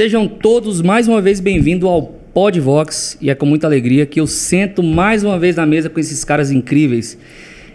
Sejam todos mais uma vez bem-vindos ao Podvox e é com muita alegria que eu sento mais uma vez na mesa com esses caras incríveis.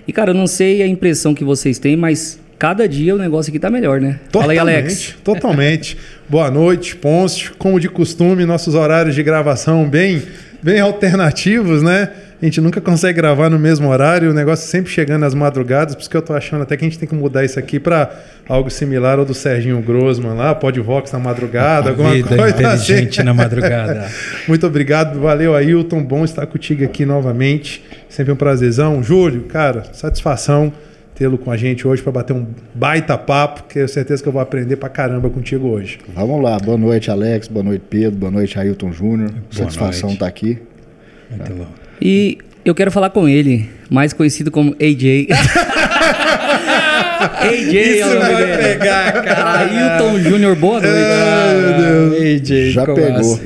E cara, eu não sei a impressão que vocês têm, mas cada dia o negócio aqui tá melhor, né? Fala aí, Alex. Totalmente. Boa noite, Ponce. Como de costume, nossos horários de gravação bem, bem alternativos, né? A gente nunca consegue gravar no mesmo horário, o negócio sempre chegando às madrugadas, por isso que eu tô achando até que a gente tem que mudar isso aqui para algo similar ao do Serginho Grossman lá, Podvox na madrugada, alguma Vida coisa inteligente assim. na madrugada. Muito obrigado, valeu Ailton, bom estar contigo aqui novamente. Sempre um prazerzão. Júlio, cara, satisfação tê-lo com a gente hoje para bater um baita papo, que eu tenho certeza que eu vou aprender pra caramba contigo hoje. Vamos lá, boa noite, Alex, boa noite, Pedro, boa noite, Ailton Júnior. Satisfação estar aqui. Muito bom. E eu quero falar com ele, mais conhecido como AJ. AJ é o nome vai dele. pegar, cara. Ailton Júnior, boa noite. Ah, AJ Já pegou.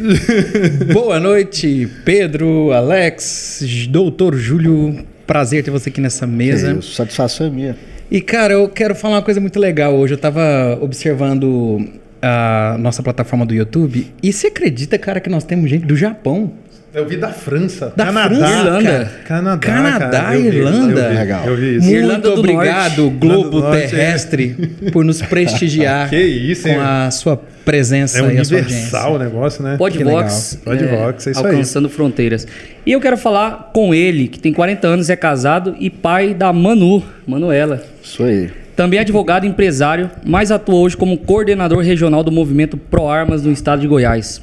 Boa noite, Pedro, Alex, Doutor Júlio. Prazer ter você aqui nessa Que mesa. isso, satisfação é minha. E, cara, eu quero falar uma coisa muito legal hoje. Eu tava observando a nossa plataforma do YouTube. E você acredita, cara, que nós temos gente do Japão? Eu vi da França, Da Canadá, França, Irlanda. Canadá, Canadá, cara, eu vi, Irlanda. eu vi, Legal. Eu vi isso. Muito Irlanda do obrigado, Norte. Globo Norte, é. Terrestre, por nos prestigiar Que isso, hein? com a sua presença É e a sua universal o negócio, né? Podvox, Que legal. Podvox, é isso aí. alcançando fronteiras. E eu quero falar com ele, que tem 40 anos, é casado e pai da Manu, Manuela. Isso aí. Também é advogado e empresário, mas atua hoje como coordenador regional do movimento Pro Armas no estado de Goiás.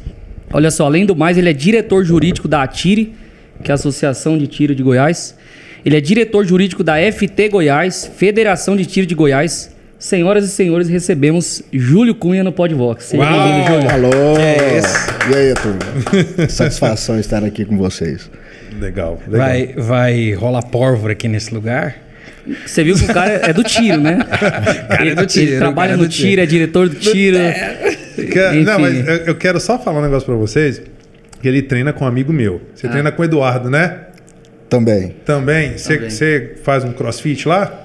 Olha só, além do mais, ele é diretor jurídico da ATIRE, que é a Associação de Tiro de Goiás. Ele é diretor jurídico da FT Goiás, Federação de Tiro de Goiás. Senhoras e senhores, recebemos Júlio Cunha no Podvox. Seja bem-vindo, Júlio. Alô! é? E aí, turma? Satisfação estar aqui com vocês. Legal, legal. Vai, vai rolar pórvora aqui nesse lugar? Você viu que o cara é do tiro, né? ele, é do tiro, ele trabalha cara é no do tiro, tiro. é diretor do tiro. Não, mas eu, quero só falar um negócio pra vocês. Que ele treina com um amigo meu. Ah. Você treina com o Eduardo, né? Também Também. Você faz um crossfit lá?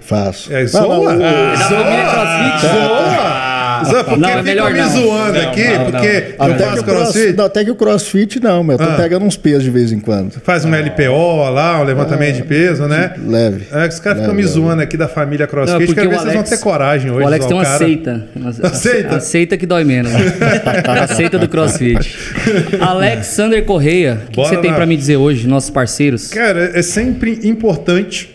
faço. É, zoa? não, o- É da Zoa, porque Não, é melhor me não. zoando Não, aqui, não, não. porque eu até, que faço o cross, crossfit. não, até que o crossfit não, mas eu tô Ah. pegando uns pesos de vez em quando. Faz um LPO lá, um levantamento de peso, né? Leve. É, os caras ficam me zoando aqui da família Não, CrossFit. porque Quero ver se vocês vão ter coragem hoje. O Alex tem uma seita. Aceita? Aceita que dói menos. aceita do CrossFit. Alexander Correia, o que você tem pra me dizer hoje, nossos parceiros? Cara, é sempre importante,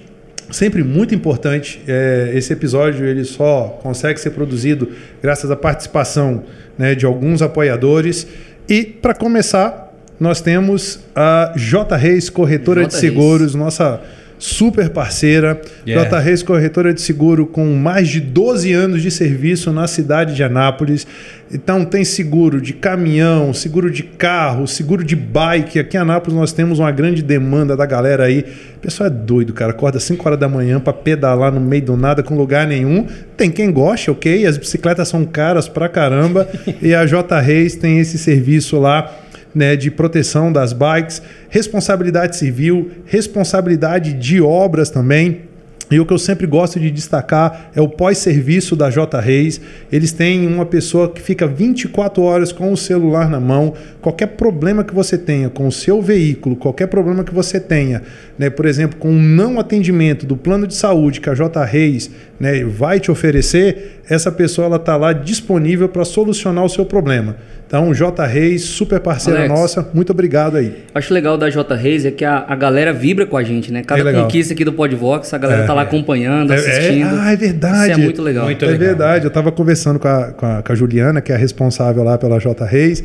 sempre muito importante. é, esse episódio ele só consegue ser produzido graças à participação né, de alguns apoiadores. E para começar, nós temos a J Reis Corretora J. de Seguros, nossa super parceira. Yeah. J Reis Corretora de Seguro com mais de 12 anos de serviço na cidade de Anápolis. Então tem seguro de caminhão, seguro de carro, seguro de bike. Aqui em Anápolis nós temos uma grande demanda da galera aí. O pessoal é doido, cara. Acorda 5 horas da manhã para pedalar no meio do nada com lugar nenhum. Tem quem goste, ok? As bicicletas são caras pra caramba. e a J Reis tem esse serviço lá né, de proteção das bikes, responsabilidade civil, responsabilidade de obras também. E o que eu sempre gosto de destacar é o pós-serviço da J Reis. Eles têm uma pessoa que fica 24 horas com o celular na mão. Qualquer problema que você tenha com o seu veículo, qualquer problema que você tenha, né, por exemplo, com o não atendimento do plano de saúde que a J Reis né, vai te oferecer, essa pessoa está lá disponível para solucionar o seu problema. Então, J Reis, super parceira Alex. nossa, muito obrigado aí. Acho legal da J Reis é que a, a galera vibra com a gente, né? Cada É conquista aqui do Podvox, a galera É, tá lá é. acompanhando, É- é- assistindo. ah, é verdade. Isso é muito legal. Muito é legal. verdade. Eu estava conversando com a, com, a, com a Juliana, que é a responsável lá pela J Reis.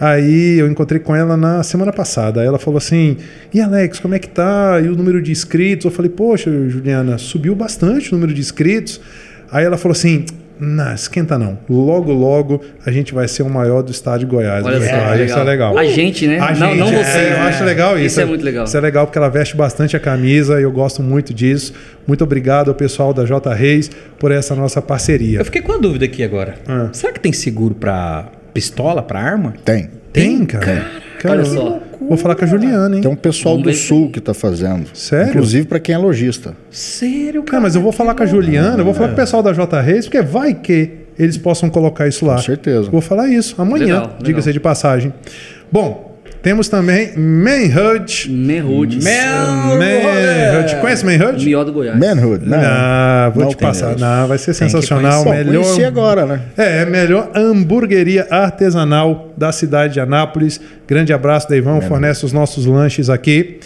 Aí eu encontrei com ela na semana passada. Aí ela falou assim: E Alex, como é que tá? E o número de inscritos? Eu falei: Poxa, Juliana, subiu bastante o número de inscritos. Aí ela falou assim: Não, esquenta não. Logo, logo a gente vai ser o maior do estado de Goiás. Olha só, "Ah, Isso é legal. A gente, né? A não, gente, não é, você. eu acho legal isso. Isso é muito legal. Isso é legal porque ela veste bastante a camisa e eu gosto muito disso. Muito obrigado ao pessoal da J Reis por essa nossa parceria. Eu fiquei com uma dúvida aqui agora. Ah. Será que tem seguro pra pistola, pra arma? Tem. Tem, cara? Cara, Olha só. Vou falar com a Juliana, hein? Tem um pessoal do sul que tá fazendo. Sério? Inclusive para quem é lojista. Sério, Cara, mas eu vou falar com a Juliana, eu vou falar com o pessoal da J Reis, porque vai que eles possam colocar isso lá. Com certeza. Vou falar isso amanhã, diga-se de passagem. Bom, temos também Manhood. Manhood. Conhece Manhood? Mió do Goiás. Manhood, né? Não, vou Não te passar. Não, vai ser sensacional. Melhor. conheci agora, né? É, melhor hamburgueria artesanal da cidade de Anápolis. Grande abraço, Deivão, fornece os nossos lanches aqui.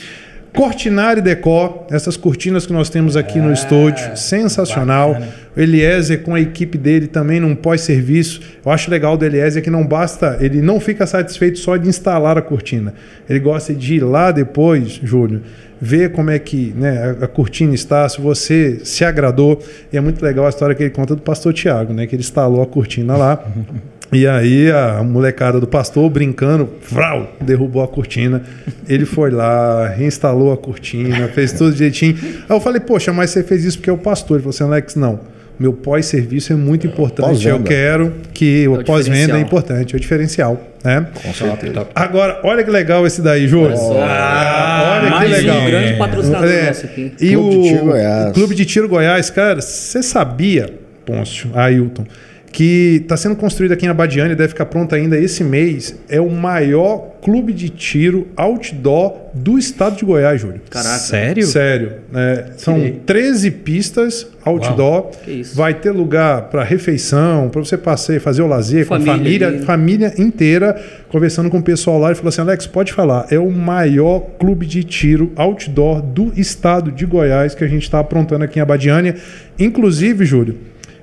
Cortinari Decor, essas cortinas que nós temos aqui no estúdio, sensacional. O Eliezer com a equipe dele também num pós-serviço. Eu acho legal do Eliezer que não basta, ele não fica satisfeito só de instalar a cortina. Ele gosta de ir lá depois, Júlio, ver como é que né, a, a cortina está, se você se agradou. E é muito legal a história que ele conta do pastor Tiago, né? Que ele instalou a cortina lá. E aí a molecada do pastor brincando, vrau, derrubou a cortina. Ele foi lá, reinstalou a cortina, fez tudo direitinho. Aí eu falei, poxa, mas você fez isso porque é o pastor. Ele falou assim, Alex, não. Meu pós-serviço é muito importante. Eu quero que o o pós-venda é importante, é o diferencial. Né? Com certeza. Agora, olha que legal esse daí, Júlio. só. olha que Mais legal. um grande patrocinador É, nosso aqui. E Clube o, de Tiro Goiás. Clube de Tiro Goiás, cara, você sabia, Pôncio, Ailton, que está sendo construído aqui em Abadiane, deve ficar pronto ainda esse mês, é o maior clube de tiro outdoor do estado de Goiás, Júlio. Caraca. Sério? Sério. né? são Tirei. 13 pistas outdoor. Que isso. Vai ter lugar para refeição, para você passear, fazer o lazer Família com família, ali. família inteira, conversando com o pessoal lá. Ele falou assim: Alex, pode falar. É o maior clube de tiro outdoor do estado de Goiás que a gente está aprontando aqui em Abadiânia. Inclusive, Júlio.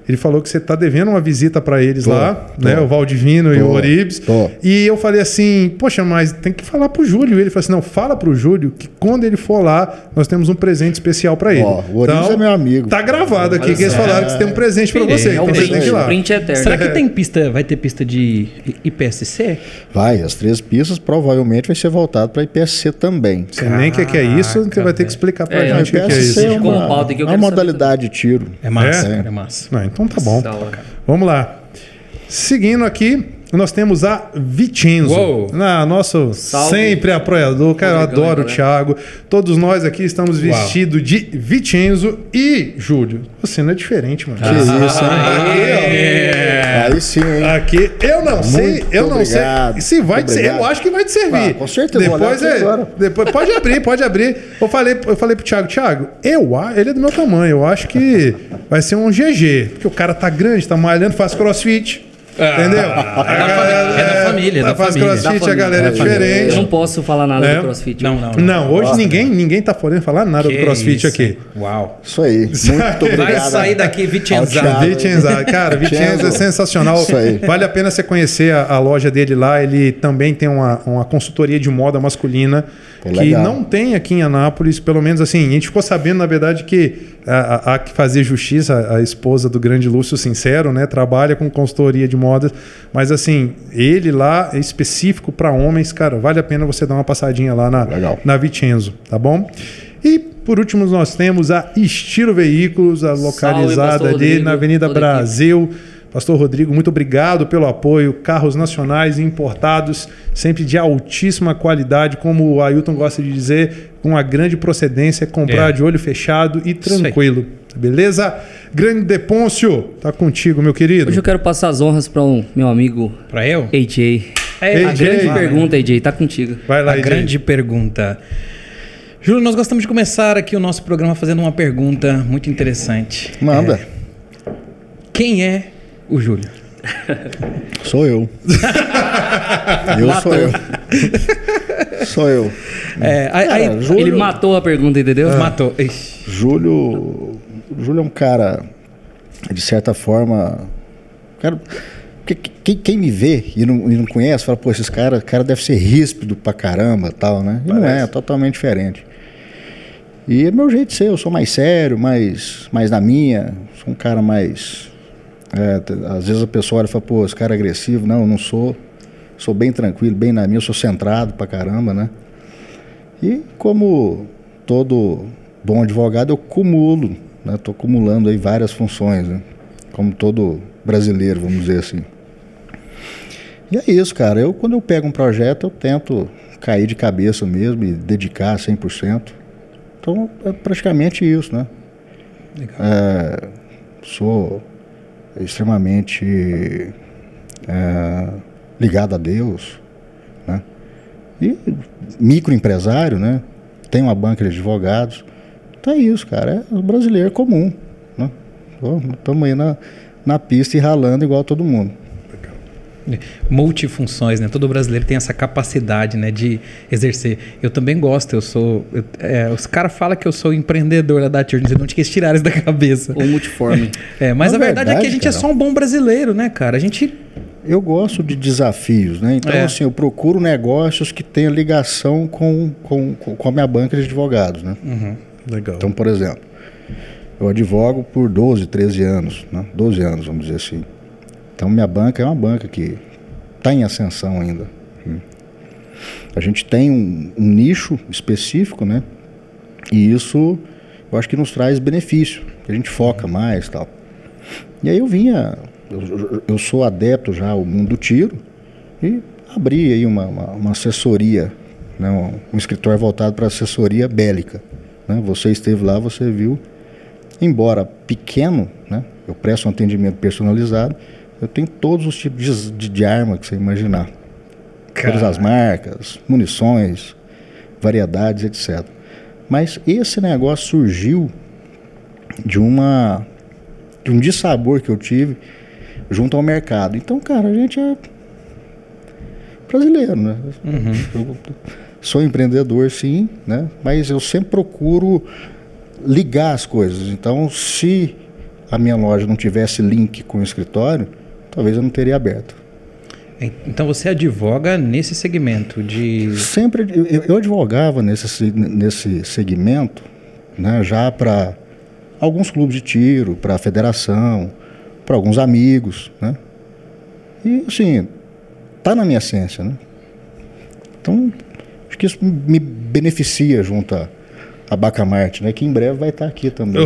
Ele falou que você está devendo uma visita para eles Tô, lá, tô. né? O Valdivino e o Tô, Oribes. tô. E eu falei assim, poxa, mas tem que falar pro Júlio. Ele falou assim, não, fala pro Júlio que quando ele for lá, nós temos um presente especial para ele. Ó, o Oribes é meu amigo. Tá gravado aqui que eles falaram que você tem um presente para você. É Então tem print, que ir lá. print eterno. Será que tem pista, vai ter pista de IPSC? Vai, as três pistas provavelmente vai ser voltado para IPSC também. Você nem quer que é isso, você vai ter que explicar pra É, gente o que, é IPSC isso. é uma, é uma modalidade de tiro. É massa, É? é, massa. Não, então tá bom. Vamos lá. Seguindo aqui, nós temos a Vicenzo. Uou. Na, nosso Salve. sempre apoiador. Cara, eu adoro o galera. Thiago. Todos nós aqui estamos vestidos de Vicenzo. E, Júlio, você não é diferente, mano. Que isso, hein? É. Aí sim, hein? Aqui, eu não sei, Muito eu não obrigado. sei. Se vai ser, eu acho que vai te servir. Ah, com certeza, vou Depois olhar aqui é, agora. depois pode abrir, pode abrir. Eu falei, eu falei pro Thiago, Thiago, eu, a- ele é do meu tamanho, eu acho que vai ser um GG, porque o cara tá grande, tá malhando, faz CrossFit. Entendeu? A galera- é da família, é da faz família. CrossFit, Da a galera é família. diferente. Eu não posso falar nada É. do CrossFit. Não, não. Não, hoje ninguém, ninguém tá podendo falar nada do Que CrossFit isso, aqui. Uau. Isso aí. Muito obrigado. Vai sair daqui. Vicenza, cara, Vicenza é sensacional. Isso aí. Vale a pena você conhecer a, a loja dele lá. Ele também tem uma, uma consultoria de moda masculina que legal. não tem aqui em Anápolis. Pelo menos assim, a gente ficou sabendo, na verdade, que há que fazer justiça. A, a esposa do grande Lúcio Sincero, né, trabalha com consultoria de modas. Mas assim, ele lá é específico para homens, cara, vale a pena você dar uma passadinha lá na, Legal. na Vicenzo, tá bom? E por último, nós temos a Estilo Veículos, a localizada Pastor ali Rodrigo, na Avenida. Brasil. Pastor Rodrigo, muito obrigado pelo apoio. Carros nacionais e importados, sempre de altíssima qualidade, como o Ailton gosta de dizer, com uma grande procedência, comprar É. de olho fechado e tranquilo. Beleza? Grande Depôncio, tá contigo, meu querido. Hoje eu quero passar as honras para o meu amigo Pra eu? AJ. É, a AJ. grande Ah, pergunta, AJ, tá contigo. Vai lá, a AJ. grande pergunta. Júlio, nós gostamos de começar aqui o nosso programa fazendo uma pergunta muito interessante. Manda. É, quem é o Júlio? Sou eu. eu sou eu. sou eu. É, aí- aí- Cara, Júlio, Ele matou a pergunta, entendeu? matou. Ixi. Júlio, Júlio é um cara, de certa forma. Cara, que- quem, quem me vê e não, e não conhece, fala, pô, esses caras cara deve ser ríspido pra caramba tal, né? E não é, é totalmente diferente. E é meu jeito de ser, eu sou mais sério, mais, mais na minha, sou um cara mais. É, às vezes a pessoa olha e fala, pô, esse cara é agressivo. Não, eu não sou. Sou bem tranquilo, bem na minha, sou centrado pra caramba, né? E como todo bom advogado, eu cumulo, né? Estou acumulando aí várias funções, né? Como todo brasileiro, vamos dizer assim. E é isso, cara. Eu, quando eu pego um projeto, eu tento cair de cabeça mesmo e dedicar 100%. Então, é praticamente isso, né? Legal. É, sou extremamente é, ligado a Deus, né? E microempresário, né? Tem uma banca de advogados. Então é isso, cara. É o brasileiro comum, né? Estamos aí na, na pista e ralando igual todo mundo. Multifunções, né? Todo brasileiro tem essa capacidade, né, de exercer. Eu também gosto, eu sou. eu- é, os caras falam que eu sou empreendedor lá da Tier, não que eles tiraram isso da cabeça. Ou multiforme. É, mas Na a verdade, é que a verdade, gente é cara. só um bom brasileiro, né, cara? A gente. Eu gosto de desafios, né? Então, É. assim, eu procuro negócios que tenham ligação com, com, com a minha banca de advogados, né? Legal. Então, por exemplo, eu advogo por 12, 13 anos, né? 12 anos, vamos dizer assim. Então, minha banca é uma banca que está em ascensão ainda. A gente tem um, um nicho específico, né? E isso, eu acho que nos traz benefício, a gente foca mais tal. E aí eu vinha, eu, eu- eu sou adepto já ao mundo do tiro e abri aí uma, uma, uma assessoria, né, um, um escritório voltado para assessoria bélica. Né? Você esteve lá, você viu. Embora pequeno, né, eu presto um atendimento personalizado, eu tenho todos os tipos de, de, de arma que você imaginar. Todas as marcas, munições, variedades, etc. Mas esse negócio surgiu de uma de um dissabor que eu tive junto ao mercado. Então, cara, a gente é brasileiro, né? Eu sou empreendedor, sim, né? Mas eu sempre procuro ligar as coisas. Então, se a minha loja não tivesse link com o escritório, talvez eu não teria aberto. Então você advoga nesse segmento de. Sempre eu, eu advogava nesse, se- nesse segmento, né, já para alguns clubes de tiro, para a federação, para alguns amigos, né? E assim, tá na minha essência, né? Então, acho que isso me beneficia junto a, a Bacamarte, né? Que em breve vai estar aqui também.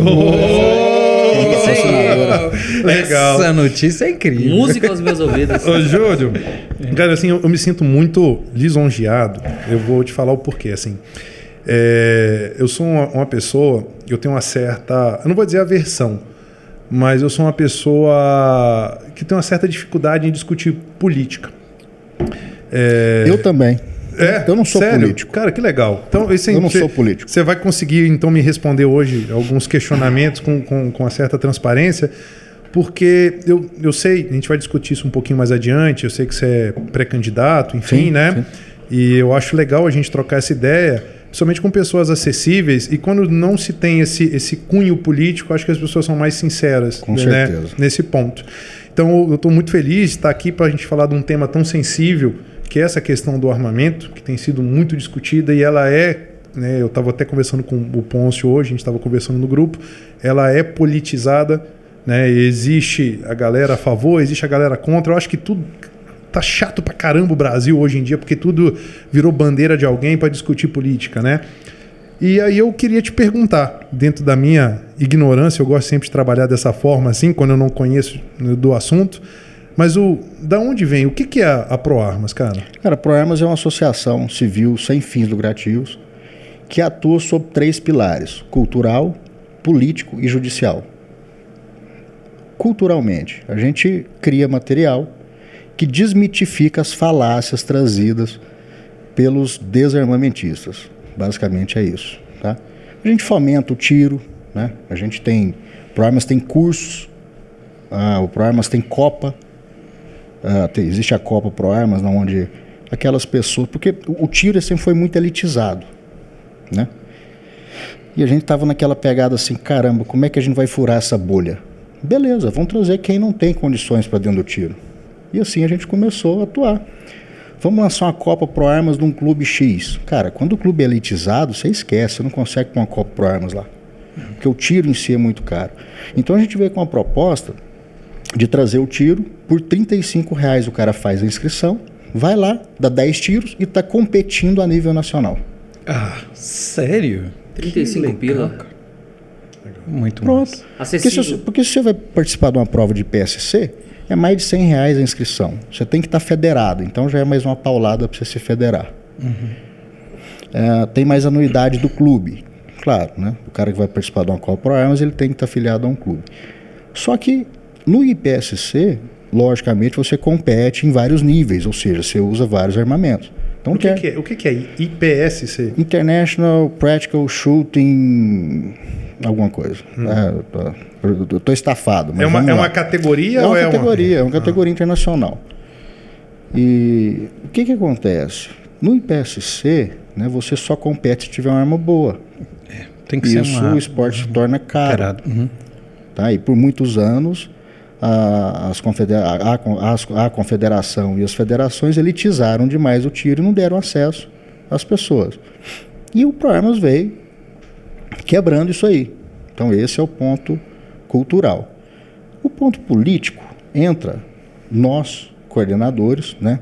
Legal. Essa notícia é incrível. Música aos meus ouvidos. Ô, Júlio, cara, assim, eu, eu me sinto muito lisonjeado. Eu vou te falar o porquê, assim. É, eu sou uma, uma pessoa, eu tenho uma certa, eu não vou dizer aversão, mas eu sou uma pessoa que tem uma certa dificuldade em discutir política. É, Eu também. É, eu não sou sério? político. Cara, que legal. Então, esse, Eu não você- sou político. Você vai conseguir, então, me responder hoje alguns questionamentos com, com, com uma certa transparência, porque eu, eu sei, a gente vai discutir isso um pouquinho mais adiante, eu sei que você é pré-candidato, enfim, Sim, né? sim. E eu acho legal a gente trocar essa ideia, principalmente com pessoas acessíveis, e quando não se tem esse, esse cunho político, acho que as pessoas são mais sinceras Com né, certeza. nesse ponto. Então eu estou muito feliz de estar aqui para a gente falar de um tema tão sensível, que essa questão do armamento, que tem sido muito discutida e ela é, né, eu estava até conversando com o Pôncio hoje, a gente estava conversando no grupo, ela é politizada, né, existe a galera a favor, existe a galera contra, eu acho que tudo tá chato pra caramba o Brasil hoje em dia, porque tudo virou bandeira de alguém para discutir política, né? E aí eu queria te perguntar, dentro da minha ignorância, eu gosto sempre de trabalhar dessa forma, assim, quando eu não conheço né, do assunto, mas o da onde vem? O que, que é a, ProArmas, cara? Cara, a ProArmas é uma associação civil sem fins lucrativos que atua sob três pilares: cultural, político e judicial. Culturalmente, a gente cria material que desmitifica as falácias trazidas pelos desarmamentistas. Basicamente é isso. Tá? A gente fomenta o tiro, né? a gente tem. ProArmas tem cursos, ah, o ProArmas tem Copa, ah, tem- existe a Copa Pro Armas, onde aquelas pessoas. Porque o tiro sempre foi muito elitizado. Né? E a gente tava naquela pegada assim: caramba, como é que a gente vai furar essa bolha? Beleza, vamos trazer quem não tem condições para dentro do tiro. E assim a gente começou a atuar. Vamos lançar uma Copa Pro Armas num clube X. Cara, quando o clube é elitizado, você esquece, você não consegue pôr uma Copa Pro Armas lá. Porque o tiro em si é muito caro. Então a gente veio com uma proposta de trazer o tiro por 35 reais o cara faz a inscrição, vai lá, dá 10 tiros e está competindo a nível nacional. Ah, sério? 35 Que legal, pila. cara. Muito Pronto. mais. Porque se, porque se você vai participar de uma prova de PSC, é mais de 100 reais a inscrição. Você tem que estar federado, então já é mais uma paulada para você se federar. É, tem mais anuidade do clube. Claro, né? O cara que vai participar de uma Copa Pro Armas, ele tem que estar afiliado a um clube. Só que no IPSC, logicamente, você compete em vários níveis, ou seja, você usa vários armamentos. Então, O que, que é, o que, que é IPSC? International Practical Shooting, alguma coisa. É, eu tô- eu tô estafado. mas É uma, vamos é lá. uma categoria É ou uma é categoria, é uma... uma categoria internacional. E o que, que acontece? No IPSC, né, você só compete se tiver uma arma boa. Tem que ser Isso uma... o esporte se torna caro. Carado. Uhum. Tá? E por muitos anos, a, as confedera a, a- a confederação e as federações elitizaram demais o tiro e não deram acesso às pessoas. E o ProArmas veio quebrando isso aí. Então esse é o ponto cultural. O ponto político entra nós, coordenadores, né,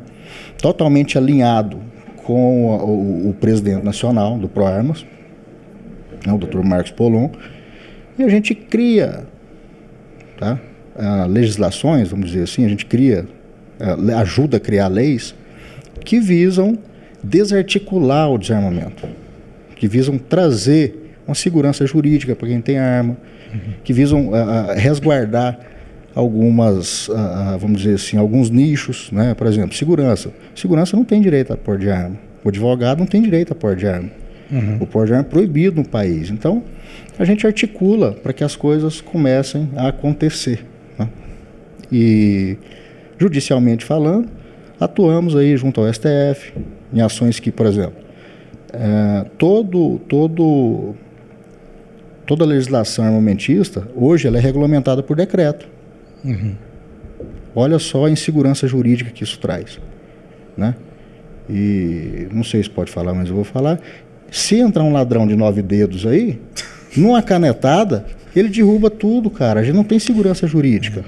totalmente alinhado com o, o presidente nacional do ProArmas, né, o Dr. Marcos Polon, e a gente cria tá? Ah, legislações, vamos dizer assim, a gente cria, le- ajuda a criar leis que visam desarticular o desarmamento, que visam trazer uma segurança jurídica para quem tem arma, que visam ah, resguardar algumas, vamos dizer assim, alguns nichos, né? Por exemplo, segurança. Segurança não tem direito a pôr de arma. O advogado não tem direito a pôr de arma. O pôr de arma é proibido no país. Então, a gente articula para que as coisas comecem a acontecer. E, judicialmente falando, atuamos aí junto ao STF, em ações que, por exemplo, eh, todo, todo, toda a legislação armamentista, hoje, ela é regulamentada por decreto. Olha só a insegurança jurídica que isso traz. Né? E não sei se pode falar, mas eu vou falar. Se entrar um ladrão de nove dedos aí, numa canetada, ele derruba tudo, cara. A gente não tem segurança jurídica.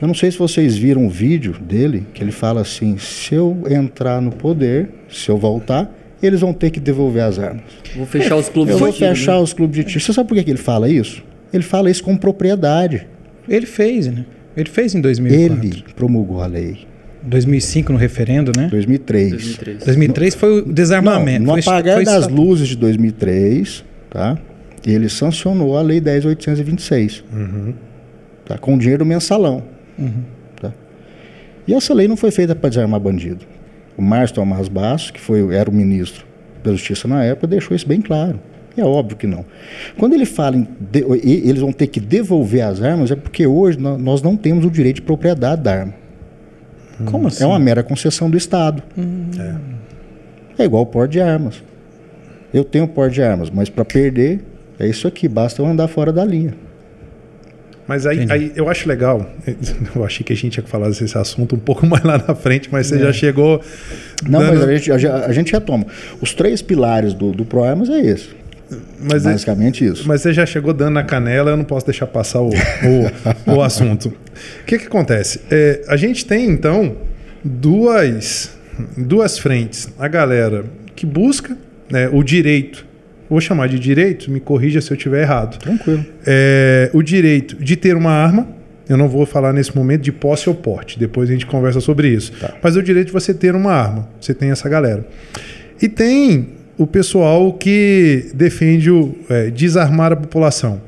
Eu não sei se vocês viram um vídeo dele que ele fala assim: se eu entrar no poder, se eu voltar, eles vão ter que devolver as armas. Vou fechar os clubes Eu vou de tiro, fechar né? os clubes de tiro. Você sabe por que ele fala isso? Ele fala isso com propriedade. Ele fez, né? Ele fez em 2004. Ele promulgou a lei. 2005 no referendo, né? 2003. 2003. 2003 foi o desarmamento. Não, no foi, apagar foi das luzes de 2003, tá? Ele sancionou a lei 10.826, tá? Com dinheiro do mensalão, tá? E essa lei não foi feita para desarmar bandido. O Márcio Tomás Basso, que foi, era o ministro da Justiça na época, deixou isso bem claro. E é óbvio que não. Quando ele fala em de- eles vão ter que devolver as armas, é porque hoje nó- nós não temos o direito de propriedade da arma. Como assim? É uma mera concessão do Estado. É igual o porte de armas. Eu tenho porte de armas, mas para perder é isso aqui, basta eu andar fora da linha. Mas aí, aí eu acho legal. Eu achei que a gente ia falar desse assunto um pouco mais lá na frente, mas É. você já chegou. Não, dando- mas a gente, a, a gente retoma. Os três pilares do, do ProArmas é esse. mas, é- Basicamente isso. mas você já chegou dando na canela, eu não posso deixar passar o, o, o assunto. O que, que acontece? É, a gente tem, então, duas, duas frentes. A galera que busca né, o direito, vou chamar de direito, me corrija se eu estiver errado. Tranquilo. é, o direito de ter uma arma. Eu não vou falar nesse momento de posse ou porte, depois a gente conversa sobre isso. Mas o direito de você ter uma arma. Você tem essa galera. E tem o pessoal que defende o é, desarmar a população.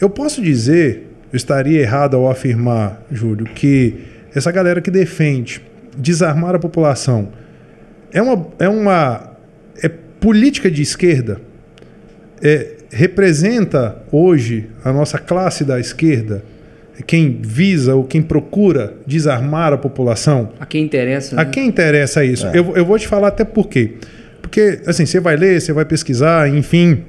Eu posso dizer, eu estaria errado ao afirmar, Júlio, que essa galera que defende desarmar a população é uma, é uma é política de esquerda? É, representa hoje a nossa classe da esquerda? Quem visa ou quem procura desarmar a população? A quem interessa. A né? quem interessa isso? É. Eu, eu vou te falar até por quê. Porque, assim, você vai ler, você vai pesquisar, enfim.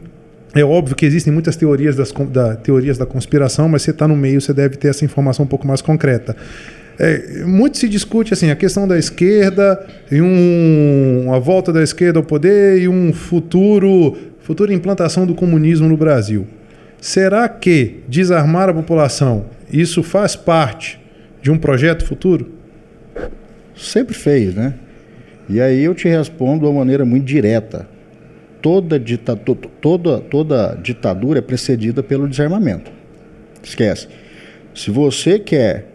É óbvio que existem muitas teorias, das, da, teorias da conspiração, mas você está no meio, você deve ter essa informação um pouco mais concreta. É, muito se discute assim a questão da esquerda e um, a volta da esquerda ao poder e um futuro futura implantação do comunismo no Brasil. Será que desarmar a população isso faz parte de um projeto futuro? Sempre fez, né? E aí eu te respondo de uma maneira muito direta. toda, dita, to- toda, toda ditadura é precedida pelo desarmamento. Esquece. Se você quer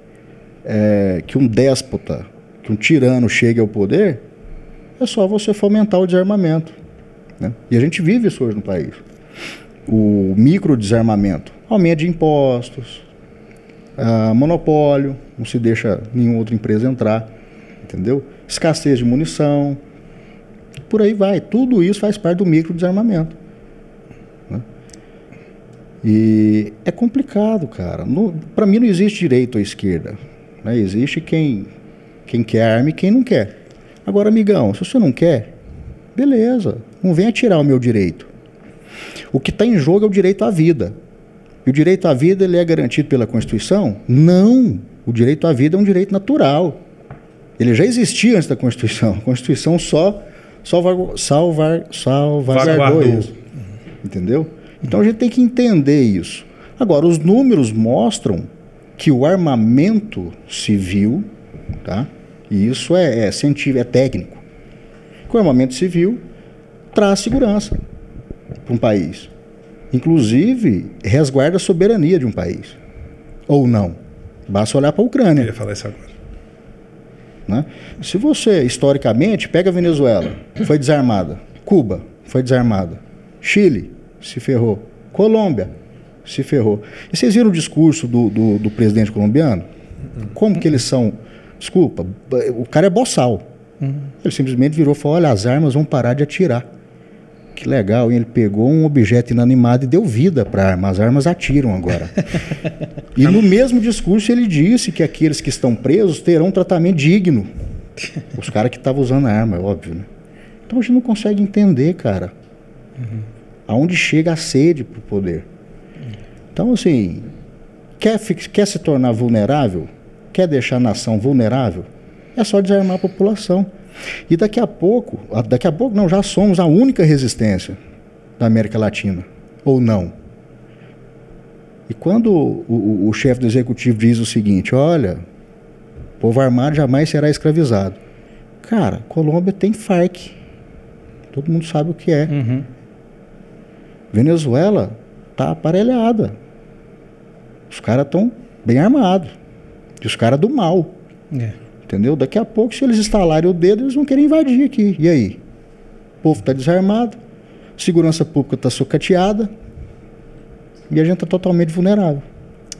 é, que um déspota, que um tirano chegue ao poder, é só você fomentar o desarmamento. né? E a gente vive isso hoje no país. O micro desarmamento, aumento de impostos, ah, monopólio, não se deixa nenhuma outra empresa entrar, entendeu? Escassez de munição, por aí vai. Tudo isso faz parte do micro desarmamento. né? E é complicado, cara. Para mim não existe direito à esquerda. Né? Existe quem, quem quer arma e quem não quer. Agora, amigão, se você não quer, beleza, não venha tirar o meu direito. O que está em jogo é o direito à vida. E o direito à vida ele é garantido pela Constituição? Não. O direito à vida é um direito natural. Ele já existia antes da Constituição. A Constituição só salvar, salvar, salvaguardou Vaguardou. isso. Entendeu? Então a gente tem que entender isso. Agora, os números mostram que o armamento civil, tá? e isso é, é científico, é técnico, que o armamento civil traz segurança para um país. Inclusive, resguarda a soberania de um país. Ou não. Basta olhar para a Eu Ucrânia. ia falar isso agora. Né? Se você, historicamente, pega a Venezuela, foi desarmada. Cuba, foi desarmada. Chile, se ferrou. Colômbia, se ferrou. E vocês viram o discurso do, do, do presidente colombiano? Como que eles são. Desculpa, o cara é boçal. Ele simplesmente virou e falou: olha, as armas vão parar de atirar. Que legal, hein? Ele pegou um objeto inanimado e deu vida para a arma. As armas atiram agora. e no mesmo discurso ele disse que aqueles que estão presos terão um tratamento digno. Os caras que estavam usando a arma, é óbvio, né? Então a gente não consegue entender, cara. Aonde chega a sede pro poder. Então, assim, quer, quer se tornar vulnerável? Quer deixar a nação vulnerável? É só desarmar a população. E daqui a pouco, daqui a pouco não, já somos a única resistência da América Latina. Ou não? E quando o, o- o chefe do executivo diz o seguinte: olha, o povo armado jamais será escravizado. Cara, Colômbia tem FARC. Todo mundo sabe o que é. Uhum. Venezuela tá aparelhada. Os caras estão bem armados. E os caras do mal. É. Entendeu? Daqui a pouco, se eles instalarem o dedo, eles vão querer invadir aqui. E aí? O povo está desarmado, segurança pública está socateada e a gente está totalmente vulnerável.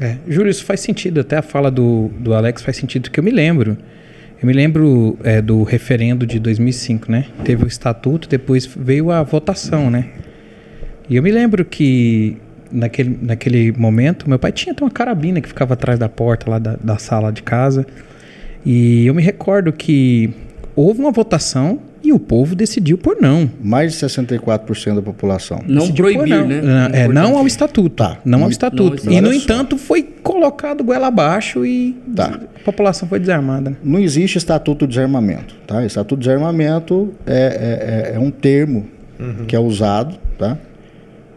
É, Júlio, isso faz sentido. Até a fala do, do Alex faz sentido, que eu me lembro. Eu me lembro é, do referendo de 2005, né? Teve o estatuto, depois veio a votação, né? E eu me lembro que naquele, naquele momento, meu pai tinha até uma carabina que ficava atrás da porta lá da, da sala de casa. E eu me recordo que houve uma votação e o povo decidiu por não. Mais de 64% da população. Não Decidiu por proibir, não. né? Não, é, não ao estatuto. Tá. Não ao estatuto. não, e, no entanto, foi colocado goela abaixo e Tá. a população foi desarmada. né? Não existe estatuto de desarmamento. Tá? Estatuto de desarmamento é, é- é- é um termo que é usado, tá?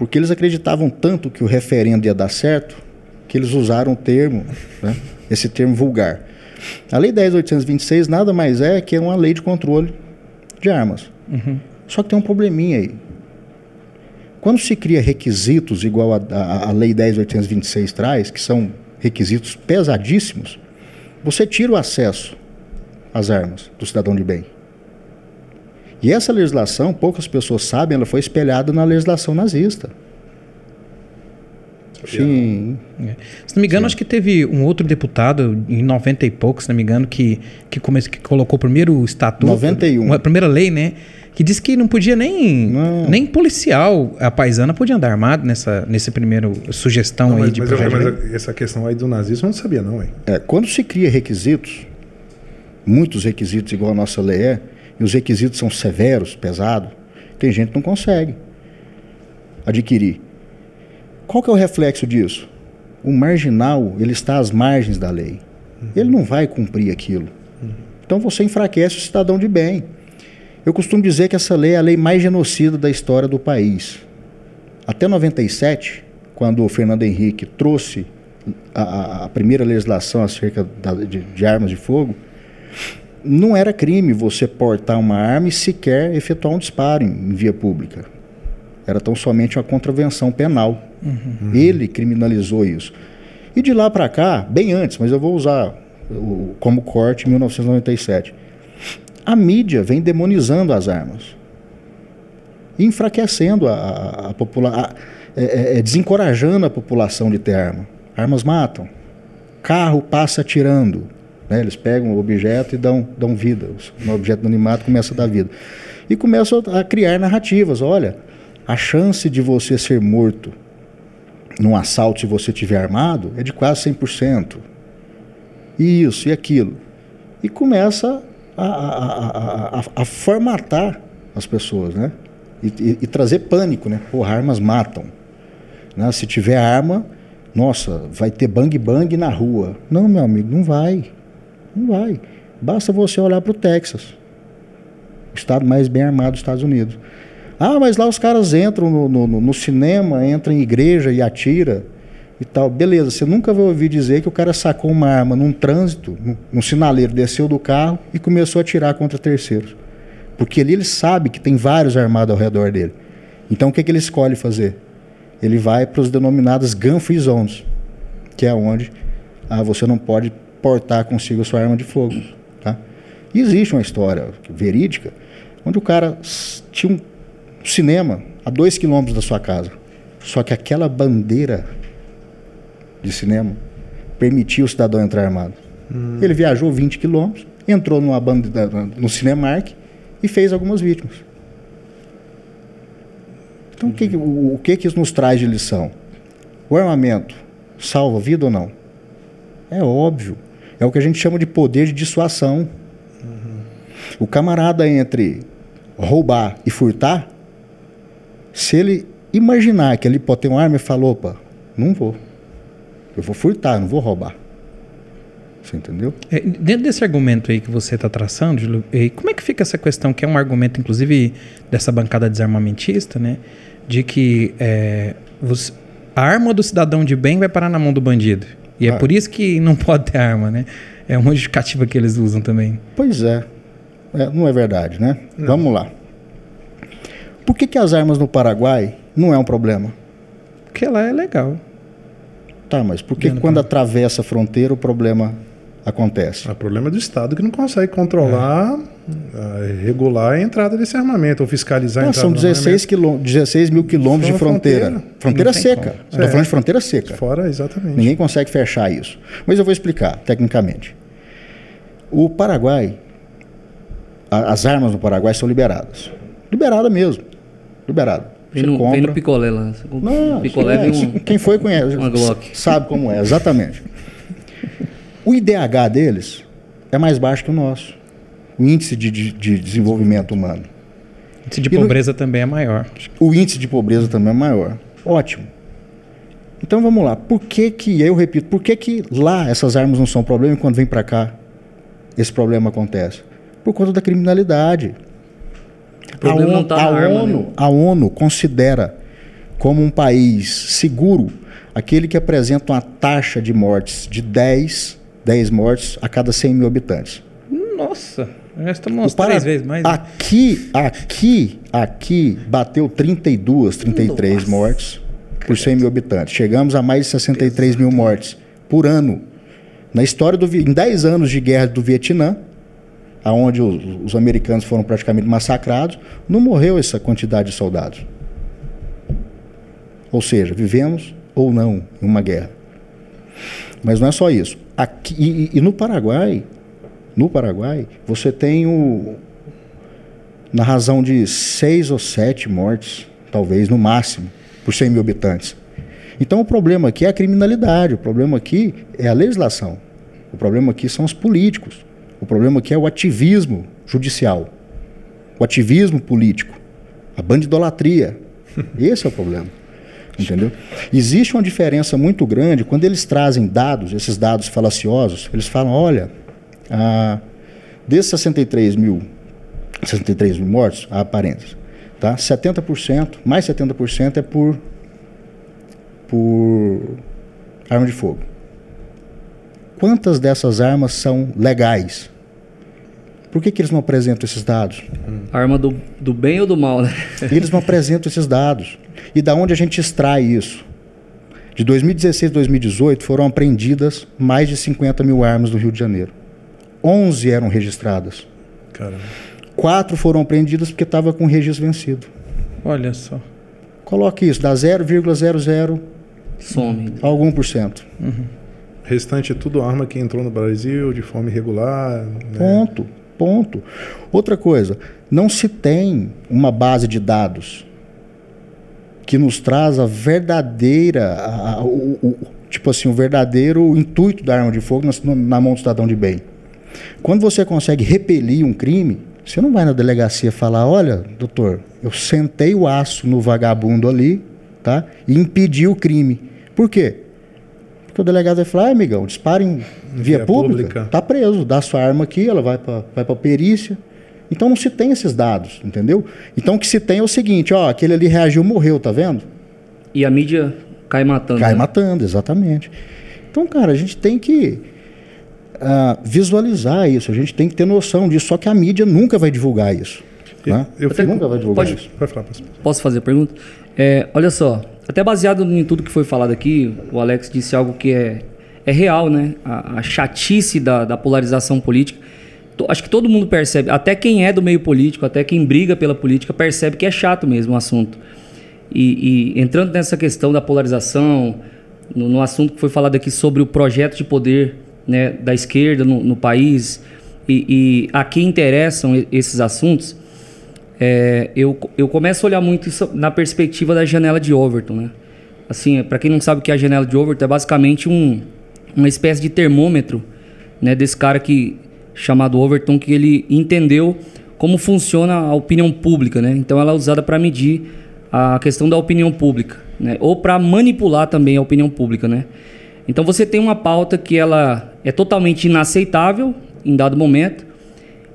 Porque eles acreditavam tanto que o referendo ia dar certo, que eles usaram o termo, né? esse termo vulgar. A Lei 10.826 nada mais é que uma lei de controle de armas. Só que tem um probleminha aí. Quando se cria requisitos igual a, a, a Lei 10.826 traz, que são requisitos pesadíssimos, você tira o acesso às armas do cidadão de bem. E essa legislação, poucas pessoas sabem, ela foi espelhada na legislação nazista. Sim. É. Se não me engano, acho que teve um outro deputado, em 90 e pouco, se não me engano, que, que, come, que colocou o primeiro estatuto. 91. A primeira lei, né? Que disse que não podia nem, Não. nem policial, a paisana podia andar armado nessa nesse primeiro sugestão Não, aí mas, de mas eu- projeto. lei. mas essa questão aí do nazismo eu não sabia, não, hein? É, quando se cria requisitos, muitos requisitos igual a nossa lei é, e os requisitos são severos, pesados, tem gente que não consegue adquirir. Qual que é o reflexo disso? O marginal, ele está às margens da lei. Ele não vai cumprir aquilo. Então você enfraquece o cidadão de bem. Eu costumo dizer que essa lei é a lei mais genocida da história do país. Até 97, quando o Fernando Henrique trouxe a- a, a primeira legislação acerca da- de, de armas de fogo, não era crime você portar uma arma e sequer efetuar um disparo em, via pública. era tão somente uma contravenção penal. Ele criminalizou isso. E de lá para cá, bem antes, mas eu vou usar o- como corte 1997. A mídia vem demonizando as armas, enfraquecendo a, a, população, desencorajando a população de ter arma. Armas matam, carro passa atirando, né? eles pegam o objeto e dão, dão vida, o objeto animado começa a dar vida. E começam a criar narrativas, olha, a chance de você ser morto num assalto se você estiver armado é de quase 100%. Isso e aquilo. E começa a, a, a, a, formatar as pessoas, né? E, e, e, trazer pânico, né? Pô, armas matam. Né? Se tiver arma, nossa, vai ter bang bang na rua. Não, meu amigo, não vai. Não vai. Basta você olhar para o Texas, o estado mais bem armado dos Estados Unidos. Ah, mas lá os caras entram no, no, no cinema, entram em igreja e atira e tal. Beleza, você nunca vai ouvir dizer que o cara sacou uma arma num trânsito, num, num sinaleiro, desceu do carro e começou a atirar contra terceiros. Porque ali ele sabe que tem vários armados ao redor dele. Então o que, que ele escolhe fazer? Ele vai para os denominados gun free zones, que é onde ah, você não pode portar consigo a sua arma de fogo. Tá? E existe uma história verídica onde o cara tinha um cinema a dois quilômetros da sua casa. Só que aquela bandeira de cinema permitia o cidadão entrar armado. Hum. Ele viajou 20 quilômetros, entrou numa no Cinemark e fez algumas vítimas. Então, uhum. o, que, o, o que, que isso nos traz de lição? O armamento salva vida ou não? É óbvio. É o que a gente chama de poder de dissuasão. Uhum. O camarada entre roubar e furtar, se ele imaginar que ele pode ter uma arma e falar, opa, não vou. Eu vou furtar, não vou roubar. Você entendeu? É, dentro desse argumento aí que você está traçando, como é que fica essa questão, que é um argumento, inclusive, dessa bancada desarmamentista, né? De que é, você, a arma do cidadão de bem vai parar na mão do bandido. E ah. é por isso que não pode ter arma, né? É uma justificativa que eles usam também. Pois é. é não é verdade, né? Não. Vamos lá. Por que, que as armas no Paraguai não é um problema? Porque lá é legal. Tá, mas por que quando atravessa a fronteira o problema acontece? O problema é do Estado que não consegue controlar, é. Regular a entrada desse armamento, ou fiscalizar não, a entrada São 16, quilô, 16 mil quilômetros de fronteira. Fronteira, fronteira seca. Estou é. falando de fronteira seca. Fora, exatamente. Ninguém consegue fechar isso. Mas eu vou explicar, tecnicamente. O Paraguai, a, as armas no Paraguai são liberadas. Liberada mesmo. Liberada. Vem no, compra. vem no picolé lá. Não, picolé é, um, quem foi conhece. Uma Glock. Sabe como é, exatamente. O IDH deles é mais baixo que o nosso. O índice de, de, de desenvolvimento humano. O índice de e pobreza no, também é maior. O índice de pobreza também é maior. Ótimo. Então vamos lá. Por que que, eu repito, por que que lá essas armas não são problema e quando vem para cá esse problema acontece? Por conta da criminalidade. O problema a ONU, não tá a, arma, ONU, né? a ONU considera como um país seguro aquele que apresenta uma taxa de mortes de 10, 10 mortes a cada 100 mil habitantes. Nossa, nós estamos três vezes mais. Né? Aqui, aqui, aqui bateu 32, 33 Nossa. mortes por 100 mil habitantes. Chegamos a mais de 63 mil mortes por ano. Na história do em 10 anos de guerra do Vietnã, aonde os, os, americanos foram praticamente massacrados, não morreu essa quantidade de soldados. Ou seja, vivemos ou não em uma guerra. Mas não é só isso. Aqui, e, e no Paraguai, no Paraguai, você tem o na razão de seis ou sete mortes, talvez no máximo, por 100 mil habitantes. Então o problema aqui é a criminalidade, o problema aqui é a legislação, o problema aqui são os políticos. O problema aqui é o ativismo judicial, o ativismo político, a bandidolatria. Esse é o problema. Entendeu? Existe uma diferença muito grande quando eles trazem dados, esses dados falaciosos, eles falam, olha, ah, desses 63 mil, 63 mil mortos, há parênteses, tá? 70%, mais 70% é por, por arma de fogo. Quantas dessas armas são legais? Por que, que eles não apresentam esses dados? Arma do, do bem ou do mal, né? Eles não apresentam esses dados. E da onde a gente extrai isso? De 2016 a 2018 foram apreendidas mais de 50 mil armas no Rio de Janeiro. 11 eram registradas. Caramba. Quatro foram apreendidas porque estava com o registro vencido. Olha só. Coloque isso, dá 0,00 Some. algum por cento. Restante é tudo arma que entrou no Brasil de forma irregular. né? Ponto, ponto. Outra coisa, não se tem uma base de dados que nos traz a verdadeira, a- a- o, o- tipo assim, o verdadeiro intuito da arma de fogo na, na mão do cidadão de bem. Quando você consegue repelir um crime, você não vai na delegacia falar, olha, doutor, eu sentei o aço no vagabundo ali, tá? E impedi o crime. Por quê? Porque o delegado vai falar, ah, amigão, dispara em via, Via pública, pública. tá preso, dá sua arma aqui, ela vai para vai a perícia. Então não se tem esses dados, entendeu? Então o que se tem é o seguinte, ó, aquele ali reagiu, morreu, tá vendo? E a mídia cai matando. Cai né? matando, exatamente. Então, cara, a gente tem que ah, visualizar isso, a gente tem que ter noção disso, só que a mídia nunca vai divulgar isso. Né? Eu Até- fico- Nunca vai divulgar pode- isso. Pode falar, pastor. Posso fazer a pergunta? É, olha só, até baseado em tudo que foi falado aqui, o Alex disse algo que é, é real, né? A, a chatice da, da polarização política. Acho que todo mundo percebe, até quem é do meio político, até quem briga pela política, percebe que é chato mesmo o assunto. E, e entrando nessa questão da polarização, no, no assunto que foi falado aqui sobre o projeto de poder né, da esquerda no, no país, e, e a quem interessam esses assuntos, é, eu, eu começo a olhar muito isso na perspectiva da janela de Overton, né? Assim, para quem não sabe o que é a janela de Overton, é basicamente um, uma espécie de termômetro, né, desse cara que chamado Overton que ele entendeu como funciona a opinião pública, né? Então ela é usada para medir a questão da opinião pública, né? Ou para manipular também a opinião pública, né? Então você tem uma pauta que ela é totalmente inaceitável em dado momento,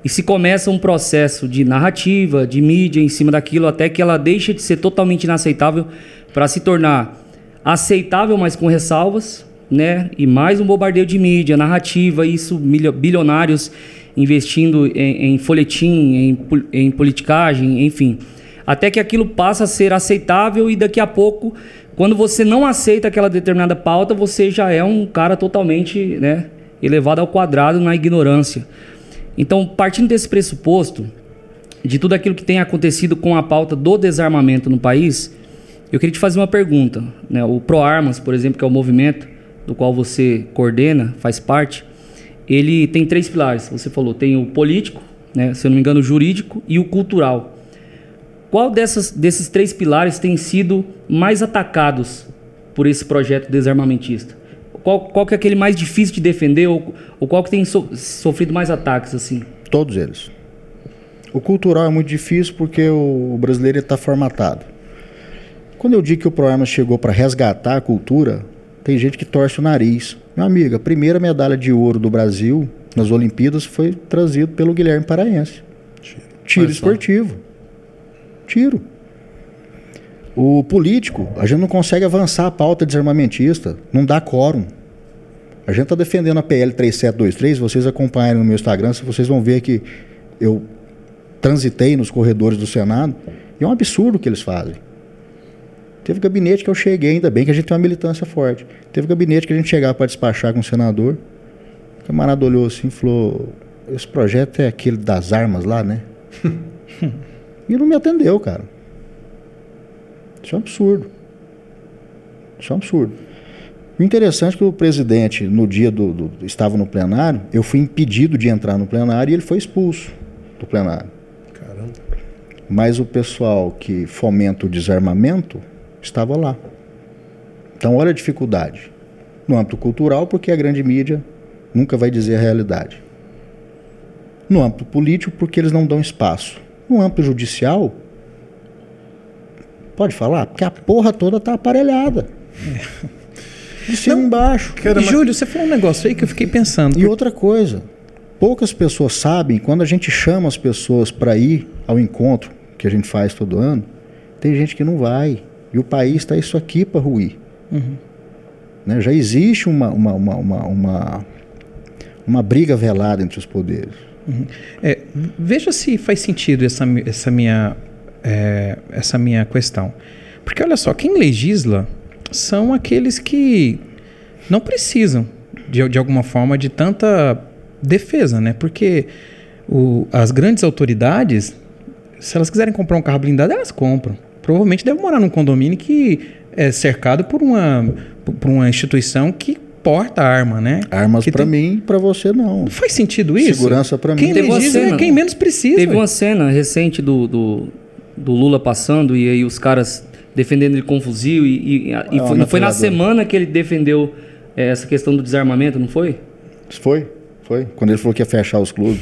e se começa um processo de narrativa, de mídia em cima daquilo, até que ela deixa de ser totalmente inaceitável para se tornar aceitável, mas com ressalvas, né? E mais um bombardeio de mídia, narrativa, isso bilionários investindo em, em folhetim, em, em politicagem, enfim. Até que aquilo passa a ser aceitável e daqui a pouco, quando você não aceita aquela determinada pauta, você já é um cara totalmente, né? Elevado ao quadrado na ignorância. Então, partindo desse pressuposto, de tudo aquilo que tem acontecido com a pauta do desarmamento no país, eu queria te fazer uma pergunta. Né? O ProArmas, por exemplo, que é o movimento do qual você coordena, faz parte, ele tem três pilares. Você falou, tem o político, né? se eu não me engano, o jurídico e o cultural. Qual dessas, desses três pilares tem sido mais atacados por esse projeto desarmamentista? Qual, qual que é aquele mais difícil de defender ou, ou qual que tem so- sofrido mais ataques assim? Todos eles. O cultural é muito difícil porque o brasileiro está formatado. Quando eu digo que o programa chegou para resgatar a cultura, tem gente que torce o nariz. Meu amigo, a primeira medalha de ouro do Brasil nas Olimpíadas foi trazido pelo Guilherme Paraense. Tiro só. esportivo. Tiro. O político, a gente não consegue avançar a pauta desarmamentista, não dá quórum. A gente está defendendo a PL 3723, vocês acompanharem no meu Instagram, vocês vão ver que eu transitei nos corredores do Senado, e é um absurdo o que eles fazem. Teve gabinete que eu cheguei, ainda bem que a gente tem uma militância forte. Teve gabinete que a gente chegava para despachar com o senador. O camarada olhou assim e falou: Esse projeto é aquele das armas lá, né? e não me atendeu, cara. Isso é um absurdo. Isso é um absurdo. O interessante é que o presidente, no dia do, do- estava no plenário, eu fui impedido de entrar no plenário e ele foi expulso do plenário. Caramba. Mas o pessoal que fomenta o desarmamento estava lá. Então, olha a dificuldade. No âmbito cultural, porque a grande mídia nunca vai dizer a realidade. No âmbito político, porque eles não dão espaço. No âmbito judicial, pode falar? Porque a porra toda tá aparelhada. De cima embaixo. Cara, E, mas- Júlio, você falou um negócio aí que eu fiquei pensando. E outra coisa, poucas pessoas sabem, quando a gente chama as pessoas para ir ao encontro que a gente faz todo ano, tem gente que não vai. E o país está isso aqui para ruir. Né? Já existe uma, uma, uma, uma, uma, uma briga velada entre os poderes. É, veja se faz sentido essa, essa, minha, é, essa minha questão. Porque olha só, quem legisla são aqueles que não precisam, de, de alguma forma, de tanta defesa, né? Porque o- as grandes autoridades, se elas quiserem comprar um carro blindado, elas compram. Provavelmente devem morar num condomínio que é cercado por uma, por uma instituição que porta arma, né? Armas pra tem- mim, pra você não. Não faz sentido isso? Segurança pra Quem mim. Teve uma legisla cena- é quem menos precisa. Teve ué. uma cena recente do, do, do Lula passando e aí os caras defendendo ele com fuzil e, e, e É, foi, foi na semana que ele defendeu eh, essa questão do desarmamento, não foi? Foi? Foi? Quando ele falou que ia fechar os clubes.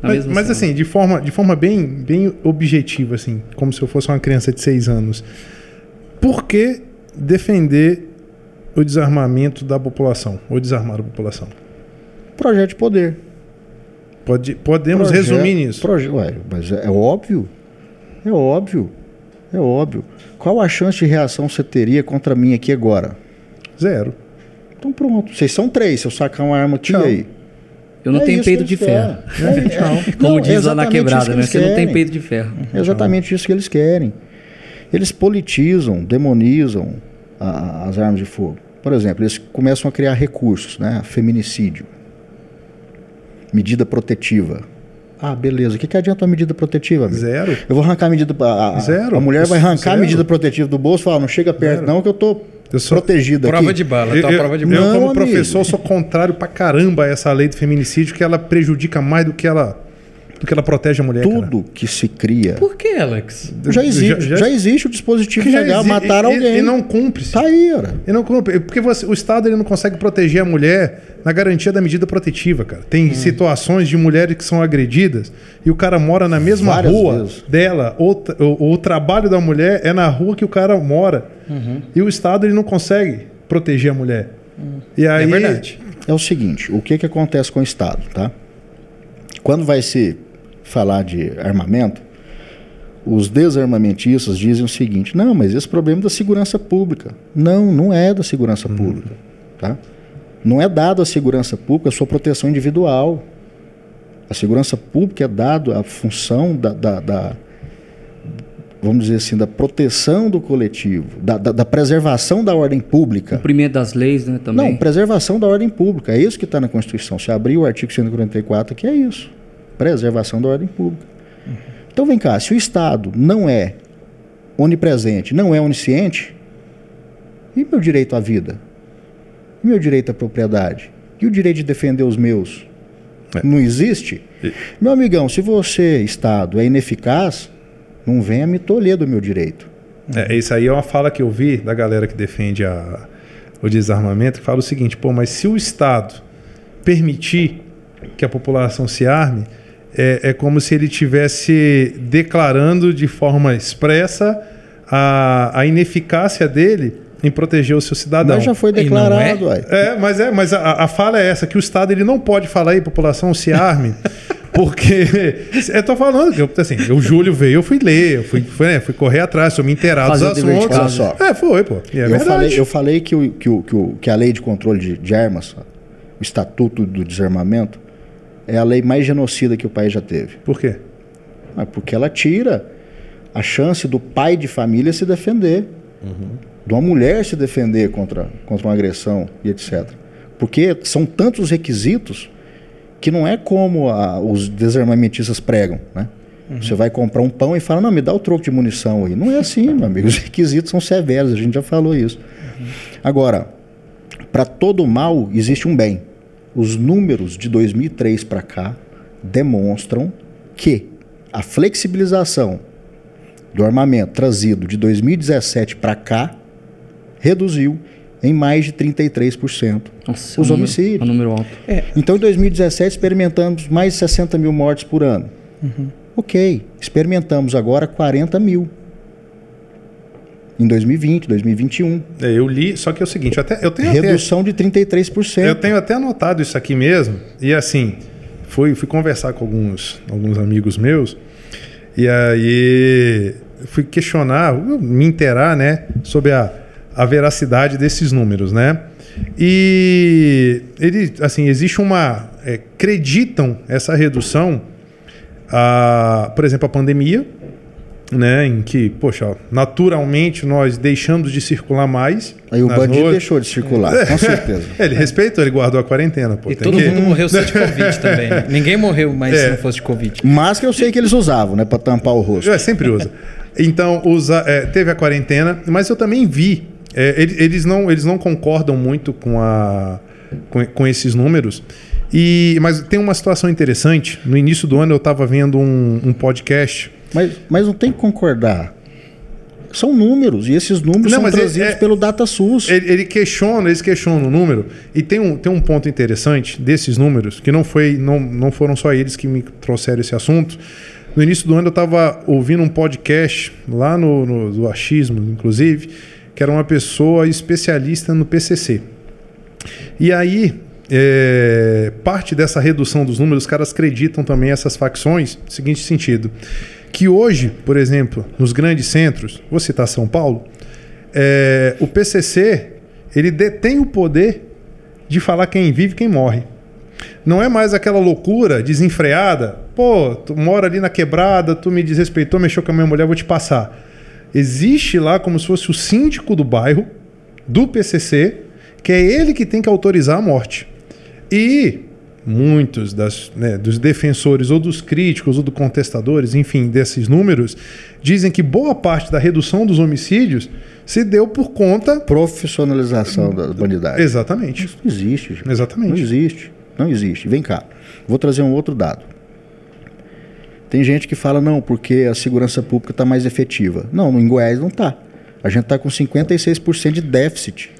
Mas, mas assim, de forma, de forma bem, bem objetiva, assim, como se eu fosse uma criança de seis anos. Por que defender o desarmamento da população? Ou desarmar a população? Projeto de poder. Pode, podemos Projeto- resumir nisso. proje- ué, mas é, é óbvio. É óbvio. É óbvio. Qual a chance de reação você teria contra mim aqui agora? Zero. Então pronto. Vocês são três. Se eu sacar uma arma Tchau. aí. Eu não É tenho peito de ferro. É, é, Como não, diz lá na isso quebrada, que né? Você não tem peito de ferro. É exatamente isso que eles querem. Eles politizam, demonizam a- as armas de fogo. Por exemplo, eles começam a criar recursos, né? Feminicídio. Medida protetiva. Ah, beleza. O que, que adianta a medida protetiva? amigo? Zero. Eu vou arrancar a medida. A, a- Zero. a mulher vai arrancar Zero. a medida protetiva do bolso e falar: não chega perto, Zero. não, que eu tô Eu sou- protegida Prova aqui. de bala, Eu, tá? eu- prova de eu, bala. Não, como amigo. professor, sou contrário pra caramba a essa lei do feminicídio, que ela prejudica mais do que ela, do que ela protege a mulher. cara. Tudo que se cria. Por que, Alex? Já existe, já, existe o dispositivo que já legal, exi- matar e- alguém. E, não cumpre. Tá aí, ora. E não cumpre. Porque você- o Estado ele não consegue proteger a mulher na garantia da medida protetiva, cara. Tem Hum. situações de mulheres que são agredidas e o cara mora na mesma Várias rua vezes. dela. Ou, t- o, trabalho da mulher é na rua que o cara mora. Uhum. E o Estado ele não consegue proteger a mulher. E aí, É verdade. É o seguinte, o que, que acontece com o Estado, tá? Quando vai se falar de armamento, os desarmamentistas dizem o seguinte: não, mas esse problema é da segurança pública. Não, não é da segurança pública, tá? Não é dado à segurança pública a sua proteção individual. A segurança pública é dado a função da, da- da- vamos dizer assim, da proteção do coletivo, da- da- da preservação da ordem pública. Cumprimento das leis, né? Também. Não, preservação da ordem pública. É isso que está na Constituição. Se abrir o artigo 144, que é isso. Preservação da ordem pública. Então vem cá, se o Estado não é onipresente, não é onisciente, e meu direito à vida? E meu direito à propriedade? E o direito de defender os meus? É. Não existe? Meu amigão, se você, Estado, é ineficaz, não venha me tolher do meu direito. É, isso aí é uma fala que eu vi da galera que defende a- o desarmamento, que fala o seguinte, pô, mas se o Estado permitir que a população se arme, é, é como se ele tivesse declarando de forma expressa a, a ineficácia dele em proteger o seu cidadão. Mas já foi declarado, é? É, mas é, mas a, a fala é essa, que o Estado ele não pode falar aí, população, se arme, porque eu tô falando que eu, assim, o Júlio veio, eu fui ler, eu fui, fui, né, fui correr atrás, sou me inteirar dos assuntos. Olha só. É, foi, pô. E é eu, verdade. falei, eu falei que, o, que, o, que, o, que a lei de controle de, de armas, o Estatuto do Desarmamento, é a lei mais genocida que o país já teve. Por quê? Ah, Porque ela tira a chance do pai de família se defender, de uma mulher se defender contra, contra uma agressão e etc. Porque são tantos requisitos que não é como a- os desarmamentistas pregam, né? Você vai comprar um pão e fala, não, me dá o troco de munição aí. Não é assim, meu amigo. Os requisitos são severos, a gente já falou isso. Agora, para todo mal existe um bem. Os números de 2003 para cá demonstram que a flexibilização do armamento trazido de 2017 para cá reduziu em mais de 33%. Nossa, os é um número- homicídios. É um número alto. Então, em 2017, experimentamos mais de 60 mil mortes por ano. Ok, experimentamos agora 40 mil. Em 2020, 2021. É, eu li, só que é o seguinte, eu, até, eu tenho até, Redução de 33%. eu tenho até anotado isso aqui mesmo, e assim, fui, fui conversar com alguns, alguns amigos meus, e aí fui questionar, me inteirar, né, sobre a, a veracidade desses números, né? E ele, assim, existe uma. é, acreditam essa redução, a, por exemplo, a pandemia, né, em que, poxa, naturalmente nós deixamos de circular mais. Aí o bandido ruas. deixou de circular, com certeza. É, ele respeitou, ele guardou a quarentena. Pô, E todo que- mundo morreu só de Covid também. né? Ninguém morreu mais É. se não fosse de Covid. Máscara eu sei que eles usavam, né? Pra tampar o rosto. É, sempre usa. Então, usa, é, teve a quarentena, mas eu também vi. é, ele- eles, não, eles não concordam muito com, a, com, com esses números. E, mas tem uma situação interessante. No início do ano eu estava vendo um, um podcast. Mas, mas não tem que concordar. São números, e esses números Não, são ele- trazidos é- pelo DataSUS. Ele, ele questiona, eles questionam o número. E tem um, tem um ponto interessante desses números, que não, foi, não, não foram só eles que me trouxeram esse assunto. No início do ano eu estava ouvindo um podcast, lá no, no do Achismo, inclusive, que era uma pessoa especialista no PCC. E aí, é, parte dessa redução dos números, os caras acreditam também essas facções, no seguinte sentido, que hoje, por exemplo, nos grandes centros, vou citar São Paulo, é, o PCC ele detém o poder de falar quem vive e quem morre. Não é mais aquela loucura desenfreada. Pô, tu mora ali na quebrada, tu me desrespeitou, mexeu com a minha mulher, vou te passar. Existe lá como se fosse o síndico do bairro, do PCC, que é ele que tem que autorizar a morte. E muitos das, né, dos defensores ou dos críticos ou dos contestadores, enfim, desses números, dizem que boa parte da redução dos homicídios se deu por conta. Profissionalização da bandidagem. Exatamente. Isso não existe, gente. Exatamente. Não existe. Não existe. Vem cá. Vou trazer um outro dado. Tem gente que fala, não, porque a segurança pública está mais efetiva. Não, em Goiás não está. A gente está com 56% de déficit.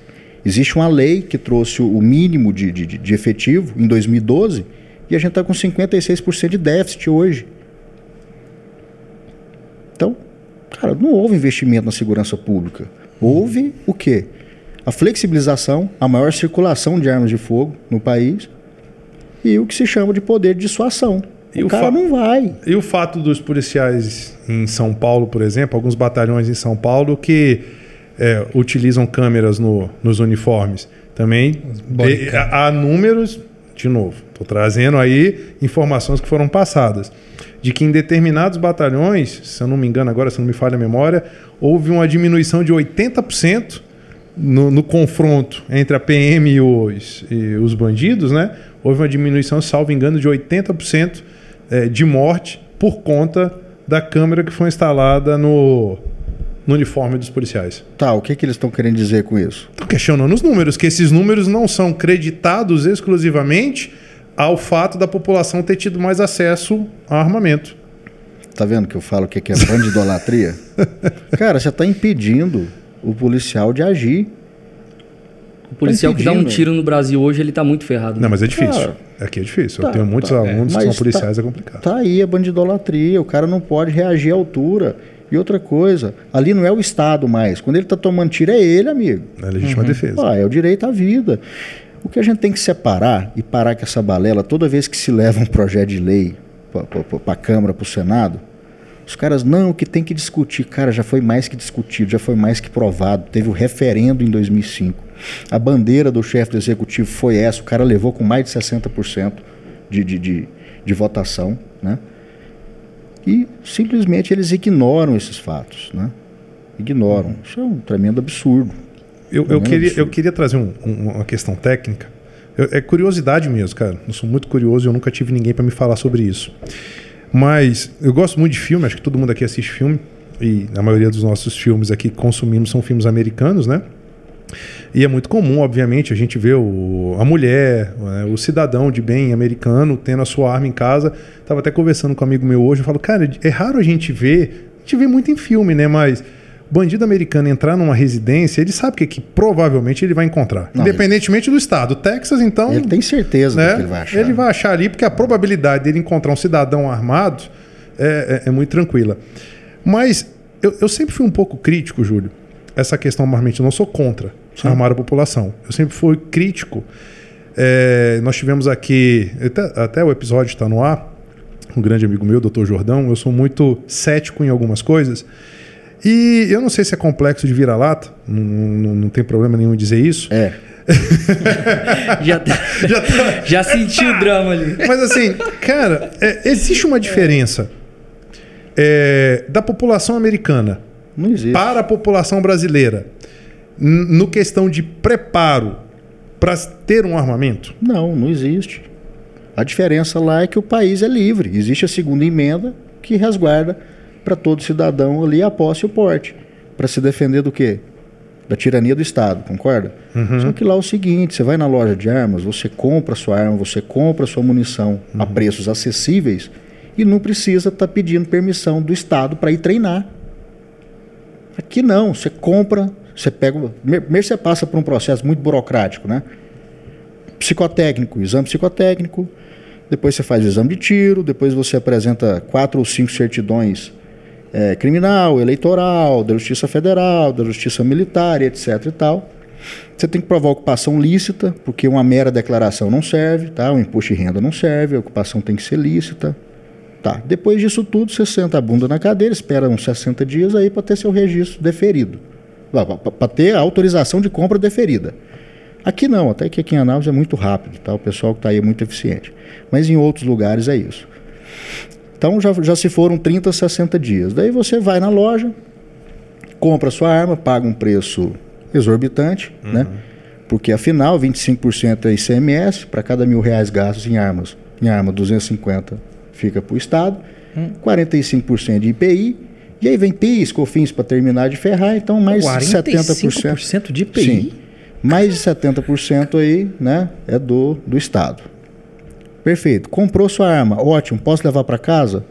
Existe uma lei que trouxe o mínimo de, de, de efetivo em 2012 e a gente está com 56% de déficit hoje. Então, cara, não houve investimento na segurança pública. Houve o quê? A flexibilização, a maior circulação de armas de fogo no país e o que se chama de poder de dissuasão. E o, o cara não vai. E o fato dos policiais em São Paulo, por exemplo, alguns batalhões em São Paulo que é, utilizam câmeras no- nos uniformes. Também há números, de novo, estou trazendo aí informações que foram passadas, de que em determinados batalhões, se eu não me engano agora, se não me falha a memória, houve uma diminuição de 80% no, no confronto entre a PM e os, e os bandidos, né? Houve uma diminuição, salvo engano, de 80% eh, de morte por conta da câmera que foi instalada no, no uniforme dos policiais. Tá, o que, que eles estão querendo dizer com isso? Estão questionando os números, que esses números não são creditados exclusivamente ao fato da população ter tido mais acesso a armamento. Tá vendo que eu falo que que é bandidolatria? cara, você está impedindo o policial de agir. O policial que dá um tiro no Brasil hoje, ele tá muito ferrado. né? Não, mas é difícil. Cara, Aqui é difícil. Eu tá, tenho muitos tá, alunos que Mas são policiais, tá- é complicado. Tá aí a bandidolatria, o cara não pode reagir à altura. E outra coisa, ali não é o Estado mais. Quando ele tá tomando tiro, é ele, amigo. É legítima defesa. Ah, é o direito à vida. O que a gente tem que separar e parar com essa balela, toda vez que se leva um projeto de lei para a Câmara, para o Senado, os caras, não, que tem que discutir. Cara, já foi mais que discutido, já foi mais que provado. Teve o referendo em 2005. A bandeira do chefe do executivo foi essa, o cara levou com mais de 60% de, de, de, de votação, né? E simplesmente eles ignoram esses fatos, né? Ignoram. Isso é um tremendo absurdo. Eu, eu, queria, eu absurdo. queria trazer um- um- uma questão técnica. Eu- é curiosidade mesmo, cara. Eu sou muito curioso e eu nunca tive ninguém para me falar sobre isso. Mas eu gosto muito de filme, acho que todo mundo aqui assiste filme. E a maioria dos nossos filmes aqui que consumimos são filmes americanos, né? E é muito comum, obviamente, a gente vê o- a mulher, né, o cidadão de bem americano tendo a sua arma em casa. Tava até conversando com um amigo meu hoje, eu falo, cara, é raro a gente ver, a gente vê muito em filme, né? Mas bandido americano entrar numa residência, ele sabe o que, que provavelmente ele vai encontrar. Não, Independentemente do estado. Texas, então. Ele tem certeza do né, que ele vai achar. ele vai achar ali, porque a probabilidade dele encontrar um cidadão armado é, é- é muito tranquila. Mas eu, eu sempre fui um pouco crítico, Júlio, essa questão armamento. Eu não sou contra armar a população. Eu sempre fui crítico. É, nós tivemos aqui, até, até o episódio está no ar, um grande amigo meu, Dr. Jordão. Eu sou muito cético em algumas coisas. E eu não sei se é complexo de vira-lata, não, não, não tem problema nenhum em dizer isso. É. Já, tá- Já tá- já senti o drama ali. Mas assim, cara, é, existe uma diferença é, da população americana para a população brasileira no questão de preparo para ter um armamento? Não, não existe. A diferença lá é que o país é livre. Existe a segunda emenda que resguarda para todo cidadão ali a posse e o porte. Para se defender do quê? Da tirania do Estado, concorda? Só que lá é o seguinte: você vai na loja de armas, você compra sua arma, você compra sua munição a preços acessíveis e não precisa estar pedindo permissão do Estado para ir treinar. Aqui não, você compra, você pega. Primeiro você passa por um processo muito burocrático, né? psicotécnico, exame psicotécnico, depois você faz o exame de tiro, depois você apresenta quatro ou cinco certidões eh, criminal, eleitoral, da Justiça Federal, da Justiça Militar, etc e tal. Você tem que provar ocupação lícita, porque uma mera declaração não serve, tá? O imposto de renda não serve, a ocupação tem que ser lícita. Tá. Depois disso tudo, você senta a bunda na cadeira, espera uns 60 dias aí para ter seu registro deferido. Para ter a autorização de compra deferida. Aqui não, até que aqui em Anápolis é muito rápido, tá? O pessoal que está aí é muito eficiente. Mas em outros lugares é isso. Então já, já se foram 30, 60 dias. Daí você vai na loja, compra sua arma, paga um preço exorbitante, né? Porque afinal, 25% é ICMS, para cada mil reais gastos em armas, em arma 250 fica para o Estado, 45% de IPI, e aí vem PIS, COFINS para terminar de ferrar, então mais 70%. 45% de IPI? Sim. Mais de 70% aí, né, é do, do Estado. Perfeito. Comprou sua arma, ótimo. Posso levar para casa?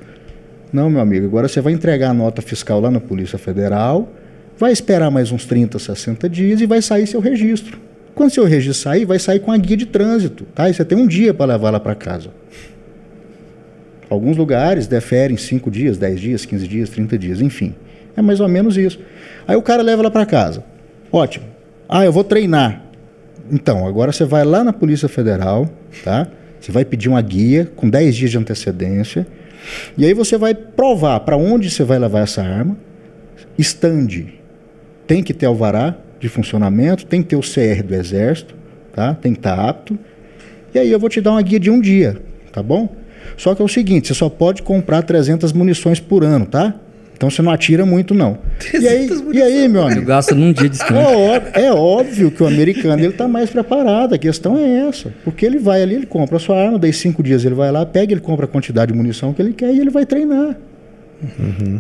Não, meu amigo. Agora você vai entregar a nota fiscal lá na Polícia Federal, vai esperar mais uns 30, 60 dias e vai sair seu registro. Quando seu registro sair, vai sair com a guia de trânsito, tá? E você tem um dia para levar lá para casa. Alguns lugares deferem 5 dias, 10 dias, 15 dias, 30 dias, enfim. É mais ou menos isso. Aí o cara leva lá para casa. Ótimo. Ah, eu vou treinar. Então, agora você vai lá na Polícia Federal, tá? Você vai pedir uma guia com 10 dias de antecedência. E aí você vai provar para onde você vai levar essa arma. Stand. Tem que ter alvará de funcionamento, tem que ter o CR do Exército, tá? Tem que estar apto. E aí eu vou te dar uma guia de um dia, tá bom? Só que é o seguinte, você só pode comprar 300 munições por ano, tá? Então você não atira muito não. E aí, e aí, meu Eu amigo? gasto num dia de É, descanso. ó- é óbvio que o americano ele está mais preparado. A questão é essa. Porque ele vai ali, ele compra a sua arma, daí cinco dias ele vai lá, pega, ele compra a quantidade de munição que ele quer e ele vai treinar.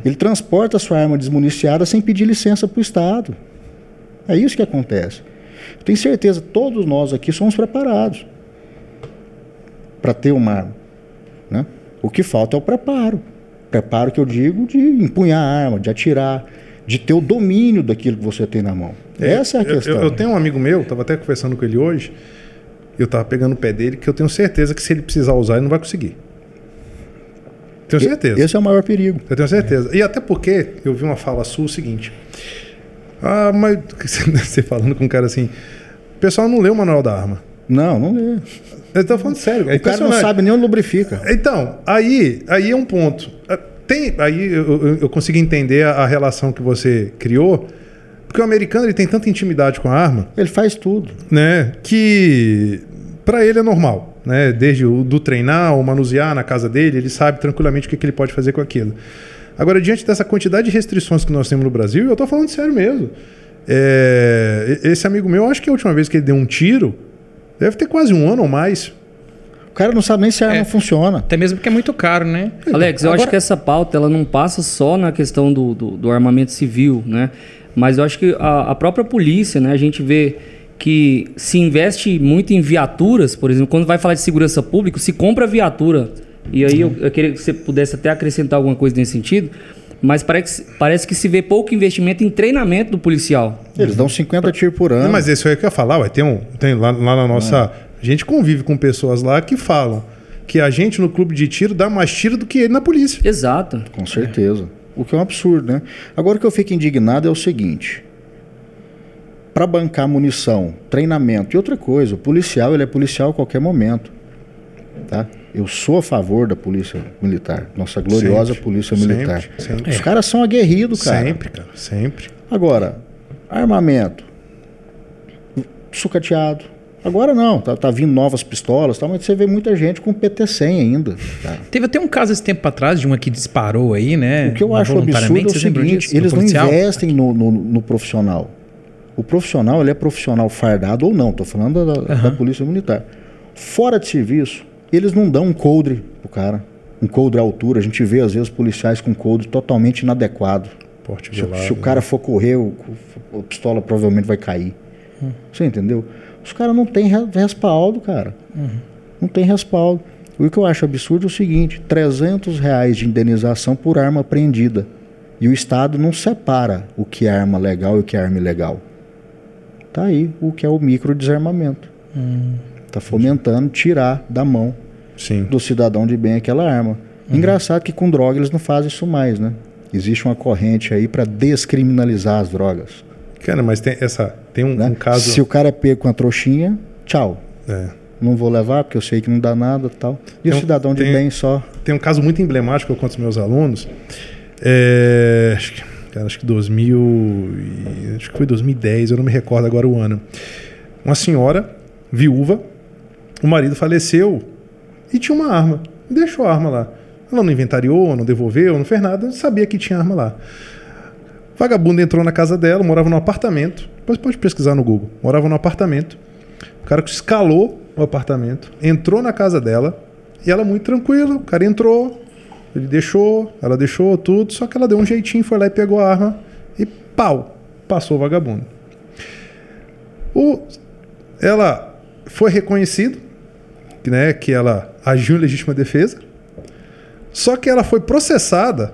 Ele transporta a sua arma desmuniciada sem pedir licença para o Estado. É isso que acontece. Eu tenho certeza, todos nós aqui somos preparados para ter uma arma. Né? O que falta é o preparo. Preparo que eu digo de empunhar a arma, de atirar, de ter o domínio daquilo que você tem na mão. Essa é a Eu- questão. Eu, eu tenho um amigo meu, estava até conversando com ele hoje, eu estava pegando o pé dele, que eu tenho certeza que se ele precisar usar, ele não vai conseguir. Tenho certeza. Esse é o maior perigo. Eu tenho certeza. E até porque eu vi uma fala sua o seguinte. Ah, mas você falando com um cara assim, o pessoal não lê o manual da arma. Não, não lê. Eu tô falando sério. É o cara não sabe nem onde lubrifica. Então, aí, aí é um ponto. Ah, Tem, aí eu, eu, consegui entender a, a relação que você criou, porque o americano ele tem tanta intimidade com a arma, Ele faz tudo. né, que para ele é normal, né? Desde o do treinar, o manusear na casa dele, ele sabe tranquilamente o que, que ele pode fazer com aquilo. Agora, diante dessa quantidade de restrições que nós temos no Brasil, eu tô falando sério mesmo. É, esse amigo meu, acho que a última vez que ele deu um tiro, deve ter quase um ano ou mais. O cara não sabe nem se a arma É. funciona. Até mesmo porque é muito caro, né? Alex, eu Agora- acho que essa pauta ela não passa só na questão do, do, do armamento civil, né? Mas eu acho que a, a própria polícia, né? A gente vê que se investe muito em viaturas, por exemplo, quando vai falar de segurança pública, se compra viatura. E aí eu, eu queria que você pudesse até acrescentar alguma coisa nesse sentido. Mas parece, parece que se vê pouco investimento em treinamento do policial. Eles dão 50 tiros por ano. Não, mas isso aí que eu ia falar, ué, tem um, tem lá, lá na nossa. A gente convive com pessoas lá que falam que a gente no clube de tiro dá mais tiro do que ele na polícia. Exato. Com certeza. O que é um absurdo, né? Agora o que eu fico indignado é o seguinte: para bancar munição, treinamento e outra coisa, o policial ele é policial a qualquer momento. Tá? Eu sou a favor da polícia militar, nossa gloriosa Sempre, polícia sempre, militar. sempre. Os caras são aguerridos, cara. Sempre, cara. Sempre. Agora, armamento, sucateado. Agora não, tá, tá vindo novas pistolas, tá, mas você vê muita gente com PT-100 ainda. tá? Teve até um caso esse tempo atrás de uma que disparou aí, né? O que eu acho absurdo é o seguinte, disso? Eles não investem no, no- no profissional. O profissional, ele é profissional fardado ou não, tô falando da, da Aham. polícia militar. Fora de serviço, eles não dão um coldre pro cara, um coldre à altura. A gente vê, às vezes, policiais com coldre totalmente inadequado. Porte Se, velado, se o né? cara for correr, o, a pistola provavelmente vai cair. Você entendeu? Os caras não têm re- respaldo, cara. Não tem respaldo. O que eu acho absurdo é o seguinte: 300 reais de indenização por arma apreendida. E o Estado não separa o que é arma legal e o que é arma ilegal. Tá aí o que é o micro desarmamento. Tá fomentando tirar da mão Sim. do cidadão de bem aquela arma. Engraçado que com droga eles não fazem isso mais, né? Existe uma corrente aí para descriminalizar as drogas. Cara, mas tem essa. Tem um, né? um caso. Se o cara é pego com a trouxinha, tchau. é. Não vou levar porque eu sei que não dá nada e tal. E Tem o um- cidadão de tem- bem só. Tem um caso muito emblemático que eu conto aos meus alunos. É, acho, que, cara, acho que 2000. e- Acho que foi 2010, eu não me recordo agora o ano. Uma senhora, viúva, o marido faleceu e tinha uma arma. Deixou a arma lá. Ela não inventariou, não devolveu, não fez nada, sabia que tinha arma lá. Vagabundo entrou na casa dela, morava num apartamento. Depois pode pesquisar no Google. Morava num apartamento. O cara escalou o apartamento, entrou na casa dela e ela muito tranquila. O cara entrou, ele deixou, ela deixou tudo, só que ela deu um jeitinho, foi lá e pegou a arma e pau, passou o vagabundo. O, ela foi reconhecido, né, que ela agiu em legítima defesa, só que ela foi processada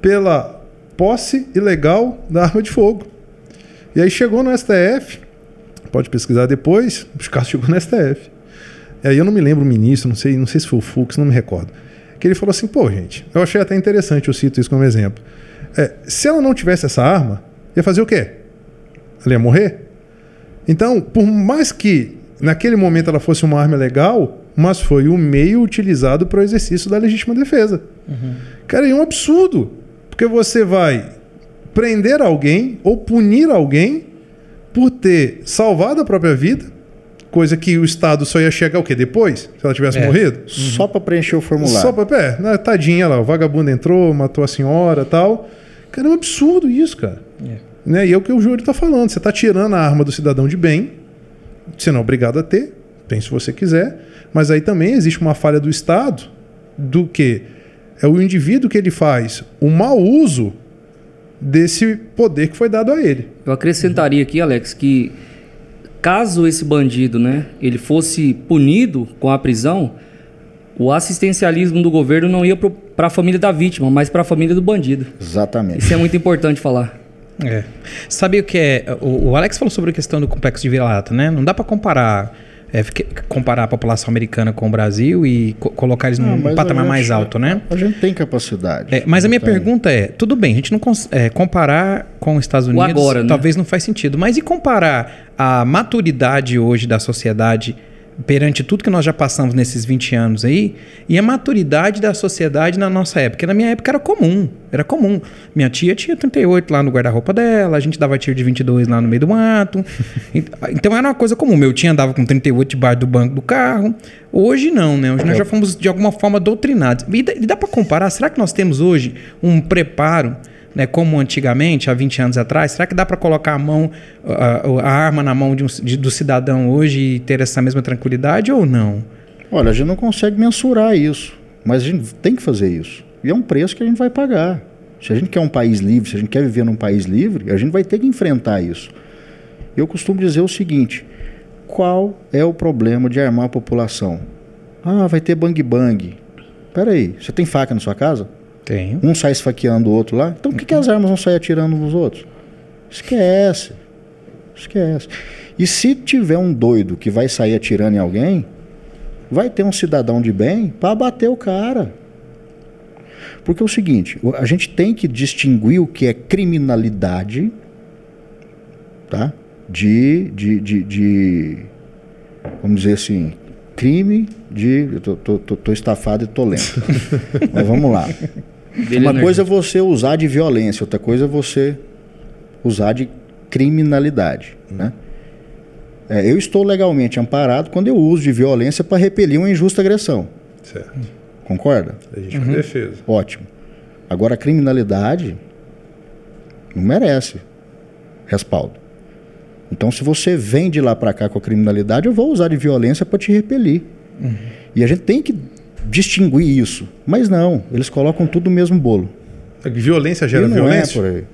pela posse ilegal da arma de fogo. E aí chegou no STF, pode pesquisar depois, os casos chegou no STF. E aí eu não me lembro o ministro, não sei, não sei se foi o Fux, não me recordo. Que ele falou assim, pô, gente, eu achei até interessante, eu cito isso como exemplo. É, se ela não tivesse essa arma, ia fazer o quê? Ela ia morrer? Então, por mais que naquele momento ela fosse uma arma legal, mas foi o meio utilizado para o exercício da legítima defesa. Cara, é um absurdo. Porque você vai prender alguém ou punir alguém por ter salvado a própria vida, coisa que o Estado só ia chegar o quê? Depois? Se ela tivesse É. morrido? Só para preencher o formulário. Só pra. É, né, tadinha lá, o vagabundo entrou, matou a senhora tal. Cara, é um absurdo isso, cara. É. Né? E é o que o Júlio tá falando. Você tá tirando a arma do cidadão de bem, você não é obrigado a ter, tem se você quiser. Mas aí também existe uma falha do Estado do que é o indivíduo que ele faz o mau uso desse poder que foi dado a ele. Eu acrescentaria aqui, Alex, que caso esse bandido, né, ele fosse punido com a prisão, o assistencialismo do governo não ia para a família da vítima, mas para a família do bandido. Exatamente. Isso é muito importante falar. É. Sabe o que é? O, o Alex falou sobre a questão do complexo de vira-lata, né? Não dá pra comparar, é, comparar a população americana com o Brasil e co- colocar eles num patamar gente- mais alto, né? A gente tem capacidade. É, mas a minha Tem. pergunta é: tudo bem, a gente não é, comparar com os Estados O Unidos agora, né? talvez não faz sentido, mas e comparar a maturidade hoje da sociedade perante tudo que nós já passamos nesses 20 anos aí e a maturidade da sociedade na nossa época? Na minha época era comum, era comum. Minha tia tinha 38 lá no guarda-roupa dela, a gente dava tiro de 22 lá no meio do mato. Ent- então era uma coisa comum. Meu tio andava com 38 debaixo do banco do carro. Hoje não, né? Hoje nós já fomos de alguma forma doutrinados. E dá, e dá para comparar? Será que nós temos hoje um preparo, né, como antigamente, há 20 anos atrás? Será que dá para colocar a mão, a, a arma na mão de um, de- do cidadão hoje e ter essa mesma tranquilidade ou não? Olha, a gente não consegue mensurar isso, mas a gente tem que fazer isso. E é um preço que a gente vai pagar. Se a gente quer um país livre, se a gente quer viver num país livre, a gente vai ter que enfrentar isso. Eu costumo dizer o seguinte: qual é o problema de armar a população? Ah, vai ter bang bang. Peraí, você tem faca na sua casa? Tenho. Um sai esfaqueando o outro lá? Então por que, que as armas vão sair atirando nos outros? Esquece. Esquece. E se tiver um doido que vai sair atirando em alguém, vai ter um cidadão de bem para abater o cara. Porque é o seguinte, a gente tem que distinguir o que é criminalidade tá? de, de, de, de, vamos dizer assim, crime de. Eu tô, tô, tô, tô estafado e tô lento. Mas vamos lá. Dele Uma coisa é você usar de violência, outra coisa é você usar de criminalidade. Né? É, eu estou legalmente amparado quando eu uso de violência para repelir uma injusta agressão. Certo. Concorda? Legítima defesa. Ótimo. Agora, a criminalidade não merece respaldo. Então, se você vem de lá para cá com a criminalidade, eu vou usar de violência para te repelir. E a gente tem que distinguir isso. Mas não, eles colocam tudo no mesmo bolo. A Violência gera não violência? é por aí.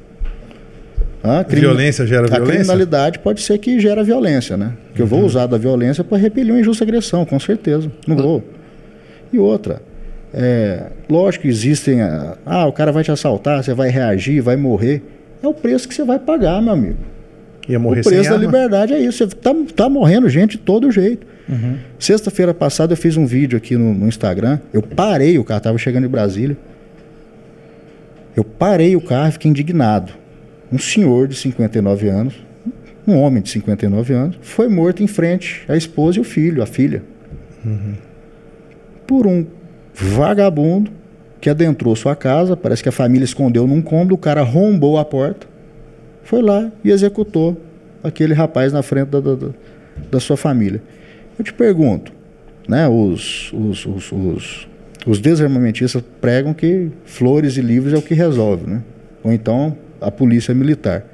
A crimi- Violência gera A violência? criminalidade pode ser que gera violência, né? Que eu vou usar da violência para repelir uma injusta agressão, com certeza. Não vou. E outra, é, lógico que existem. ah, Ah, o cara vai te assaltar, você vai reagir, vai morrer. É o preço que você vai pagar, meu amigo. Ia morrer o preço da arma? liberdade é isso. Você tá, tá morrendo gente de todo jeito. Sexta-feira passada eu fiz um vídeo aqui no, no Instagram. Eu parei o carro, tava chegando em Brasília. Eu parei o carro e fiquei indignado. Um senhor de 59 anos, um homem de 59 anos, foi morto em frente à esposa e o filho, a filha. Por um vagabundo que adentrou sua casa, parece que a família escondeu num cômodo, o cara arrombou a porta, foi lá e executou aquele rapaz na frente da, da- da sua família. Eu te pergunto, né, os, os, os, os, os desarmamentistas pregam que flores e livros é o que resolve, né? Ou então a polícia militar.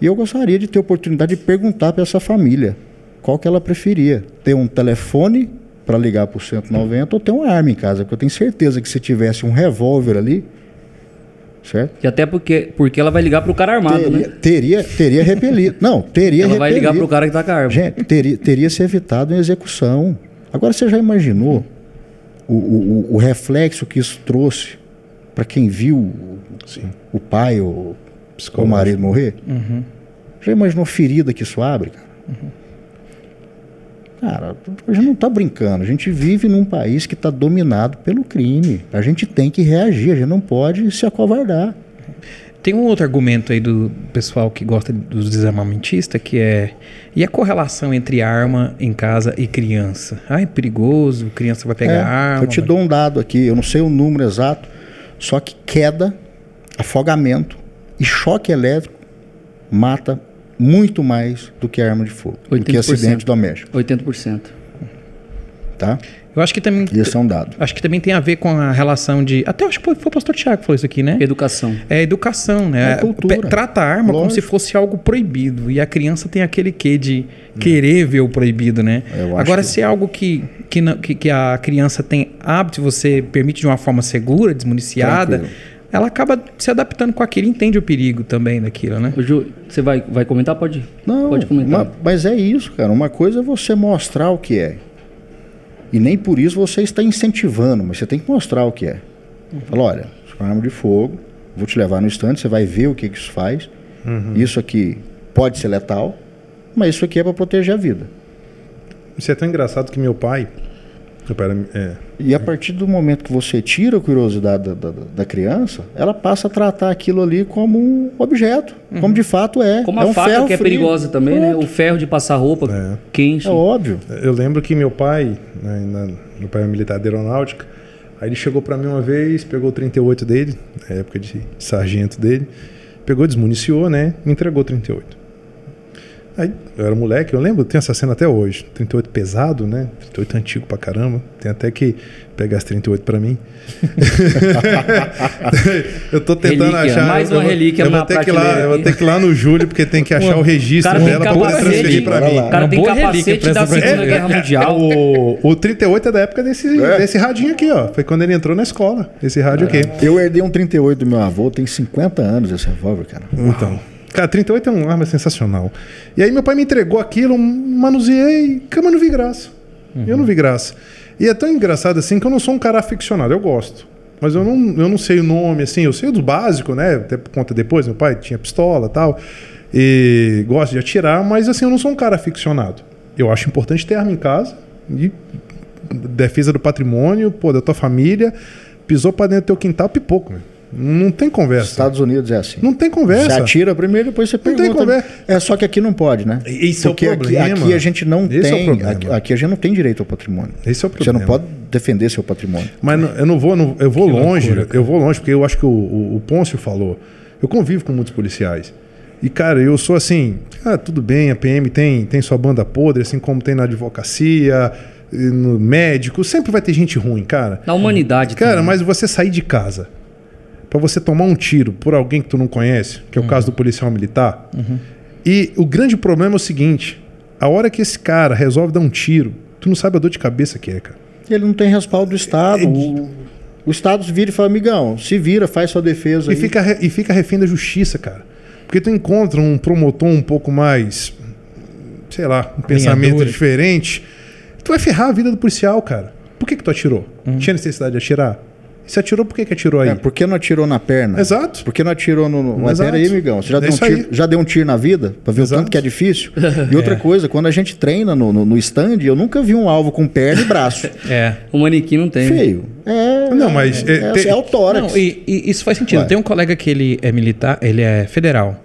E eu gostaria de ter oportunidade de perguntar para essa família qual que ela preferia. Ter um telefone para ligar para o 190 ou ter uma arma em casa. Porque eu tenho certeza que se tivesse um revólver ali, certo? E até porque, porque ela vai ligar pro cara armado, teria, né? teria, teria repelido. Não, teria Ela vai ligar repelido. pro cara que tá com a arma. Gente, teria, teria se evitado uma execução. Agora você já imaginou o, o, o- o reflexo que isso trouxe para quem viu o, Sim. o pai ou o marido morrer? Já imaginou a ferida que isso abre? Cara, Cara, a gente não está brincando. A gente vive num país que está dominado pelo crime. A gente tem que reagir, a gente não pode se acovardar. Tem um outro argumento aí do pessoal que gosta dos desarmamentistas, que é... E a correlação entre arma em casa e criança? Ah, é perigoso, criança vai pegar É, arma... Eu te dou um dado aqui, eu não sei o número exato, só que queda, afogamento e choque elétrico mata muito mais do que arma de fogo, do que 80%. acidente doméstico, 80%. tá? Eu acho que também... Isso é um dado. Acho que também tem a ver com a relação de... Até acho que foi, foi o pastor Tiago que falou isso aqui, né? Educação. É educação, né? É cultura. Trata a arma como Lógico. se fosse algo proibido. E a criança tem aquele quê de querer ver o proibido, né? Eu acho Agora, que- se é algo que, que, não- que, que a criança tem hábito, você permite de uma forma segura, desmuniciada, Tranquilo. Ela acaba se adaptando com aquilo e entende o perigo também daquilo, né? Ju, você vai, vai comentar? Pode, Não, pode comentar. uma- mas é isso, cara. Uma coisa é você mostrar o que é. E nem por isso você está incentivando, mas você tem que mostrar o que é. Fala, olha, isso é uma arma de fogo, vou te levar no instante, você vai ver o que, que isso faz. Isso aqui pode ser letal, mas isso aqui é para proteger a vida. Isso é tão engraçado que meu pai. É, E a partir do momento que você tira a curiosidade da, da, da criança, ela passa a tratar aquilo ali como um objeto, como de fato é. Como é a um faca ferro que é frio. perigosa também, né? Pronto. O ferro de passar roupa É. quente. É óbvio. Eu lembro que meu pai, né, na- meu pai é militar de aeronáutica, aí ele chegou pra mim uma vez, pegou o 38 dele, na época de sargento dele, pegou, desmuniciou, né, me entregou o 38. Aí eu era moleque, eu lembro, tem essa cena até hoje. 38 pesado, né? 38 antigo pra caramba. Tem até que pegar esse 38 pra mim. eu tô tentando Relíquia, achar. mais eu uma vou- relíquia eu vou na ter que ir lá, Eu vou ter que ir lá no Júlio, porque tem que achar o registro cara dela pra poder transferir pra mim. O cara tem Uma boa relíquia capacete da Segunda. Guerra Mundial. O, o 38 é da época desse, É. desse radinho aqui, ó. Foi quando ele entrou na escola. Esse rádio aqui. Eu herdei um 38 do meu avô, tem 50 anos esse revólver, cara. Então. Cara, 38 é uma arma sensacional. E aí meu pai me entregou aquilo, manuseei, eu não vi graça. Eu não vi graça. E é tão engraçado assim que eu não sou um cara aficionado, eu gosto. Mas eu não, eu não sei o nome, assim, eu sei do básico, né? Até por conta depois, meu pai tinha pistola tal. E gosto de atirar, mas assim, eu não sou um cara aficionado. Eu acho importante ter arma em casa e defesa do patrimônio, pô, da tua família. Pisou pra dentro do teu quintal, pipoco, meu. Não tem conversa. Estados Unidos é assim. Não tem Você conversa. atira primeiro, depois você tem pergunta. conversa. É só que aqui não pode, né? Esse é o Porque aqui- problema. Aqui, a gente não Esse é o tem. problema. aqui, aqui a gente não tem direito ao patrimônio. Esse é o Você não problema. pode defender seu patrimônio. Mas não- eu não vou, não- eu vou Que longe, loucura, eu vou longe, porque eu acho que o, o, o Pôncio falou. Eu convivo com muitos policiais. E, cara, eu sou assim, ah, tudo bem, a PM tem, tem sua banda podre, assim como tem na advocacia, e no médico, sempre vai ter gente ruim, cara. Na humanidade. Cara, também. mas você sair de casa pra você tomar um tiro por alguém que tu não conhece, que é o caso do policial militar. E o grande problema é o seguinte: a hora que esse cara resolve dar um tiro, tu não sabe a dor de cabeça que é, cara. Ele não tem respaldo do Estado. É- O, o Estado vira e fala, amigão, se vira, faz sua defesa E aí. fica, e fica refém da justiça, cara. Porque tu encontra um promotor um pouco mais, sei lá, um pensamento diferente, tu vai ferrar a vida do policial, cara. Por que, que tu atirou? Tinha necessidade de atirar? Se atirou, por que, que atirou aí? É, por que não atirou na perna? Exato. Por que não atirou no. no... Mas Exato. pera aí, amigão. Você já, É deu um tiro, aí. já deu um tiro na vida? Pra ver o Exato. tanto que é difícil? E outra coisa, quando a gente treina no, no, no stand, eu nunca vi um alvo com perna e braço. É. O manequim não tem. Feio. É. Não, mas, É, é, é, tem- é o tórax. Não, e, e isso faz sentido. Vai. Tem um colega que ele é militar, ele é federal.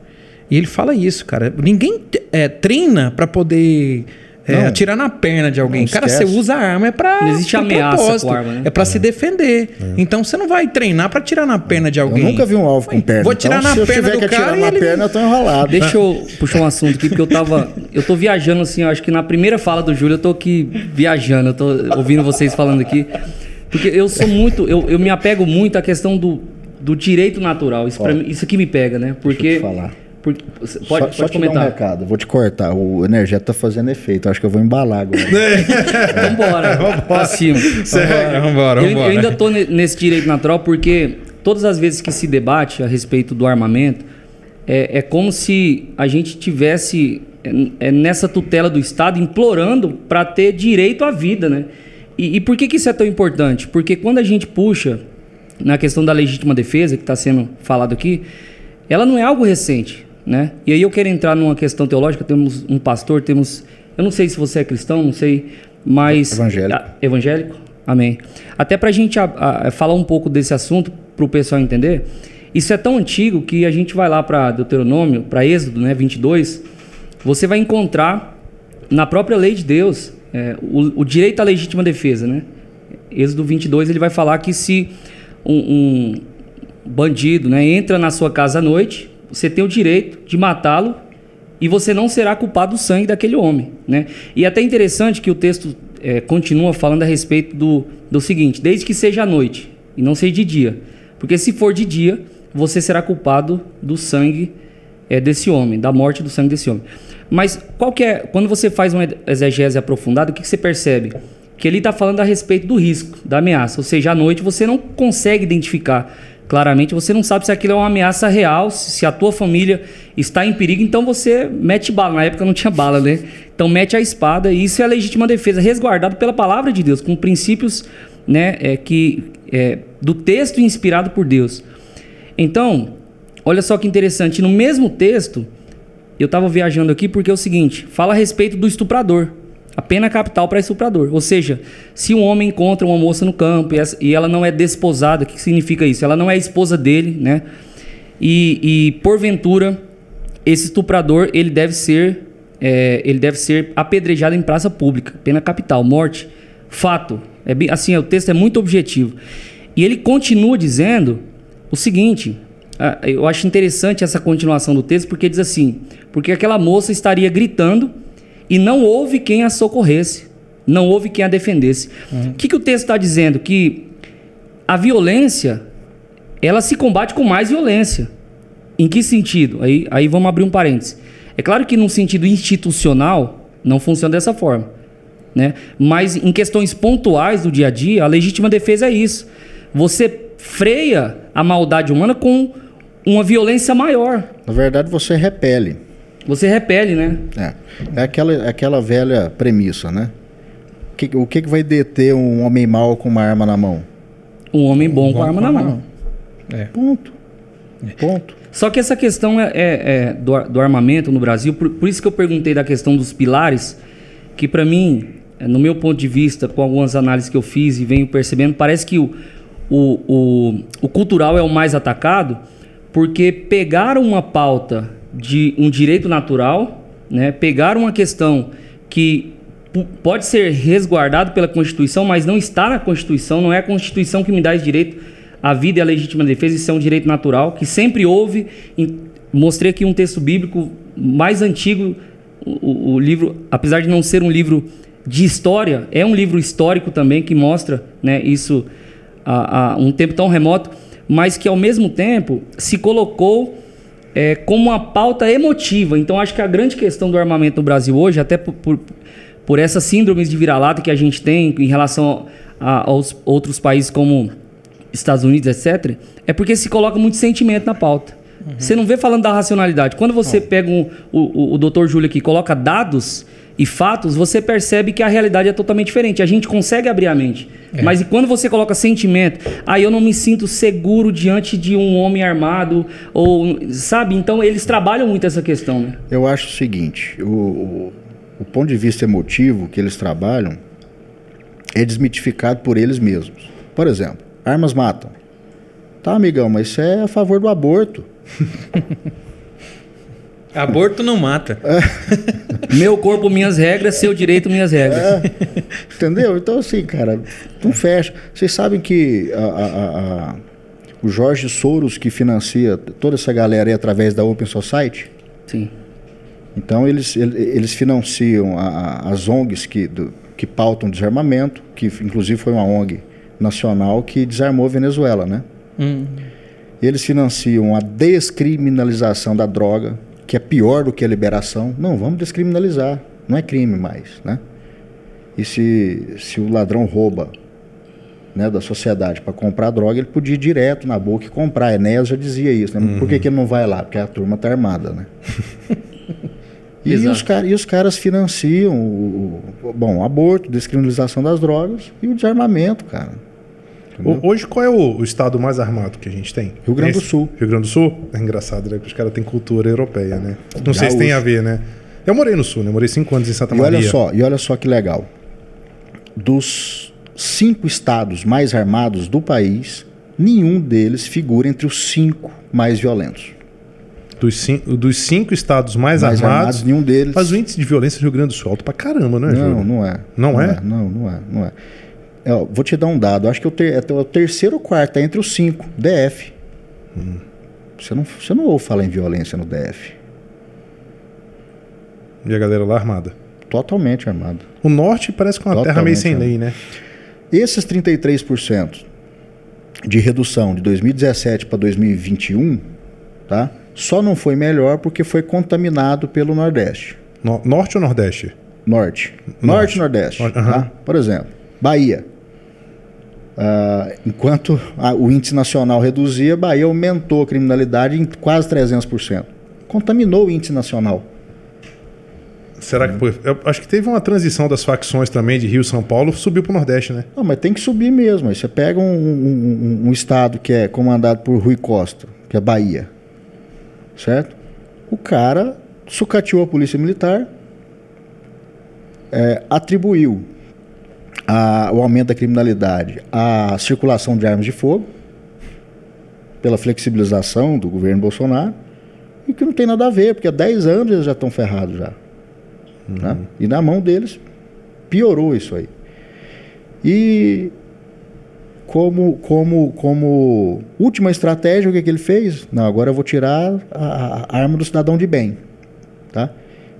E ele fala isso, cara. Ninguém é, treina pra poder é, Não. atirar na perna de alguém. Não cara, esquece. você usa a arma é pra. Não existe ameaça com a arma, né? É pra se defender. Então você não vai treinar pra atirar na perna de Eu alguém. nunca vi um alvo com perna. Vou atirar então, na se eu perna tiver do que atirar cara e na ele- perna, eu tô enrolado. Deixa eu puxar um assunto aqui, porque eu tava. Eu tô viajando assim, eu acho que na primeira fala do Júlio eu tô aqui viajando, eu tô ouvindo vocês falando aqui. Porque eu sou muito. Eu, eu me apego muito à questão do, do direito natural. Isso, pra mim- isso aqui me pega, né? Porque. te falar. Porque- pode só, pode só te dar um comentar. recado, vou te cortar. O energético tá fazendo efeito. Acho que eu vou embalar agora. Vambora. pra cima. Vambora, vambora, Eu, vambora. eu ainda tô ne- nesse direito natural porque todas as vezes que se debate a respeito do armamento, é, é como se a gente tivesse é, é, nessa tutela do Estado implorando para ter direito à vida, né? E, e por que, que isso é tão importante? Porque quando a gente puxa na questão da legítima defesa, que está sendo falado aqui, ela não é algo recente, né? E aí eu quero entrar numa questão teológica, temos um pastor, temos... Eu não sei se você é cristão, não sei, mas... Evangélico. Ah, evangélico? Amém. Até para a gente a- a- falar um pouco desse assunto, para o pessoal entender, isso é tão antigo que a gente vai lá para Deuteronômio, para Êxodo, né, 22, você vai encontrar na própria lei de Deus é, o, o direito à legítima defesa, né? Êxodo 22, ele vai falar que se um, um bandido né, entra na sua casa à noite, você tem o direito de matá-lo e você não será culpado do sangue daquele homem. Né? E é até interessante que o texto é, continua falando a respeito do, do seguinte: desde que seja à noite e não seja de dia. Porque se for de dia, você será culpado do sangue é, desse homem, da morte do sangue desse homem. Mas qual que é, quando você faz uma exegese aprofundada, o que, que você percebe? Que ele está falando a respeito do risco, da ameaça. Ou seja, à noite você não consegue identificar claramente, você não sabe se aquilo é uma ameaça real, se a tua família está em perigo, então você mete bala. Na época não tinha bala, né? Então mete a espada e isso é legítima defesa, resguardado pela palavra de Deus, com princípios né, é, que, é, do texto inspirado por Deus. Então, olha só que interessante, no mesmo texto, eu estava viajando aqui porque é o seguinte, fala a respeito do estuprador. A pena capital para estuprador. Ou seja, se um homem encontra uma moça no campo e, ela não é desposada, o que significa isso? Ela não é esposa dele, né? E, e, porventura, esse estuprador ele deve ser é, ele deve ser apedrejado em praça pública, pena capital, morte, fato. É bem, assim, o texto é muito objetivo. E ele continua dizendo o seguinte: ah, eu acho interessante essa continuação do texto porque diz assim, porque aquela moça estaria gritando e não houve quem a socorresse, não houve quem a defendesse. O que, que o texto está dizendo? Que a violência ela se combate com mais violência. Em que sentido? Aí, aí vamos abrir um parênteses. É claro que num sentido institucional não funciona dessa forma. Né? Mas em questões pontuais do dia a dia, a legítima defesa é isso. Você freia a maldade humana com uma violência maior. Na verdade, você repele. Você repele, né? É, é aquela, é aquela velha premissa, né? O que, o que que vai deter um homem mau com uma arma na mão? Um homem bom, com bom a arma com na mão. mão. É. Ponto. Ponto. Só que essa questão é, é- é do, do armamento no Brasil, por, por isso que eu perguntei da questão dos pilares, que para mim, é, no meu ponto de vista, com algumas análises que eu fiz e venho percebendo, parece que o, o, o, o cultural é o mais atacado, porque pegaram uma pauta de um direito natural, né? pegaram uma questão que pode ser resguardado pela Constituição, mas não está na Constituição, não é a Constituição que me dá esse direito à vida e à legítima defesa, isso é um direito natural, que sempre houve. mostrei aqui um texto bíblico mais antigo, o, o- livro, apesar de não ser um livro de história, é um livro histórico também que mostra né, isso há um tempo tão remoto, mas que ao mesmo tempo se colocou é, como uma pauta emotiva. Então acho que a grande questão do armamento no Brasil hoje, até por, por, por essas síndromes de vira-lata que a gente tem em relação a- aos outros países como Estados Unidos, etc., é porque se coloca muito sentimento na pauta. Você não vê falando da racionalidade. Quando você pega um- o, o, o doutor Júlio aqui, coloca dados e fatos, você percebe que a realidade é totalmente diferente. A gente consegue abrir a mente. Mas e quando você coloca sentimento, aí eu não me sinto seguro diante de um homem armado, ou sabe? Então eles trabalham muito essa questão, né? Eu acho o seguinte, o, o, o ponto de vista emotivo que eles trabalham é desmitificado por eles mesmos. Por exemplo, armas matam. Tá, amigão, mas isso é a favor do aborto. Aborto não mata. Meu corpo, minhas regras, seu direito, minhas regras. Entendeu? Então, assim, cara, não fecha. Vocês sabem que a- a- a- o Jorge Soros, que financia toda essa galera aí através da Open Society, Sim. então eles, ele- eles financiam as ONGs que, do- que pautam desarmamento, que inclusive foi uma ONG nacional que desarmou a Venezuela, né? Hum. Eles financiam a descriminalização da droga, que é pior do que a liberação. Não, vamos descriminalizar. Não é crime mais, né? E se, se o ladrão rouba né, da sociedade para comprar droga, ele podia ir direto na boca e comprar. Enéas já dizia isso, né? Por que, que ele não vai lá? Porque a turma tá armada, né? e, os e os caras financiam o, o- bom, o aborto, descriminalização das drogas e o desarmamento, cara. Hoje, qual é o, o estado mais armado que a gente tem? Rio Grande do Esse? Sul. Rio Grande do Sul? É engraçado, né? Porque os caras têm cultura europeia, né? Não sei se tem a Gaúcho. ver, né? Eu morei no Sul, né? Morei cinco anos em Santa E Maria. olha só, e olha só que legal. Dos cinco estados mais armados do país, nenhum deles figura entre os cinco mais violentos. Dos, cinco, dos cinco estados mais, mais armados, nenhum deles. mas o índice de violência no Rio Grande do Sul é alto pra caramba, não é, não, Júlio? não é. Não é? Não, não é, não é. É, ó, vou te dar um dado. Acho que é o, ter- é o terceiro ou quarto, é entre os cinco. DF. Hum. Você, não, você não ouve falar em violência no DF. E a galera lá armada. Totalmente armado. O norte parece que é uma terra meio Totalmente, sem né? lei, né? Esses 33% de redução de 2017 para 2021, tá? Só não foi melhor porque foi contaminado pelo Nordeste. No- norte ou nordeste? Norte. Norte. Norte e Nordeste. Norte, tá? Por exemplo, Bahia. Ah, enquanto a- o índice nacional reduzia, Bahia aumentou a criminalidade em quase 300%. Contaminou o índice nacional. Será que? Eu acho que teve uma transição das facções também de Rio São Paulo, subiu pro nordeste, né? Não, mas tem que subir mesmo. Aí você pega um, um- um- um estado que é comandado por Rui Costa, que é Bahia, certo? O cara sucateou a polícia militar, é, atribuiu a- o aumento da criminalidade à circulação de armas de fogo, pela flexibilização do governo Bolsonaro, e que não tem nada a ver, porque há 10 anos eles já estão ferrados já. né? E na mão deles piorou isso aí. E como, como, como última estratégia, o que, que ele fez? Não, agora eu vou tirar a, a arma do cidadão de bem. Tá?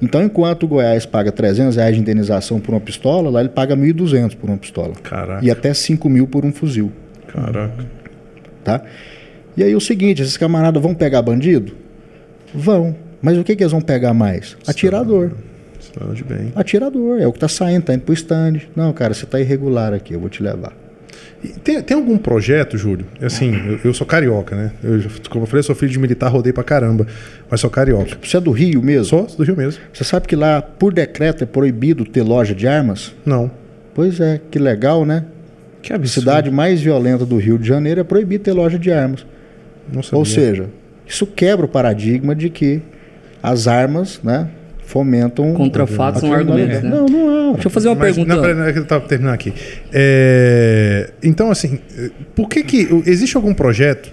Então, enquanto o Goiás paga 300 reais de indenização por uma pistola, lá ele paga 1.200 por uma pistola. Caraca. E até 5 mil por um fuzil. Caraca. Tá? E aí o seguinte, esses camaradas vão pegar bandido? Vão. Mas o que, que eles vão pegar mais? Atirador. Cidadão de bem. Atirador. É o que tá saindo, tá indo pro stand. Não, cara, você tá irregular aqui, eu vou te levar. Tem, tem algum projeto, Júlio? Assim, eu, eu sou carioca, né? Eu, como eu falei, eu sou filho de militar, rodei pra caramba, mas sou carioca. Você é do Rio mesmo? Sou do Rio mesmo. Você sabe que lá, por decreto, é proibido ter loja de armas? Não. Pois é, que legal, né? Que A absurdo. cidade mais violenta do Rio de Janeiro é proibido ter loja de armas. Não sabia. Ou seja, isso quebra o paradigma de que as armas, né, fomentam. Contra fatos são argumentos, né? Não, não há. Deixa eu fazer uma Mas, pergunta. Não, peraí, é que eu tava terminando aqui. É, então, assim, por que que... Existe algum projeto,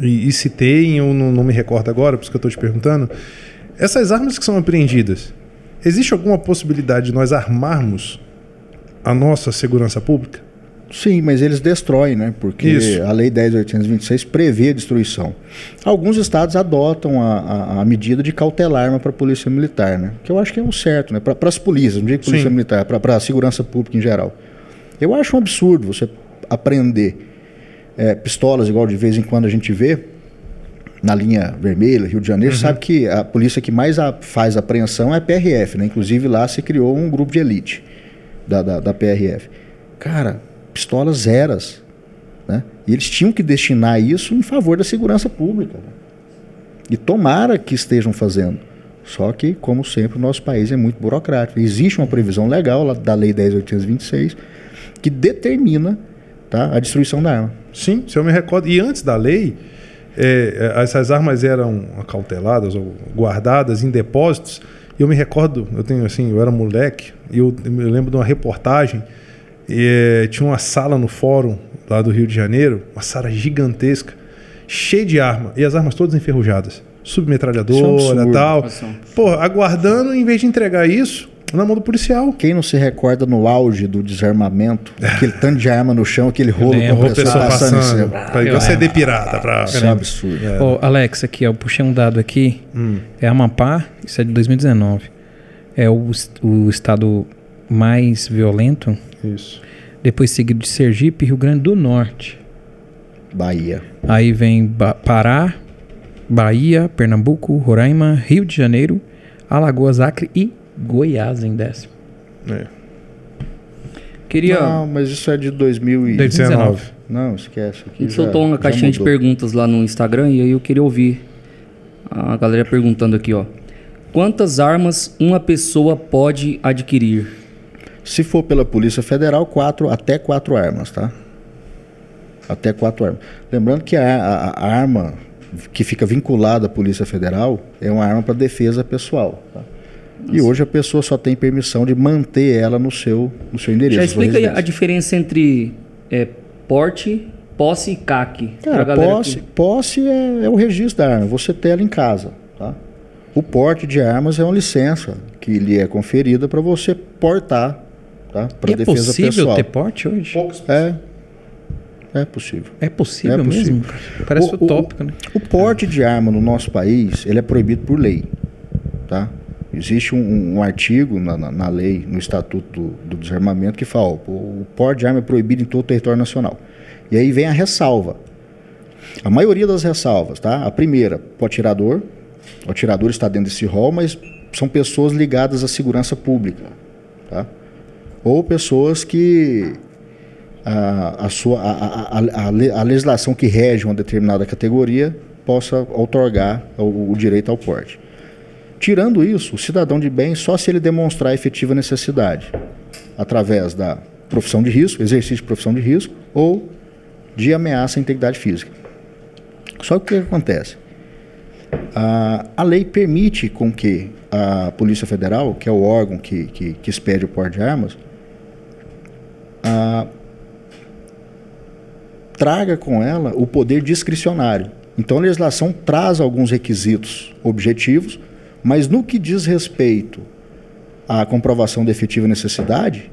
e, e se tem, eu não, não me recordo agora, por isso que eu estou te perguntando, essas armas que são apreendidas, existe alguma possibilidade de nós armarmos a nossa segurança pública? Sim, mas eles destroem, né? Porque Isso. a Lei 10.826 prevê a destruição. Alguns estados adotam a, a- a medida de cautelar para a polícia militar, né? Que eu acho que é o certo, né? Para as polícias, não digo polícia Sim. militar, para a segurança pública em geral. Eu acho um absurdo você aprender é, pistolas, igual de vez em quando a gente vê, na linha vermelha, Rio de Janeiro, sabe que a polícia que mais a- faz apreensão é a PRF, né? Inclusive lá se criou um grupo de elite da, da, da PRF. Cara, pistolas zeras, né? E eles tinham que destinar isso em favor da segurança pública. né? E tomara que estejam fazendo. Só que, como sempre, o nosso país é muito burocrático. Existe uma previsão legal lá da Lei 10.826 que determina tá, a destruição da arma. Sim, se eu me recordo. E antes da lei, é, é, essas armas eram acauteladas ou guardadas em depósitos. Eu me recordo, eu tenho assim, eu era moleque, e eu, eu me lembro de uma reportagem. E, é, tinha uma sala no fórum lá do Rio de Janeiro, uma sala gigantesca, cheia de arma, e as armas todas enferrujadas. É um Submetralhadora e tal. Nossa. Porra, aguardando, em vez de entregar isso, na mão do policial. Quem não se recorda no auge do desarmamento, aquele tanto de arma no chão, aquele rolo com Uma pessoa passando, em passando. cima. Pra igual CD pirata. Pra... Isso é um absurdo. Ô, Alex, aqui, ó, eu puxei um dado aqui. Hum. É Amapá, isso é de 2019. É o, o estado mais violento, Isso. depois seguido de Sergipe e Rio Grande do Norte. Bahia. Aí vem Ba- Pará, Bahia, Pernambuco, Roraima, Rio de Janeiro, Alagoas, Acre e Goiás em décimo. É. Queria. Não, mas isso é de 2000 e... 2019. Não, esquece. A Aqui gente já- soltou uma caixinha de perguntas lá no Instagram e aí eu queria ouvir a galera perguntando aqui, ó. Quantas armas uma pessoa pode adquirir? Se for pela Polícia Federal, quatro, até quatro armas, tá? Até quatro armas. Lembrando que a, a- a arma que fica vinculada à Polícia Federal é uma arma para defesa pessoal. tá? E hoje a pessoa só tem permissão de manter ela no seu, no seu endereço. Já explica a diferença entre é, porte, posse e CAC. Cara, posse, que- posse é, é o registro da arma. Você tem ela em casa. Tá? O porte de armas é uma licença que lhe é conferida para você portar tá? para é defesa possível pessoal. ter porte hoje? É, é possível. É possível, É possível. mesmo? Parece O- o- utópico, né? O porte de arma no nosso país ele é proibido por lei. Tá? Existe um, um artigo na, na- na lei, no Estatuto do, do Desarmamento, que fala: ó, o, o porte de arma é proibido em todo o território nacional. E aí vem a ressalva. A maioria das ressalvas, tá? A primeira, o atirador. O atirador está dentro desse rol, mas são pessoas ligadas à segurança pública. Tá? Ou pessoas que a, a, sua, a, a, a, a le- a legislação que rege uma determinada categoria possa outorgar o, o direito ao porte. Tirando isso, o cidadão de bem só se ele demonstrar efetiva necessidade, através da profissão de risco, exercício de profissão de risco, ou de ameaça à integridade física. Só que o que acontece? A, a lei permite com que a Polícia Federal, que é o órgão que, que, que expede o porte de armas, a, traga com ela o poder discricionário. Então a legislação traz alguns requisitos objetivos, mas no que diz respeito à comprovação da efetiva necessidade,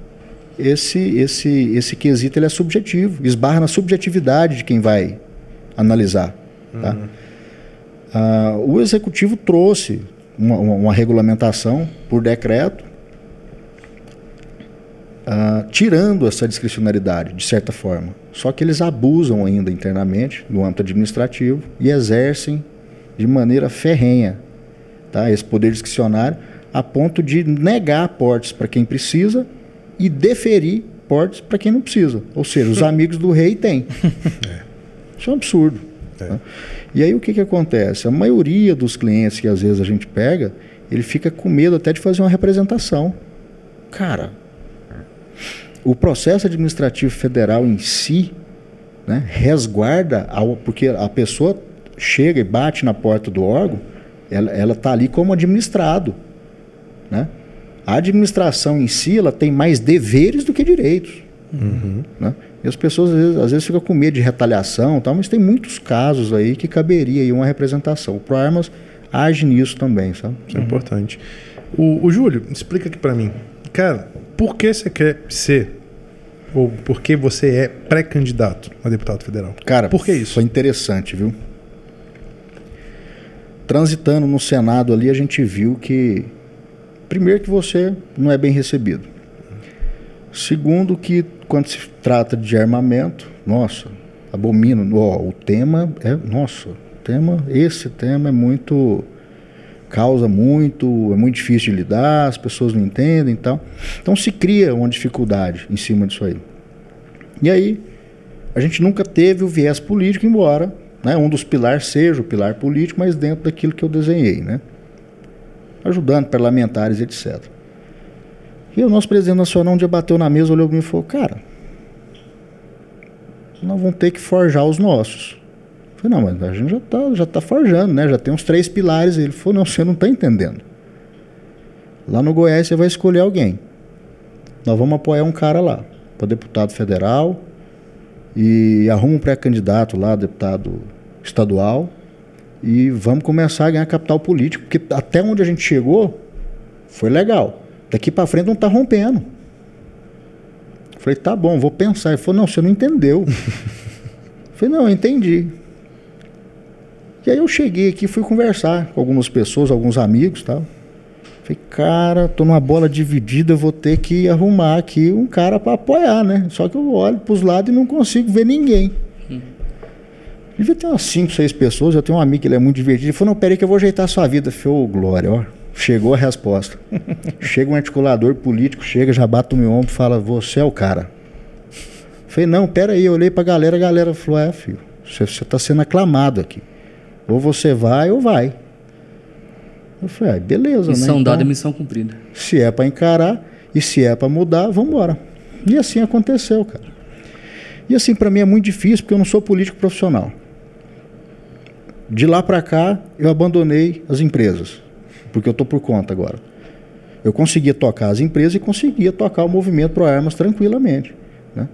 esse, esse, esse quesito ele é subjetivo, esbarra na subjetividade de quem vai analisar. Tá? Ah, o executivo trouxe uma, uma- uma regulamentação por decreto, ah, tirando essa discricionariedade, de certa forma. Só que eles abusam ainda internamente, no âmbito administrativo, e exercem de maneira ferrenha tá? esse poder discricionário, a ponto de negar portes para quem precisa e deferir portes para quem não precisa. Ou seja, os amigos do rei têm. Isso é um absurdo. tá? E aí o que, que acontece? A maioria dos clientes que às vezes a gente pega, ele fica com medo até de fazer uma representação. Cara, o processo administrativo federal em si né, resguarda, ao, porque a pessoa chega e bate na porta do órgão, ela está ali como administrado. Né? A administração em si ela tem mais deveres do que direitos. Né? E as pessoas às vezes, às vezes ficam com medo de retaliação, tal, mas tem muitos casos aí que caberia aí uma representação. O ProArmas age nisso também, sabe? Isso é importante. O, o Júlio, explica aqui pra mim. Cara, por que você quer ser, ou por que você é pré-candidato a deputado federal? Cara, por que isso? Foi interessante, viu? Transitando no Senado ali, a gente viu que, primeiro, que você não é bem recebido. Segundo, que quando se trata de armamento, nossa, abomino. Ó, o tema é, nossa, tema, esse tema é muito causa muito, é muito difícil de lidar, as pessoas não entendem e tal. Então se cria uma dificuldade em cima disso aí. E aí, a gente nunca teve o viés político, embora né, um dos pilares seja o pilar político, mas dentro daquilo que eu desenhei, né? Ajudando parlamentares, etc. E o nosso presidente nacional um dia bateu na mesa, olhou para mim e falou, cara, nós vamos ter que forjar os nossos. Falei, não, mas a gente já está já tá forjando, né? Já tem uns três pilares. Ele falou, não, você não está entendendo. Lá no Goiás você vai escolher alguém. Nós vamos apoiar um cara lá, para deputado federal, e arruma um pré-candidato lá, deputado estadual, e vamos começar a ganhar capital político, porque até onde a gente chegou foi legal. Daqui para frente não está rompendo. Falei, tá bom, vou pensar. Ele falou, não, você não entendeu. Falei, não, eu entendi. E aí eu cheguei aqui, fui conversar com algumas pessoas, alguns amigos tal. Falei, cara, tô numa bola dividida, vou ter que arrumar aqui um cara para apoiar, né? Só que eu olho pros lados e não consigo ver ninguém. Hum. Devia ter umas 5, 6 pessoas, eu tenho um amigo que ele é muito divertido. Ele falou, não, peraí que eu vou ajeitar a sua vida. Falei, ô, Glória, ó. Chegou a resposta. chega um articulador político, chega, já bate no meu ombro e fala, você é o cara. Falei, não, peraí, eu olhei pra galera, a galera falou, é, filho, você, você tá sendo aclamado aqui. Ou você vai ou vai. Eu falei, ah, beleza, missão né? dada, então, missão cumprida. Se é para encarar e se é para mudar, vamos embora. E assim aconteceu, cara. E assim, para mim é muito difícil porque eu não sou político profissional. De lá para cá, eu abandonei as empresas, porque eu estou por conta agora. Eu conseguia tocar as empresas e conseguia tocar o movimento pro armas tranquilamente. Né?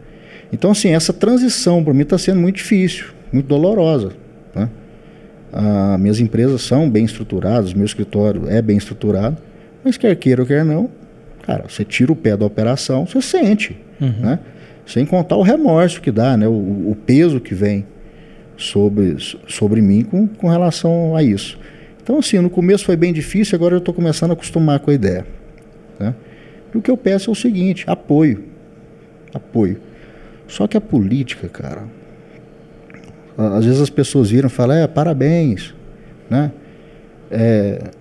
Então, assim, essa transição para mim está sendo muito difícil, muito dolorosa. Ah, minhas empresas são bem estruturadas, meu escritório é bem estruturado, mas quer queira ou quer não, cara, você tira o pé da operação, você sente, uhum. né? Sem contar o remorso que dá, né? O, o, peso que vem sobre, sobre mim com, com relação a isso. Então, assim, no começo foi bem difícil, agora eu estou começando a acostumar com a ideia. Né? E o que eu peço é o seguinte: apoio. Apoio. Só que a política, cara, às vezes as pessoas viram e falam, é, parabéns, né? É,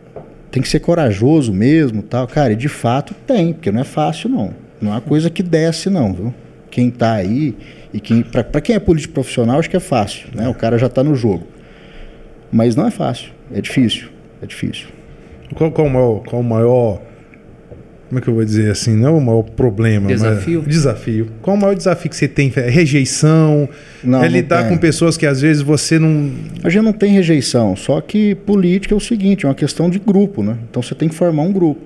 tem que ser corajoso mesmo, tal. Cara, e de fato tem, porque não é fácil não. Não é uma coisa que desce não, viu? Quem está aí e quem para quem é político profissional acho que é fácil, né? O cara já está no jogo. Mas não é fácil, é difícil, é difícil. Qual, qual, o maior, qual o maior como é que eu vou dizer assim? Não é o maior problema. Desafio. desafio. Qual o maior desafio que você tem? É rejeição? Não, é lidar com pessoas que às vezes você não. A gente não tem rejeição, só que política é o seguinte: é uma questão de grupo, né? Então você tem que formar um grupo.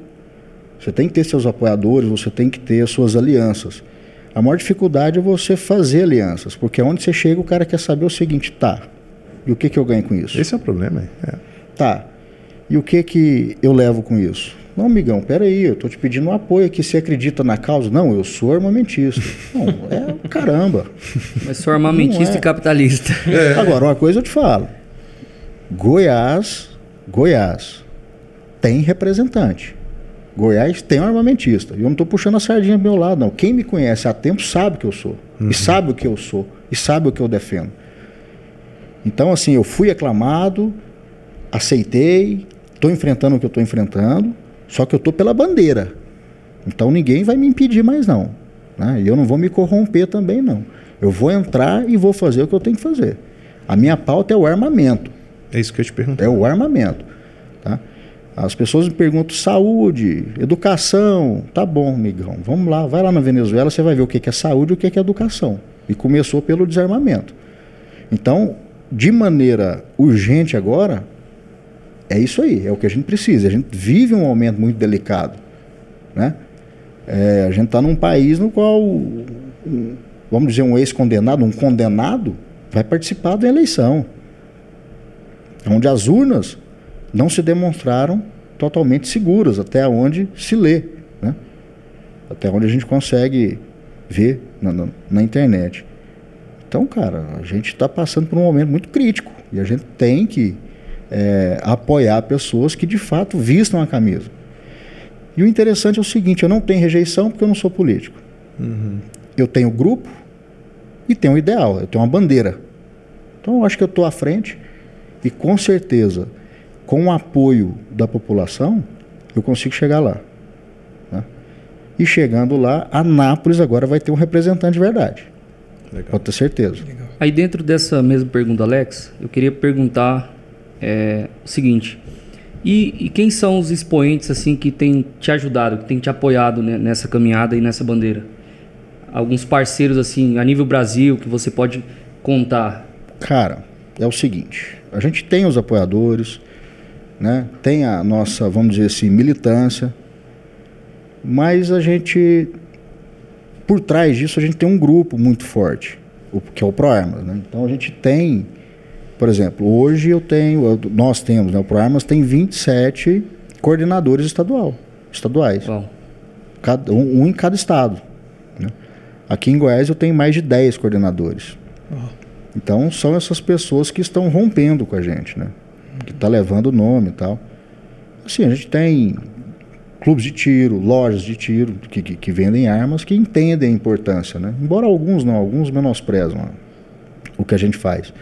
Você tem que ter seus apoiadores, você tem que ter as suas alianças. A maior dificuldade é você fazer alianças, porque onde você chega, o cara quer saber o seguinte: tá, e o que, que eu ganho com isso? Esse é o problema. É. Tá, e o que, que eu levo com isso? Não, amigão, peraí, eu tô te pedindo um apoio aqui. Você acredita na causa? Não, eu sou armamentista. Não, é caramba. Mas sou armamentista é. e capitalista. É. Agora, uma coisa eu te falo. Goiás, Goiás tem representante. Goiás tem um armamentista. E eu não estou puxando a sardinha do meu lado, não. Quem me conhece há tempo sabe que eu sou. Uhum. E sabe o que eu sou. E sabe o que eu defendo. Então, assim, eu fui aclamado, aceitei, estou enfrentando o que eu estou enfrentando. Só que eu estou pela bandeira. Então ninguém vai me impedir mais não. Né? E eu não vou me corromper também não. Eu vou entrar e vou fazer o que eu tenho que fazer. A minha pauta é o armamento. É isso que eu te pergunto. É o armamento. Tá? As pessoas me perguntam saúde, educação. Tá bom, migão. Vamos lá, vai lá na Venezuela, você vai ver o que é saúde e o que é educação. E começou pelo desarmamento. Então, de maneira urgente agora, É isso aí, é o que a gente precisa. A gente vive um momento muito delicado. Né? É, a gente está num país no qual, um, vamos dizer, um ex-condenado, um condenado, vai participar da eleição. Onde as urnas não se demonstraram totalmente seguras, até onde se lê. Né? Até onde a gente consegue ver na, na, na internet. Então, cara, a gente está passando por um momento muito crítico e a gente tem que é, apoiar pessoas que de fato vistam a camisa. E o interessante é o seguinte: eu não tenho rejeição porque eu não sou político. Uhum. Eu tenho grupo e tenho um ideal, eu tenho uma bandeira. Então eu acho que eu estou à frente e com certeza, com o apoio da população, eu consigo chegar lá. Né? E chegando lá, a Nápoles agora vai ter um representante de verdade. Legal. Pode ter certeza. Legal. Aí dentro dessa mesma pergunta, Alex, eu queria perguntar é, o seguinte: e, e, quem são os expoentes assim que têm te ajudado, que têm te apoiado né, nessa caminhada e nessa bandeira? Alguns parceiros assim a nível Brasil que você pode contar? Cara, é o seguinte: a gente tem os apoiadores, né? Tem a nossa, vamos dizer assim, militância, mas a gente por trás disso a gente tem um grupo muito forte, que é o ProArmas, né? Então a gente tem por exemplo, hoje eu tenho, nós temos, né, o ProArmas tem 27 coordenadores estadual, estaduais. Cada, um, um, em cada estado. Né? Aqui em Goiás eu tenho mais de 10 coordenadores. Então são essas pessoas que estão rompendo com a gente, né? Que está levando o nome e tal. Assim, a gente tem clubes de tiro, lojas de tiro que, que, que, vendem armas que entendem a importância, né? Embora alguns não, alguns menosprezam o que a gente faz.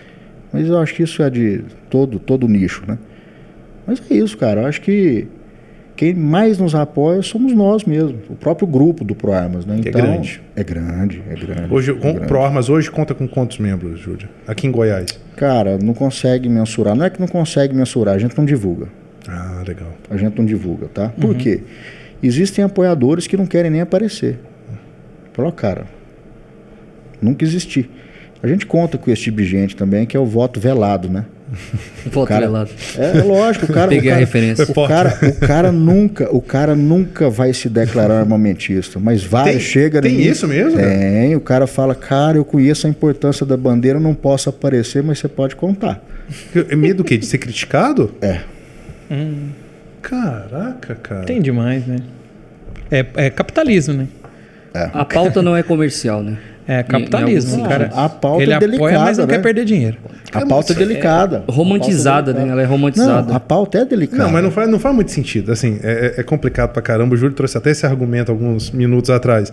Mas eu acho que isso é de todo, todo nicho, né? Mas é isso, cara. Eu acho que quem mais nos apoia somos nós mesmos, o próprio grupo do ProArmas, né? É então, é grande. É grande, é grande. Hoje, é o ProArmas hoje conta com quantos membros, Júlia? Aqui em Goiás? Cara, não consegue mensurar. Não é que não consegue mensurar, a gente não divulga. Ah, legal. A gente não divulga, tá? Por uhum. quê? Existem apoiadores que não querem nem aparecer. Falou, cara, nunca existi. A gente conta com esse tipo de gente também, que é o voto velado, né? voto cara, velado. É, é lógico, o cara. Peguei o cara, a referência. O cara, o cara nunca, o cara nunca vai se declarar armamentista, mas vai, tem, chega. Tem isso mesmo? Tem. O cara fala, cara, eu conheço a importância da bandeira, não posso aparecer, mas você pode contar. É medo do quê? De ser criticado? É. Hum. Caraca, cara. Tem demais, né? É, é capitalismo, né? É. A pauta não é comercial, né? É capitalismo, cara. A pauta ele é delicada, apoia, mas não né? quer perder dinheiro. A pauta é delicada. É romantizada, né? Ela é romantizada. Não, a pauta é delicada. Não, mas não faz, não faz muito sentido. Assim, é, é complicado pra caramba. O Júlio trouxe até esse argumento alguns minutos atrás.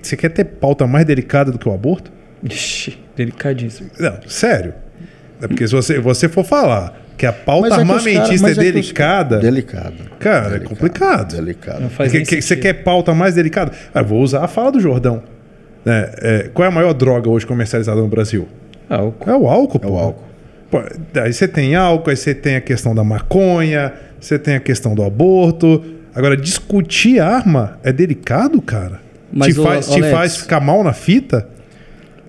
Você quer ter pauta mais delicada do que o aborto? Ixi, delicadíssimo. Não, sério. É porque se você, você for falar que a pauta é armamentista é, é, delicada. Delicada. Cara, delicado, é complicado. Delicado. Não faz que, que, você quer pauta mais delicada? Ah, vou usar a fala do Jordão. Né? É, qual é a maior droga hoje comercializada no Brasil? Álcool. É o álcool, é o álcool. Pô, aí você tem álcool, aí você tem a questão da maconha, você tem a questão do aborto. Agora, discutir arma é delicado, cara? Mas te, faz, te faz ficar mal na fita?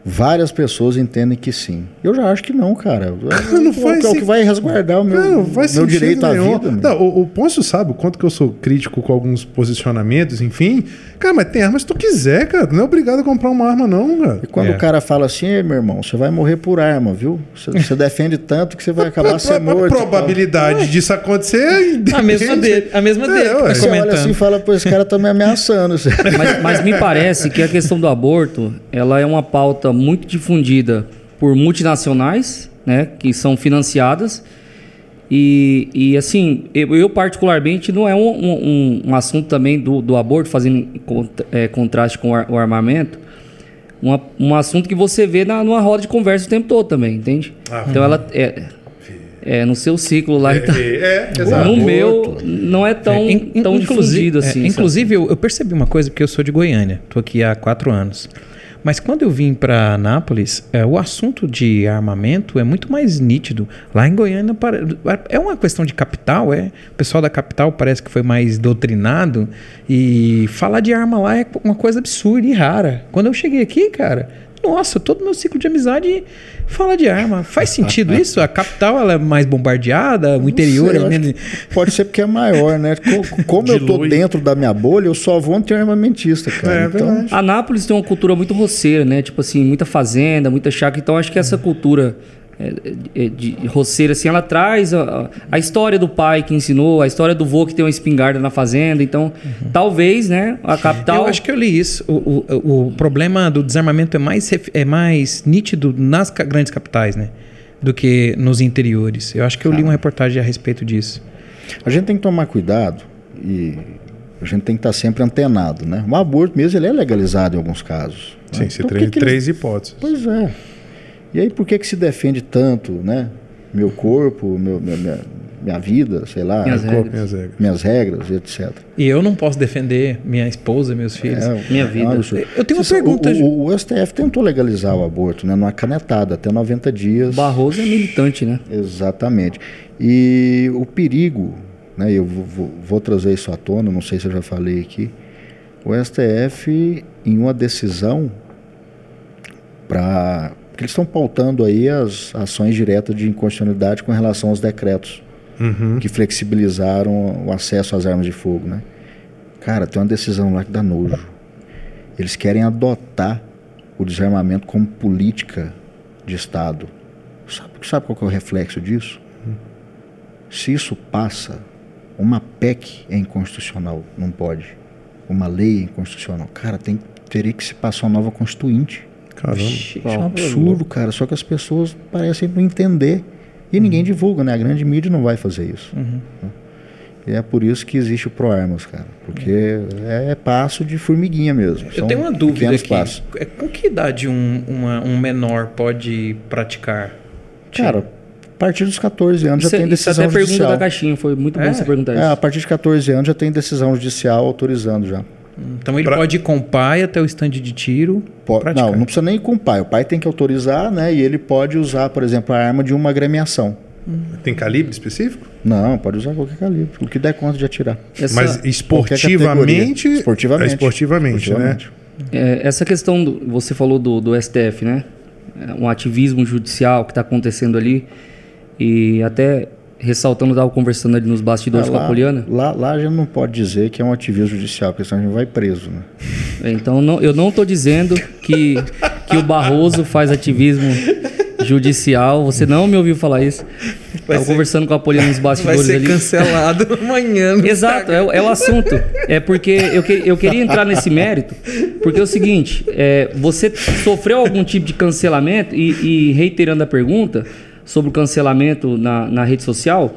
Várias pessoas entendem que sim. Eu já acho que não, cara. cara não faz é o que vai resguardar o meu, cara, meu direito à vida. Não, o, o Pôncio sabe o quanto que eu sou crítico com alguns posicionamentos, enfim. Cara, mas tem arma se tu quiser, cara. Não é obrigado a comprar uma arma, não, cara. E quando é. o cara fala assim, meu irmão, você vai morrer por arma, viu? Você, você defende tanto que você vai acabar sendo morto. A probabilidade disso acontecer é a mesma dele. A mesma dele. É, você olha assim e fala, pô, esse cara tá me ameaçando. mas, mas me parece que a questão do aborto, ela é uma pauta muito difundida por multinacionais, né, que são financiadas. E, e assim, eu, eu, particularmente não é um, um, um assunto também do, do aborto, fazendo é, contraste com o armamento, uma, um assunto que você vê na, numa roda de conversa o tempo todo também, entende? Ah, então ela é, é, no seu ciclo lá. É, tá, é, é no meu não é tão, é, in, tão difundido assim. É, inclusive, eu, eu, percebi uma coisa, porque eu sou de Goiânia, estou aqui há quatro anos. Mas quando eu vim para Anápolis, é, o assunto de armamento é muito mais nítido. Lá em Goiânia é uma questão de capital, é. O pessoal da capital parece que foi mais doutrinado e falar de arma lá é uma coisa absurda e rara. Quando eu cheguei aqui, cara, nossa, todo meu ciclo de amizade fala de arma. Faz sentido isso? A capital ela é mais bombardeada, o interior sei, é menos. Pode ser porque é maior, né? Co- Como eu tô dentro da minha bolha, eu só vou ter armamentista, cara. É então, verdade. Anápolis tem uma cultura muito roceira, né? Tipo assim, muita fazenda, muita chácara. Então acho que essa cultura é, é, de roceira, assim, ela traz a, a história do pai que ensinou, a história do vô que tem uma espingarda na fazenda. Então, talvez, né? A capital. Eu acho que eu li isso. O, o, o problema do desarmamento é mais, é mais nítido nas grandes capitais, né? Do que nos interiores. Eu acho que eu li uma reportagem a respeito disso. a gente tem que tomar cuidado e a gente tem que estar sempre antenado, né? O aborto mesmo ele é legalizado em alguns casos. né? Sim, você Então, tem eles- três hipóteses. Pois é. E aí por que que se defende tanto, né? Meu corpo, meu, minha, minha, minha vida, sei lá, Minhas meu regras. corpo, Minhas regras. minhas regras, etc. E eu não posso defender minha esposa, meus filhos. É, Minha é vida. Eu tenho uma Você sabe, pergunta, O, Ju. o- o STF tentou legalizar o aborto, né? Numa canetada, até 90 dias. Barroso é militante, né? Exatamente. E o perigo, né, eu vou, vou- vou trazer isso à tona, não sei se eu já falei aqui. O STF, em uma decisão, para. Porque eles estão pautando aí as ações diretas de inconstitucionalidade com relação aos decretos Uhum. que flexibilizaram o acesso às armas de fogo, né? Cara, tem uma decisão lá que dá nojo. Eles querem adotar o desarmamento como política de Estado. Sabe, sabe qual que é o reflexo disso? Se isso passa, uma PEC é inconstitucional, não pode. Uma lei é inconstitucional. Cara, tem, teria que se passar uma nova constituinte. Caramba. Vixe, É um absurdo, cara. Só que as pessoas parecem não entender. E ninguém divulga, né? A grande mídia não vai fazer isso. Uhum. E é por isso que existe o ProArmas, cara. Porque é, é passo de formiguinha mesmo. Eu São tenho uma dúvida aqui. passos. É, Com que idade um, uma- um menor pode praticar? Cara, a partir dos 14 anos Isso, já tem isso decisão até pergunta judicial. da caixinha. Foi muito bom É? você perguntar É, a isso. partir de 14 anos já tem decisão judicial autorizando já. Então ele Pra- pode ir com o pai até o estande de tiro. Não, não precisa nem ir com o pai. O pai tem que autorizar, né? E ele pode usar, por exemplo, a arma de uma agremiação. Tem calibre específico? Não, pode usar qualquer calibre, o que der conta de atirar. Essa, Mas esportivamente. Esportivamente. Esportivamente, né? Esportivamente. é, essa questão, do, você falou do, do STF, né? É, Um ativismo judicial que está acontecendo ali. E até ressaltando, estava conversando ali nos bastidores Ah, com a lá, Poliana. lá, lá a gente não pode dizer que é um ativismo judicial, porque senão a gente vai preso, né? Então não, eu não estou dizendo que, que o Barroso faz ativismo judicial. Você não me ouviu falar isso. Estava ser- conversando com a Poliana nos Vai bastidores ser ali. cancelado amanhã. Exato, é, o- é o assunto. É porque eu, que- eu queria entrar nesse mérito, porque é o seguinte: é, você sofreu algum tipo de cancelamento, e, e reiterando a pergunta sobre o cancelamento na, na rede social,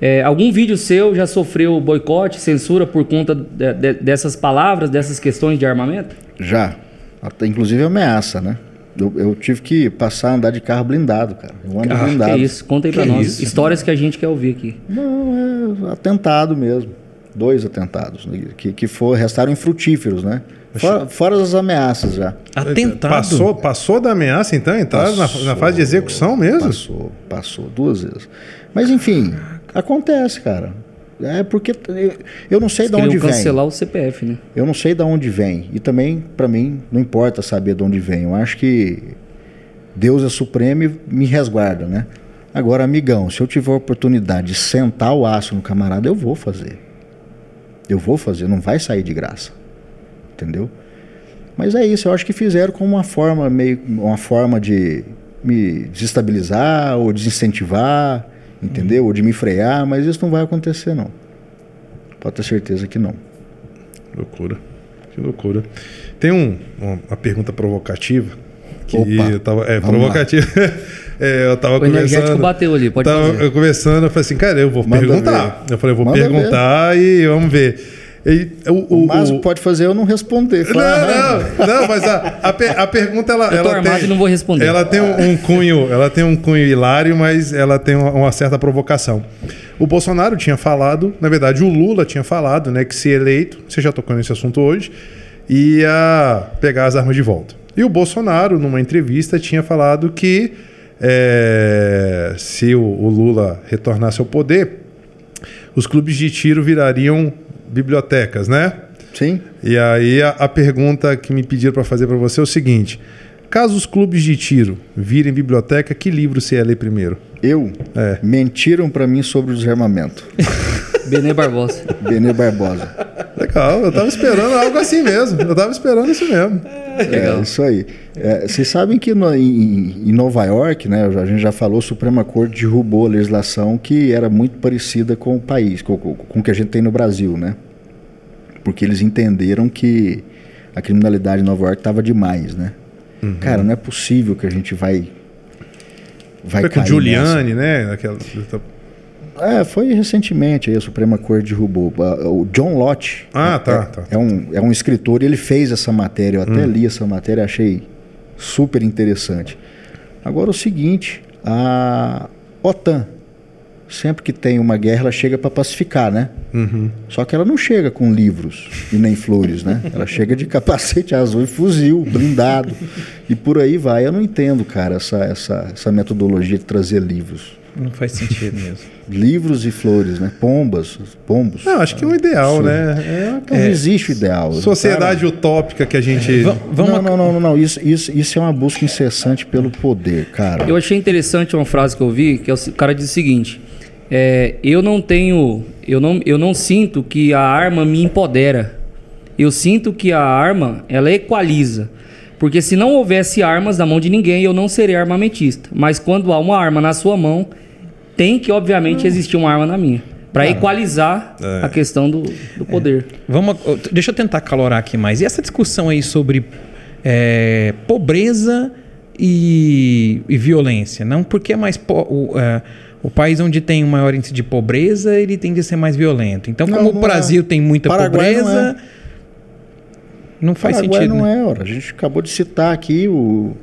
é, algum vídeo seu já sofreu boicote, censura por conta de- de- dessas palavras, dessas questões de armamento? Já. Até, inclusive ameaça, né? Eu, eu tive que passar a andar de carro blindado, cara. Eu ando Ah, blindado. Que isso? Conta aí pra Que nós. isso? Histórias que a gente quer ouvir aqui. Não, é atentado mesmo. Dois atentados, né? que, que for, restaram infrutíferos, né? Fora, fora as ameaças já. Atentado. Passou, passou da ameaça, então? Entraram na, Passou. na fase de execução mesmo? Passou, passou duas vezes. Mas enfim, acontece, cara. É porque eu- não sei de onde vem. cancelar o CPF, né? Eu não sei de onde vem. E também, para mim, não importa saber de onde vem. Eu acho que Deus é supremo e me resguarda, né? Agora, amigão, se eu tiver a oportunidade de sentar o aço no camarada, eu vou fazer. Eu vou fazer, não vai sair de graça. Entendeu? Mas é isso, eu acho que fizeram como uma forma meio uma forma de me desestabilizar ou desincentivar, entendeu? Ou de me frear, mas isso não vai acontecer não. Pode ter certeza que não. Loucura. Que loucura. Tem um, uma, uma pergunta provocativa. Que Opa, eu tava. É, provocativa. É, eu tava O energético conversando. bateu ali, pode tava, fazer. eu conversando, eu falei assim, cara, eu vou Manda perguntar. ver. Eu falei, eu vou Manda perguntar e vamos ver. E, o, O, o, Maso o- pode fazer eu não responder. Não, "Ah, não, não, mas a, a, per- a pergunta ela, Eu tô ela armado tem, e não vou responder. Ela tem um, um cunho, ela tem um cunho hilário, mas ela tem uma, uma certa provocação. O Bolsonaro tinha falado, na verdade o Lula tinha falado, né, que se eleito, você já tocou nesse assunto hoje, ia pegar as armas de volta. E o Bolsonaro, numa entrevista, tinha falado que é, se o, o Lula retornasse ao poder, os clubes de tiro virariam bibliotecas, né? Sim. E aí a, a pergunta que me pediram para fazer para você é o seguinte: Caso os clubes de tiro virem biblioteca, que livro você ia ler primeiro? Eu? É. Mentiram pra mim sobre o desarmamento. Benê Barbosa. Benê Barbosa. Legal, eu tava esperando algo assim mesmo. Eu tava esperando isso mesmo. É, isso aí. É, vocês sabem que no- em, em Nova York, né, a gente já falou, a Suprema Corte derrubou a legislação que era muito parecida com o país, com, com, com o que a gente tem no Brasil, né? Porque eles entenderam que a criminalidade em Nova York estava demais, né? Cara, não é possível que a gente vai. Vai Foi com Giuliani, né? Aquela... É, foi recentemente aí a Suprema Corte derrubou. O John Lott. Ah, tá, é, tá. É um, é um escritor e ele fez essa matéria. Eu até li essa matéria achei super interessante. Agora o seguinte, a OTAN, sempre que tem uma guerra, ela chega para pacificar, né? Uhum. Só que ela não chega com livros e nem flores, né? Ela chega de capacete azul e fuzil, blindado. E por aí vai. Eu não entendo, cara, essa, essa, essa metodologia de trazer livros. Não faz sentido mesmo. Livros e flores, né? Pombas, pombos. Não, acho que é um ideal, Sim. né? Não existe o ideal. É sociedade utópica que a gente. Va- Vamos não, não, não, não, não. Isso, isso, isso é uma busca incessante pelo poder, cara. Eu achei interessante uma frase que eu vi, que é o o cara diz o seguinte: é, eu não tenho, eu não, eu não sinto que a arma me empodera. Eu sinto que a arma ela equaliza. Porque se não houvesse armas na mão de ninguém, eu não seria armamentista. Mas quando há uma arma na sua mão, tem que obviamente existir uma arma na minha, Pra equalizar a questão do, do poder. Vamos, deixa eu tentar calorar aqui mais. E essa discussão aí sobre é, pobreza e, e violência? Não porque é mais po- o, é, o país onde tem o maior índice de pobreza, ele tende a ser mais violento. Então, Não, como o não Brasil é. tem muita Paraguai não pobreza, não, faz Paraguai sentido. não né? é, ora. A gente acabou de citar aqui o,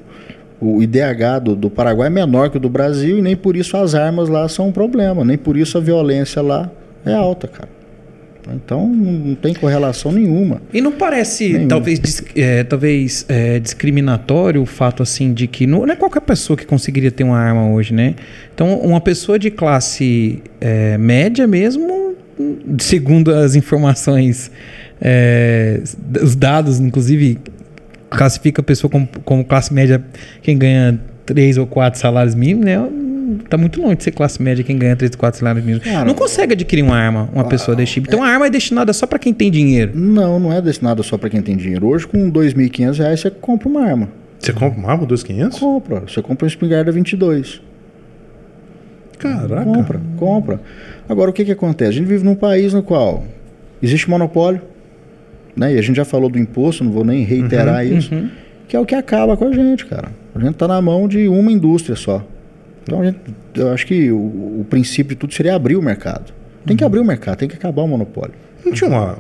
o IDH do, do Paraguai é menor que o do Brasil e nem por isso as armas lá são um problema, nem por isso a violência lá é alta, cara. Então não tem correlação nenhuma. E não parece Nenhum. talvez, é, talvez é, discriminatório o fato assim de que não, não é qualquer pessoa que conseguiria ter uma arma hoje, né? Então uma pessoa de classe é, média mesmo, segundo as informações, é, os dados, inclusive classifica a pessoa como, como classe média quem ganha três ou quatro salários mínimos, né? Tá muito longe de ser classe média quem ganha três ou quatro salários mínimos. Cara, não consegue adquirir uma arma, uma pessoa desse tipo. Então a arma é destinada só para quem tem dinheiro. Não, não é destinado só para quem tem dinheiro. Hoje, com 2.500 reais, você compra uma arma. Você compra uma arma 2.500? Compra. Você compra um espingarda 22. Caraca. Compra, compra. Agora, o que, que acontece? A gente vive num país no qual existe monopólio, né? E a gente já falou do imposto, não vou nem reiterar isso, que é o que acaba com a gente, cara. A gente tá na mão de uma indústria só. Então, gente, eu acho que o, o princípio de tudo seria abrir o mercado. Tem que abrir o mercado, tem que acabar o monopólio. Não tinha uma.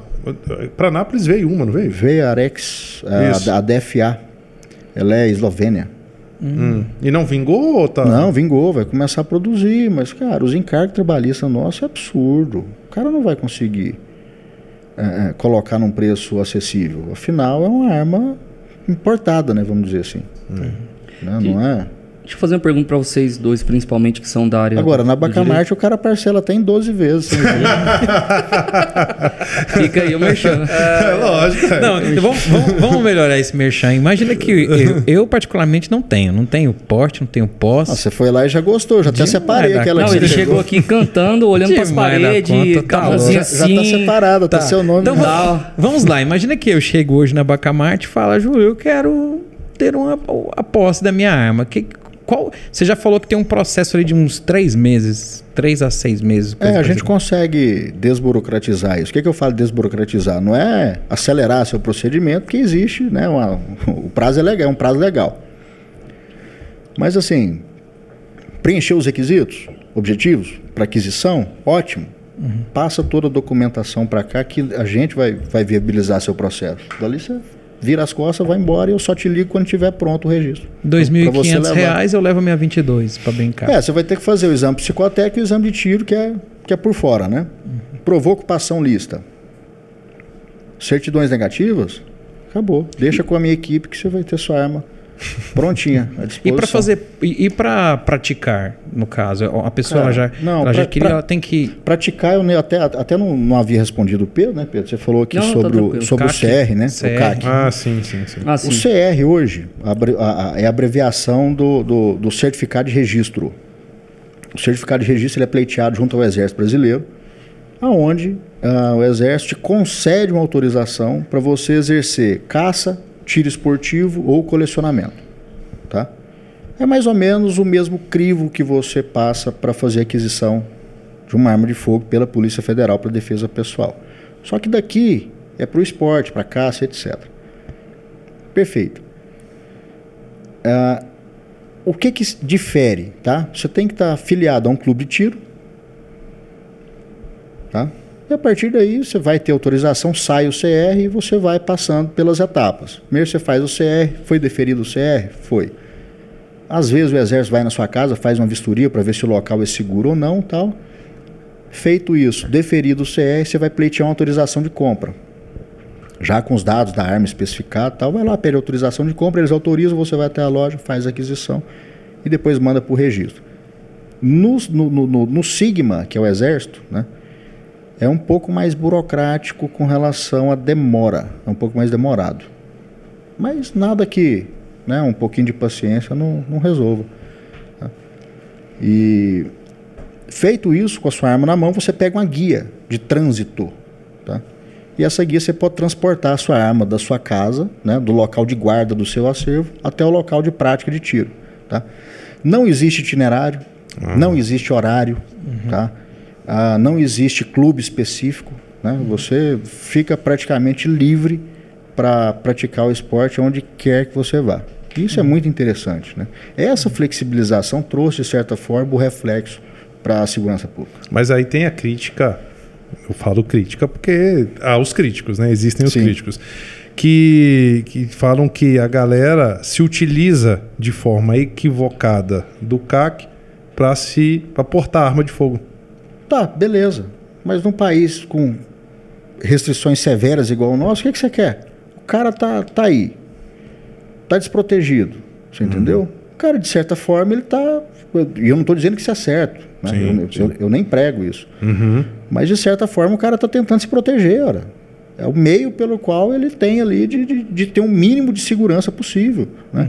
Pra Nápoles veio uma, não veio? Veio a Arex, a, a DFA. Ela é eslovênia. Hum. E não vingou ou tá? Não, vingou, vai começar a produzir, mas, cara, os encargos trabalhistas nossos é absurdo. O cara não vai conseguir é, é, colocar num preço acessível. Afinal, é uma arma importada, né? Vamos dizer assim. Né, Não é? Deixa eu fazer uma pergunta pra vocês dois, principalmente, que são da área. Agora, na. Bacamarte, o cara parcela até em 12 vezes. juros. Fica aí o merchan. É, lógico. cara. Não, então vamos, vamos- vamos melhorar esse merchan. Imagina que eu, eu, particularmente não tenho. Não tenho porte, não tenho Ah, posse. você foi lá e já gostou, já até Demais separei aquela Não, que ele chegou aqui cantando, olhando Demais da paredes, conta, com tá a mãozinha Já, já tá assim. separado, tá, seu nome. Então vamos, vamos lá. Imagina que eu chego hoje na Bacamarte e falo, Ju, eu quero ter uma, a posse da minha arma. Que, qual, você já falou que tem um processo ali de uns três meses, três a seis meses. É, a gente consegue desburocratizar isso. O que, que eu falo de desburocratizar? Não é acelerar seu procedimento, porque existe, né? uma- o prazo é legal, é um prazo legal. Mas assim, preencher os requisitos, objetivos para aquisição, ótimo. Passa toda a documentação para cá que a gente vai, vai viabilizar seu processo. Dali você vira as costas, vai embora e eu só te ligo quando tiver pronto o registro. Você 2.500 levar. reais eu levo a minha 22 para brincar. É, você vai ter que fazer o exame psicotécnico e o exame de tiro, que é, que é por fora, né? Provou ocupação lista. Certidões negativas? Acabou. Deixa com a minha equipe que você vai ter sua arma Prontinha. à E disposição. para fazer e, e para praticar, no caso, a pessoa Cara, já, não, ela já pra- queria, pra- ela tem que Praticar, eu nem- até, até não, não havia respondido o Pedro, né, Pedro? Você falou aqui Não, tá sobre, o, tranquilo. sobre o CAC, CR, né? CR. O CAC. Ah, sim, sim, sim. Ah, O sim. CR hoje a- a- é a abreviação do, do, do certificado de registro. O certificado de registro ele é pleiteado junto ao Exército Brasileiro, aonde ah, o Exército te concede uma autorização para você exercer caça, tiro esportivo ou colecionamento. Tá? É mais ou menos o mesmo crivo que você passa para fazer aquisição de uma arma de fogo pela Polícia Federal para defesa pessoal. Só que daqui é para o esporte, para caça, etc. Perfeito. Ah, o que que difere, tá? Você tem que estar afiliado a um clube de tiro, tá? A partir daí você vai ter autorização, sai o CR e você vai passando pelas etapas. Primeiro você faz o CR, foi deferido o CR? Foi. Às vezes o exército vai na sua casa, faz uma vistoria para ver se o local é seguro ou não, tal. Feito isso, deferido o CR, você vai pleitear uma autorização de compra já com os dados da arma especificada, tal, vai lá, pede autorização de compra, eles autorizam, você vai até a loja, faz a aquisição e depois manda para o registro. No, no- no- no Sigma, que é o Exército, né, é um pouco mais burocrático com relação à demora, é um pouco mais demorado. Mas nada que né, um pouquinho de paciência não, não resolva. tá? E feito isso com a sua arma na mão, você pega uma guia de trânsito. Tá? E essa guia você pode transportar a sua arma da sua casa, né, do local de guarda do seu acervo, até o local de prática de tiro. Tá? Não existe itinerário, não existe horário, tá? Ah, não existe clube específico. Né? Você fica praticamente livre para praticar o esporte onde quer que você vá. Isso é muito interessante. Né? Essa flexibilização trouxe, de certa forma, o reflexo para a segurança pública. Mas aí tem a crítica, eu falo crítica porque há os críticos, né? Existem os Sim. críticos. Que, que falam que a galera se utiliza de forma equivocada do CAC para portar arma de fogo. Tá, beleza. Mas num país com restrições severas igual o nosso, o que, que você quer? O cara tá, tá aí. Tá desprotegido. Você entendeu? O cara, de certa forma, ele tá. E eu não estou dizendo que isso é certo. né? Sim, eu, sim. eu- eu nem prego isso. Uhum. Mas, de certa forma, o cara está tentando se proteger, ora. É o meio pelo qual ele tem ali de, de, de ter um mínimo de segurança possível. Né?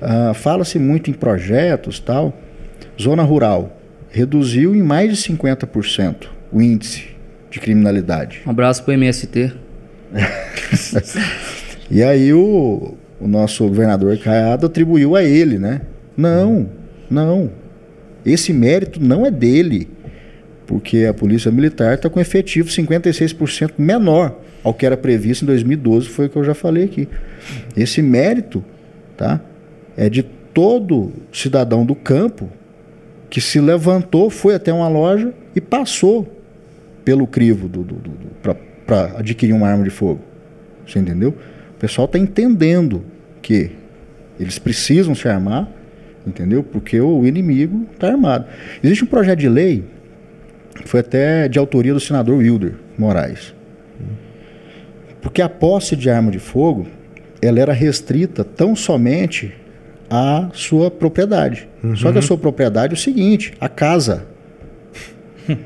Ah, Fala-se muito em projetos tal. Zona rural reduziu em mais de 50% o índice de criminalidade. Um abraço pro MST. E aí o, o nosso governador Caiado atribuiu a ele, né? Não, não. Esse mérito não é dele, porque a Polícia Militar está com efetivo 56% menor ao que era previsto em 2012, foi o que eu já falei aqui. Esse mérito, tá? É de todo cidadão do campo que se levantou, foi até uma loja e passou pelo crivo do, do, para adquirir uma arma de fogo. Você entendeu? O pessoal está entendendo que eles precisam se armar, entendeu? Porque o inimigo está armado. Existe um projeto de lei, foi até de autoria do senador Wilder Moraes. Porque a posse de arma de fogo, ela era restrita tão somente à sua propriedade. Só que a sua propriedade é o seguinte, a casa.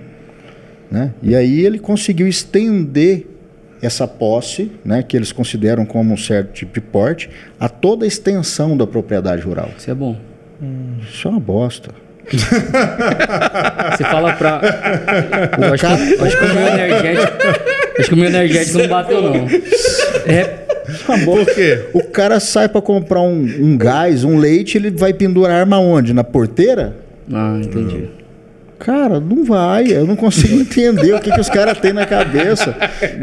né? E aí ele conseguiu estender essa posse, né, que eles consideram como um certo tipo de porte, a toda a extensão da propriedade rural. Isso é bom. Isso é uma bosta. Você fala pra. Eu acho, que, eu acho que o meu energético. Acho que o meu energético não bateu, não. É, Por quê? O cara sai para comprar um, um gás, um leite, ele vai pendurar a arma onde? Na porteira? ah, entendi. Cara, não vai. Eu não consigo entender o que, que os caras têm na cabeça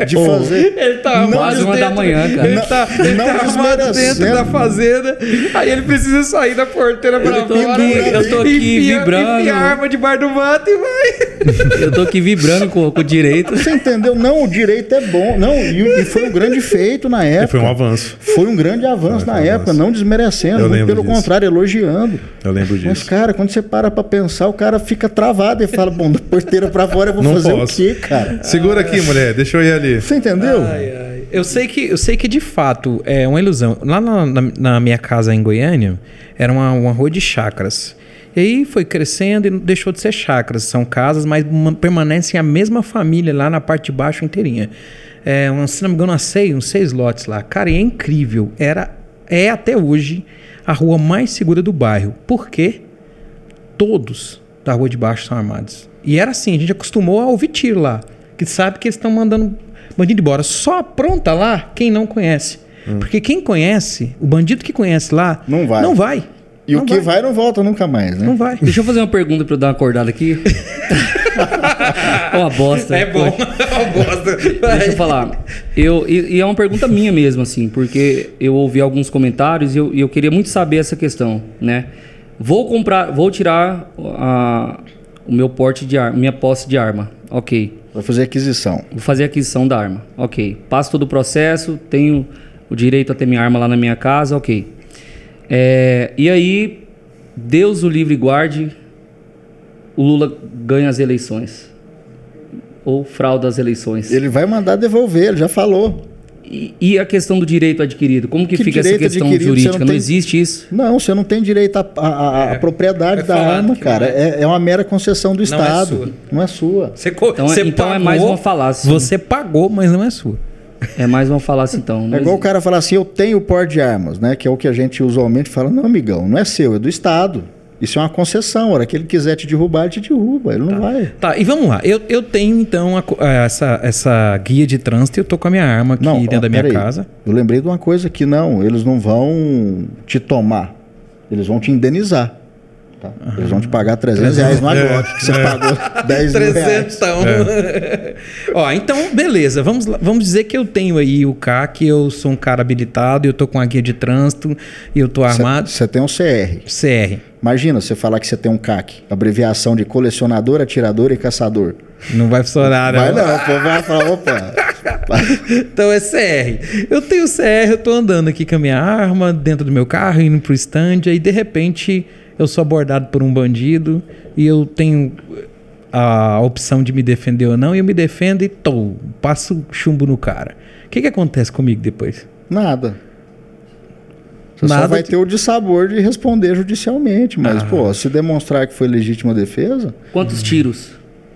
de fazer. Ele tá Não, Quase uma da manhã, cara. Ele tá, ele Não tá armado dentro da fazenda. Aí ele precisa sair da porteira pra Eu tô fora. aqui- eu tô aqui enfia- vibrando. Enfia a arma debaixo do mato e vai. Eu tô aqui vibrando com, com o direito. Você entendeu? Não, o direito é bom. Não, e, e foi um grande feito na época. Foi um avanço. Foi um grande avanço Foi na um época, avanço. não desmerecendo, Eu muito lembro pelo disso. contrário, elogiando. Eu lembro Mas, disso. cara, quando você para pra pensar, o cara fica travado e fala: Bom, da porteira pra fora eu vou Não fazer posso. o quê, cara? Segura aqui, mulher. Deixa eu ir ali. Você entendeu? Ai, ai. Eu sei que, eu sei que de fato é uma ilusão. Lá na, na- na minha casa em Goiânia, era uma, uma rua de chácaras. E aí foi crescendo e deixou de ser chácaras. São casas, mas ma- permanecem a mesma família lá na parte de baixo inteirinha. É, um, se não me engano, umas seis, uns seis lotes lá. Cara, e é incrível. Era, é até hoje a rua mais segura do bairro. Por quê? Todos da rua de baixo são armados. E era assim, a gente acostumou a ouvir tiro lá. Que sabe que eles estão mandando bandido embora. Só apronta lá quem não conhece. Porque quem conhece, o bandido que conhece lá, Não vai. Não vai. E Não o que vai. não volta nunca mais, né? Não vai. Deixa eu fazer uma pergunta pra eu dar uma acordada aqui. uma bosta. É bom. É uma bosta. Deixa eu falar. Eu, e, e é uma pergunta minha mesmo, assim, porque eu ouvi alguns comentários e eu, e eu queria muito saber essa questão, né? Vou comprar, vou tirar a- o meu porte de arma, minha posse de arma. Ok. Vai fazer aquisição. Vou fazer aquisição da arma. Ok. Passo todo o processo, tenho o direito a ter minha arma lá na minha casa, ok. É, e aí, Deus o livre guarde, o Lula ganha as eleições. Ou frauda as eleições. Ele vai mandar devolver, ele já falou. E, e a questão do direito adquirido? Como que, Que fica essa questão adquirido? jurídica? Não, não tem- existe isso? Não, você não tem direito à à propriedade é da arma, cara. é. É, é uma mera concessão do Não é Estado. sua. Não é sua. Você, co- Então é- você então é mais uma falácia. Você pagou, mas não é sua. É mais uma falácia, então. Não É igual o existe. cara falar assim, eu tenho porte de armas, né? Que é o que a gente usualmente fala. Não, amigão, não é seu, é do Estado. Isso é uma concessão. A hora que ele quiser te derrubar, ele te derruba. Ele não vai. Tá, e vamos lá. Eu, eu tenho então a essa, essa guia de trânsito e eu tô com a minha arma aqui Não, dentro ó, da minha casa. Eu lembrei de uma coisa que não, eles não vão te tomar. Eles vão te indenizar. Tá? Eles vão te pagar 300 reais no É, Glock, que você é. pagou 10 mil reais. Trezentão. Ó, então, beleza. Vamos, lá- vamos dizer que eu tenho aí o CAC, eu sou um cara habilitado, eu tô com a guia de trânsito e eu tô armado. Você tem um CR. CR. Imagina você falar que você tem um CAC, abreviação de colecionador, atirador e caçador. Não vai funcionar, Vai não, o povo vai falar, opa. Então é CR. Eu tenho CR, eu tô andando aqui com a minha arma dentro do meu carro, indo pro stand, aí de repente eu sou abordado por um bandido e eu tenho a opção de me defender ou não, e eu me defendo e tô, passo chumbo no cara. O que, que acontece comigo depois? Nada. Você Nada só vai de- ter o dissabor de responder judicialmente, mas, Ah. pô, se demonstrar que foi legítima defesa. Quantos tiros?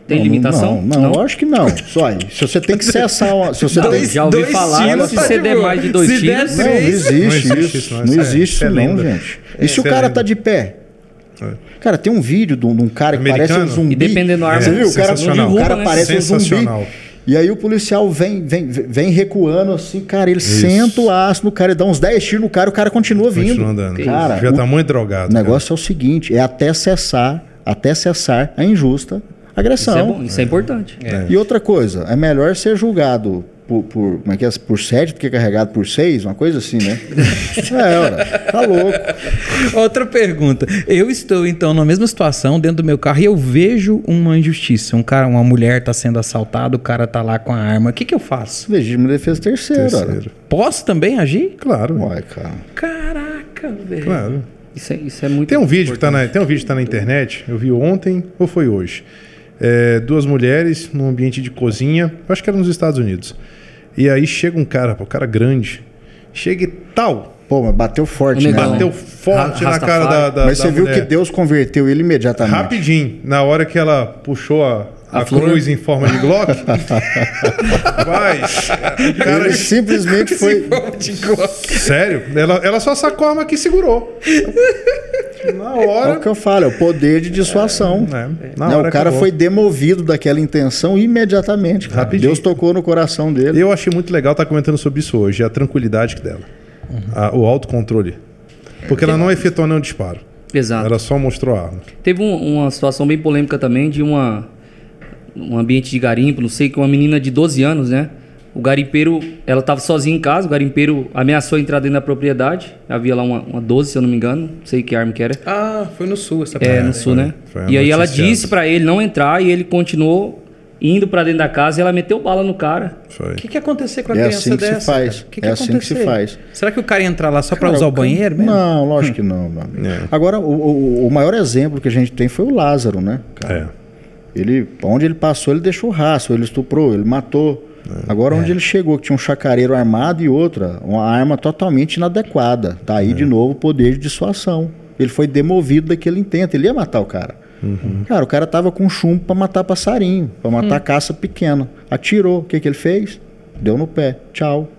Tem não, limitação? Não, não, eu acho que não. Só aí. Se você tem que cessar uma. Se você Dois- tem... Já ouvi dois falar, tiros se tá você de der mais de dois Se der tiros... Não, não existe, Não isso. existe isso, não. Não é- existe isso é isso, não, gente. E se o é cara tá de pé? É. Cara, tem um vídeo de um, de um cara que parece um Americano? zumbi. E dependendo da arma, Você viu? O cara, sensacional. o cara né? parece um zumbi. Sensacional. E aí o policial vem, vem, vem recuando assim, cara, ele senta o aço no cara, ele dá uns 10 tiros no cara, o cara continua vindo. Continua andando. Cara, Já tá muito drogado. O negócio é o seguinte, é até cessar, até cessar a injusta Isso agressão. é bom, isso é importante. E outra coisa, é melhor ser julgado por, por, como é que é? por sete do que carregado por seis, uma coisa assim, né? é, ora, tá louco. Outra pergunta. Eu estou, então, na mesma situação, dentro do meu carro, e eu vejo uma injustiça. Um cara, uma mulher tá sendo assaltada, o cara tá lá com a arma. O que, que eu faço? Legítima defesa terceira. Terceiro. Posso também agir? Claro. Uai, cara. Caraca, velho. Claro. Isso é, isso é muito Tem um vídeo que tá na, tem um vídeo que tá na internet, eu vi ontem ou foi hoje. É, duas mulheres num ambiente de cozinha, eu acho que era nos Estados Unidos. E aí chega um cara, pô, um cara grande, chega e tal, Pô, mas bateu forte, né? bateu forte Ra- na cara da, Rastafari. da Mas da você viu mulher. que Deus converteu ele imediatamente. Rapidinho, na hora que ela puxou a, a, A flor. cruz em forma de Glock, vai, o cara, Ele simplesmente foi. sério, ela, ela só sacou a arma aqui e segurou. Na É hora, o que eu falo, é o poder de dissuasão. É, na Não, hora o cara acabou. foi demovido daquela intenção imediatamente. Rapidinho. Deus tocou no coração dele. Eu achei muito legal estar comentando sobre isso hoje, a tranquilidade dela, a- o autocontrole. Porque ela não efetuou nenhum disparo, Exato. ela só mostrou a arma. Teve um- uma situação bem polêmica também de uma um ambiente de garimpo, não sei, que uma menina de 12 anos, né? O garimpeiro, ela estava sozinha em casa, o garimpeiro ameaçou entrar dentro da propriedade. Havia lá uma, uma 12, se eu não me engano, não sei que arma que era. Ah, foi no sul essa É, parada. no sul, foi- né? foi e aí ela disse pra ele não entrar e ele continuou indo pra dentro da casa e ela meteu bala no cara. Foi. O que, que ia acontecer com a É criança assim que se dessa? faz. cara? O que, que É assim que se faz. Será que o cara ia entrar lá só pra Cara, usar o banheiro mesmo? Não, lógico que não, meu amigo. É. Agora, o, o- o maior exemplo que a gente tem foi o Lázaro, né? cara? É. Ele, onde ele passou, ele deixou rastro, ele estuprou, ele matou. Agora, onde ele chegou, que tinha um chacareiro armado e outra, uma arma totalmente inadequada. Tá aí de novo o poder de dissuasão. Ele foi demovido daquele intento, ele ia matar o cara. Cara, o cara tava com chumbo pra matar passarinho, pra matar caça pequena. Atirou, o que, que ele fez? Deu no pé. Tchau.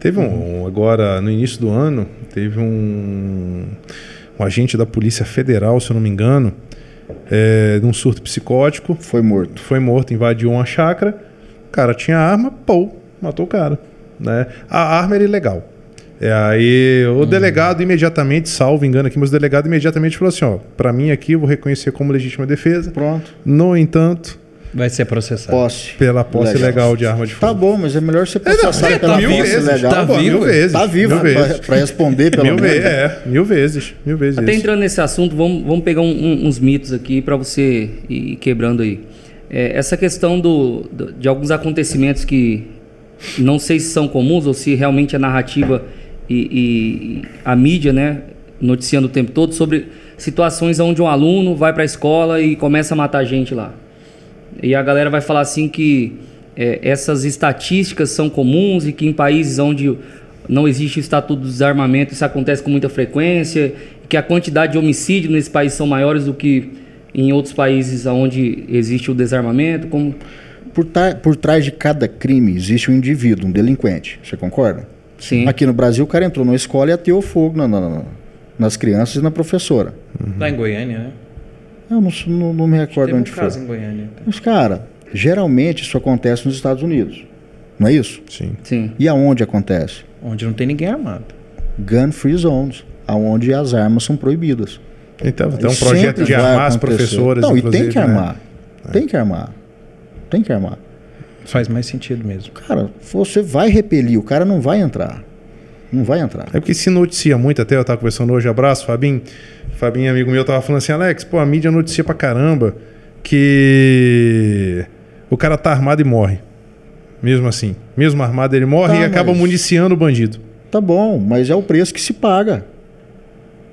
Teve um, um- agora, no início do ano, teve um, um agente da Polícia Federal, se eu não me engano, é, de um surto psicótico, Foi morto. foi morto, invadiu uma chácara, o cara tinha arma, pô, matou o cara. Né? A arma era ilegal. É, aí o delegado imediatamente, salvo engano aqui, mas o delegado imediatamente falou assim: ó, pra mim aqui eu vou reconhecer como legítima defesa. Pronto. No entanto, Vai ser processado. Posse. pela posse Legal. legal de arma de Tá fogo. bom, mas é melhor você processar é, pela mil posse vezes, legal. tá pô, vivo, mil vezes. Tá vivo mil pra, vezes. pra responder pelo Mil menos. vezes, é, mil vezes, mil vezes. Até isso. entrando nesse assunto, vamos, vamos pegar um- um- uns mitos aqui para você ir quebrando aí. É, essa questão do, do- de alguns acontecimentos que não sei se são comuns ou se realmente a narrativa e, e- e a mídia, né, noticiando o tempo todo sobre situações onde um aluno vai para a escola e começa a matar gente lá. E a galera vai falar assim que é, essas estatísticas são comuns e que em países onde não existe o estatuto do desarmamento isso acontece com muita frequência, que a quantidade de homicídios nesse país são maiores do que em outros países onde existe o desarmamento. Como... Por, por trás de cada crime existe um indivíduo, um delinquente. Você concorda? Sim. Aqui no Brasil, o cara entrou numa escola e ateou fogo na- na- na- nas crianças e na professora. Lá em Goiânia, né? Eu não, não- não me recordo Teve um onde foi. caso em Goiânia. Mas, cara, geralmente isso acontece nos Estados Unidos. Não é isso? Sim. Sim. E aonde acontece? Onde não tem ninguém armado. Gun Free Zones, aonde as armas são proibidas. Então, tem um projeto de armar as professoras. Não, e tem que né? armar. Tem que armar. Tem que armar. Faz mais sentido mesmo. Cara, você vai repelir, o cara não vai entrar. Não vai entrar. É porque se noticia muito, até eu tava conversando hoje, abraço, Fabinho. Fabinho, amigo meu, tava falando assim, Alex, pô, a mídia noticia pra caramba que o cara tá armado e morre. Mesmo assim. Mesmo armado, ele morre Tá, e acaba mas- municiando o bandido. Tá bom, mas é o preço que se paga.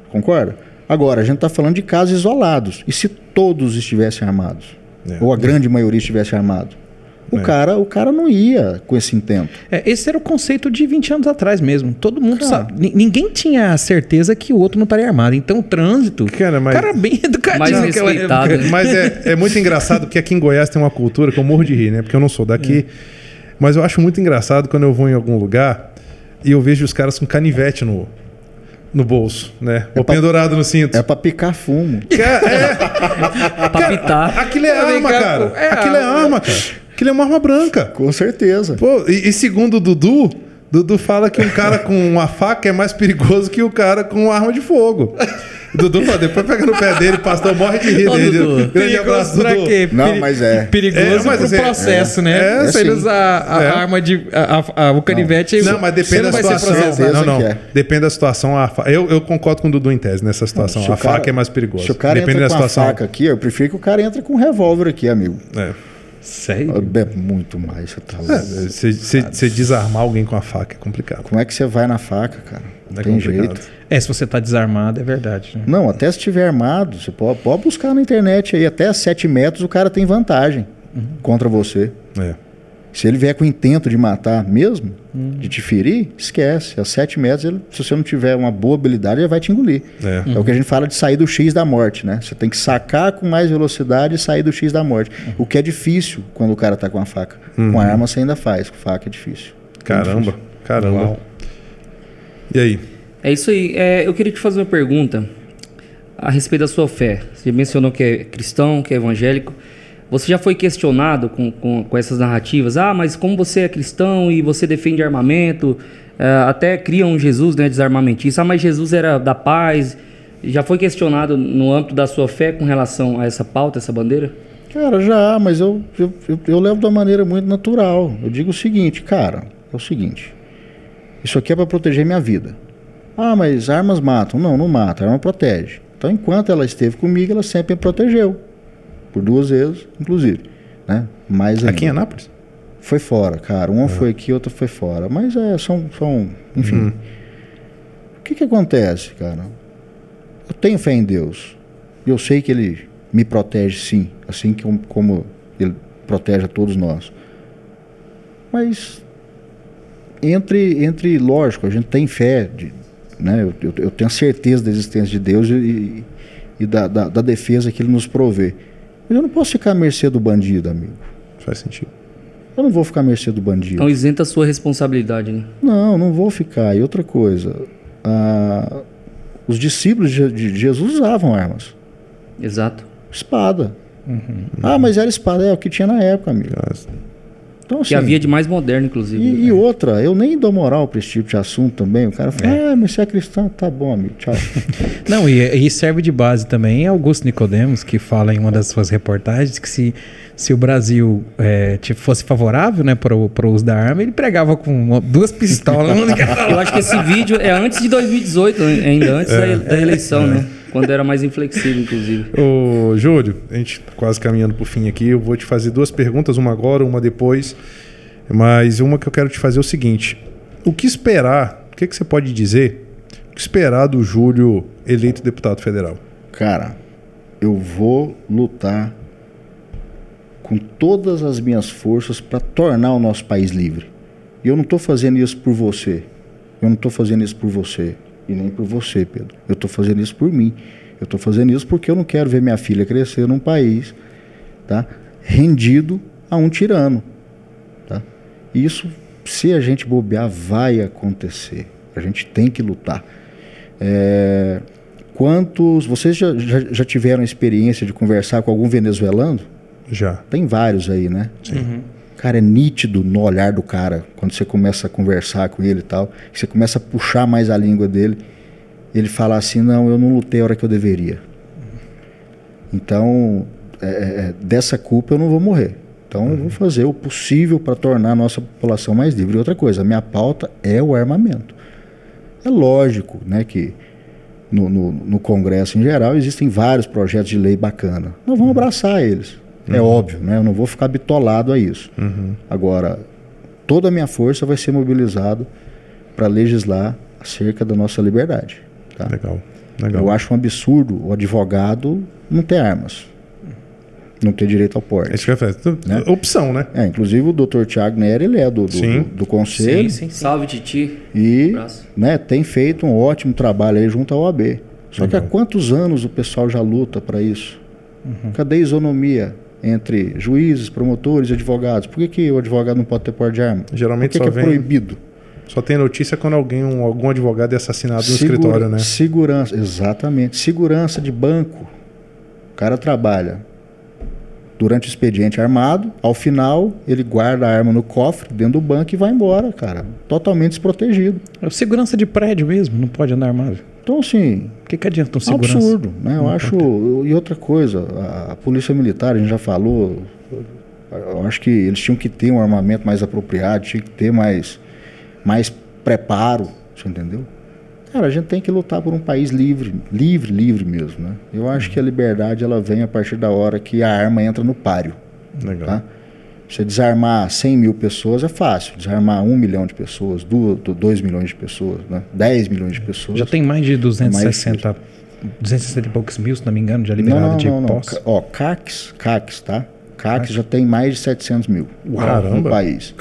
Concorda? Agora, a gente está falando de casos isolados. E se todos estivessem armados? É. Ou a grande maioria estivesse armado? O, É. cara, o cara não ia com esse intento. É, esse era o conceito de 20 anos atrás mesmo. Todo mundo Cara. sabe. Ni- Ninguém tinha certeza que o outro não estaria armado. Então, o trânsito. Cara, mas- O cara bem educadinho naquela época. né? Mas é, é muito engraçado porque aqui em Goiás tem uma cultura que eu morro de rir, né? Porque eu não sou daqui. Mas eu acho muito engraçado quando eu vou em algum lugar e eu vejo os caras com canivete no, no bolso, né? Ou pra- pendurado no cinto. É para picar fumo. Cara, é, Pra pitar. aquilo é arma, cara. é aquilo é arma. arma, cara. Aquilo é uma arma branca. Com certeza. Pô, e, e segundo o Dudu, Dudu fala que um cara com uma faca é mais perigoso que o cara com uma arma de fogo. Dudu fala, depois pega no pé dele, pastor morre de rir Ô, dele. Dudu. Grande abraço, Perigoso pra Dudu. quê? Não, mas é. Perigoso É, mas pro assim, processo, né? é, Se ele sim. usar a, a É. arma de. A, a- o canivete. Não, mas você depende não da vai ser situação. Não, não. é. Depende da situação. A fa... eu, eu concordo com o Dudu em tese nessa situação. Se o a cara- faca é mais perigosa. Se o cara Depende entra da com a situação. faca aqui, eu prefiro que o cara entre com um revólver aqui, amigo. É. Sério? É muito mais, você tá. É, desarmar alguém com a faca é complicado. Como é que você vai na faca, cara? Não É tem complicado. jeito. É, se você tá desarmado, é verdade. né? Não, até se estiver armado, você pode, pode buscar na internet aí, até 7 metros o cara tem vantagem contra você. É. Se ele vier com intento de matar mesmo, de te ferir, esquece. A 7 metros, ele- se você não tiver uma boa habilidade, ele vai te engolir. É. É o que a gente fala de sair do X da morte, né? Você tem que sacar com mais velocidade e sair do X da morte. O que é difícil quando o cara tá com a faca. Com a arma você ainda faz, com faca é difícil. Caramba, caramba. Uau. E aí? É isso aí. É, eu queria te fazer uma pergunta a respeito da sua fé. Você mencionou que é cristão, que é evangélico. Você já foi questionado com, com, com essas narrativas? Ah, mas como você é cristão e você defende armamento, é, até cria um Jesus né, desarmamentista. Ah, mas Jesus era da paz. Já foi questionado no âmbito da sua fé com relação a essa pauta, essa bandeira? Cara, já, mas eu, eu, eu, eu levo uma maneira muito natural. Eu digo o seguinte, cara, é o seguinte. Isso aqui é para proteger minha vida. Ah, mas armas matam. Não, não mata, a arma protege. Então, enquanto ela esteve comigo, ela sempre me protegeu. Por duas vezes, inclusive. Né? Mais ainda. Aqui em Anápolis? Foi fora, cara. Uma foi aqui, outra foi fora. Mas é, são. são enfim. Uhum. O que, que acontece, cara? Eu tenho fé em Deus. E eu sei que Ele me protege, sim. Assim como, como Ele protege a todos nós. mas entre, entre lógico, a gente tem fé, de, né? eu, eu, eu tenho certeza da existência de Deus e, e da, da, da defesa que Ele nos provê. Mas eu não posso ficar à mercê do bandido, amigo. Faz sentido. Eu não vou ficar à mercê do bandido. Então isenta a sua responsabilidade, né? Não, não vou ficar. E outra coisa, ah, os discípulos de, de Jesus usavam armas. Exato. Espada. Ah, mas era espada, é o que tinha na época, amigo. Então, Que assim, havia de mais moderno, inclusive. né? e, e outra, eu nem dou moral para esse tipo de assunto também. O cara fala, ah, mas você é cristão, tá bom, amigo, tchau. Não, e, e serve de base também Augusto Nicodemos, que fala em uma das suas reportagens que se, se o Brasil é, tipo, fosse favorável né, para o pro uso da arma, ele pregava com uma- duas pistolas. Eu acho que esse vídeo é antes de 2018, ainda antes da, da eleição, né? Quando era mais inflexível, inclusive. Ô, Júlio, a gente tá quase caminhando pro fim aqui. Eu vou te fazer duas perguntas, uma agora, uma depois. Mas uma que eu quero te fazer é o seguinte: o que esperar? O que, que você pode dizer? O que esperar do Júlio eleito deputado federal? Cara, eu vou lutar com todas as minhas forças para tornar o nosso país livre. E eu não estou fazendo isso por você. Eu não estou fazendo isso por você. E nem por você, Pedro. Eu estou fazendo isso por mim. Eu estou fazendo isso porque eu não quero ver minha filha crescer num país tá, rendido a um tirano. Tá? Isso, se a gente bobear, vai acontecer. A gente tem que lutar. É, quantos. Vocês já, já, já tiveram experiência de conversar com algum venezuelano? Já. Tem vários aí, né? Cara, é nítido no olhar do cara, quando você começa a conversar com ele e tal, você começa a puxar mais a língua dele, ele fala assim, não, eu não lutei a hora que eu deveria. Então, é, é, dessa culpa eu não vou morrer. Então, eu vou fazer o possível para tornar a nossa população mais livre. E outra coisa, a minha pauta é o armamento. É lógico né, que no, no, no Congresso em geral existem vários projetos de lei bacana. Nós vamos abraçar eles. É óbvio, né? eu não vou ficar bitolado a isso. Agora, toda a minha força vai ser mobilizada para legislar acerca da nossa liberdade. tá? Legal. Legal. Eu acho um absurdo o advogado não ter armas, não ter direito ao É porte. isso que eu fazer. Né? Opção, né? É, inclusive o Dr. Tiago Nery, ele é do, do, Sim. do, do conselho sim, sim. Salve, Titi. e Abraço. né, tem feito um ótimo trabalho aí junto à OAB. Só que há quantos anos o pessoal já luta para isso? Cadê a isonomia entre juízes, promotores e advogados? Por que, que o advogado não pode ter porte de arma? Geralmente Por que, só que é vem- proibido? Só tem notícia quando alguém, um- algum advogado é assassinado no Segura- escritório, né? Segurança, exatamente. Segurança de banco. O cara trabalha durante o expediente armado, ao final ele guarda a arma no cofre dentro do banco e vai embora, cara. Totalmente desprotegido. É segurança de prédio mesmo, não pode andar armado. Então, assim, O que, que adianta um é um segurança? absurdo, né? Eu acho. E outra coisa, a, a polícia militar, a gente já falou, eu acho que eles tinham que ter um armamento mais apropriado, tinha que ter mais, mais preparo, você entendeu? Cara, a gente tem que lutar por um país livre, livre, livre mesmo, né? Eu acho que a liberdade ela vem a partir da hora que a arma entra no páreo, Legal. tá? Você desarmar 100 mil pessoas é fácil, desarmar 1 milhão de pessoas, 2 milhões de pessoas, né? 10 milhões de pessoas. Já tem mais de 260, 260 e poucos mil, se não me engano, já Não, liberado não, de não, não. posse. Ó, CACs, CACs, tá? CACs já tem mais de 700 mil Caramba. no país.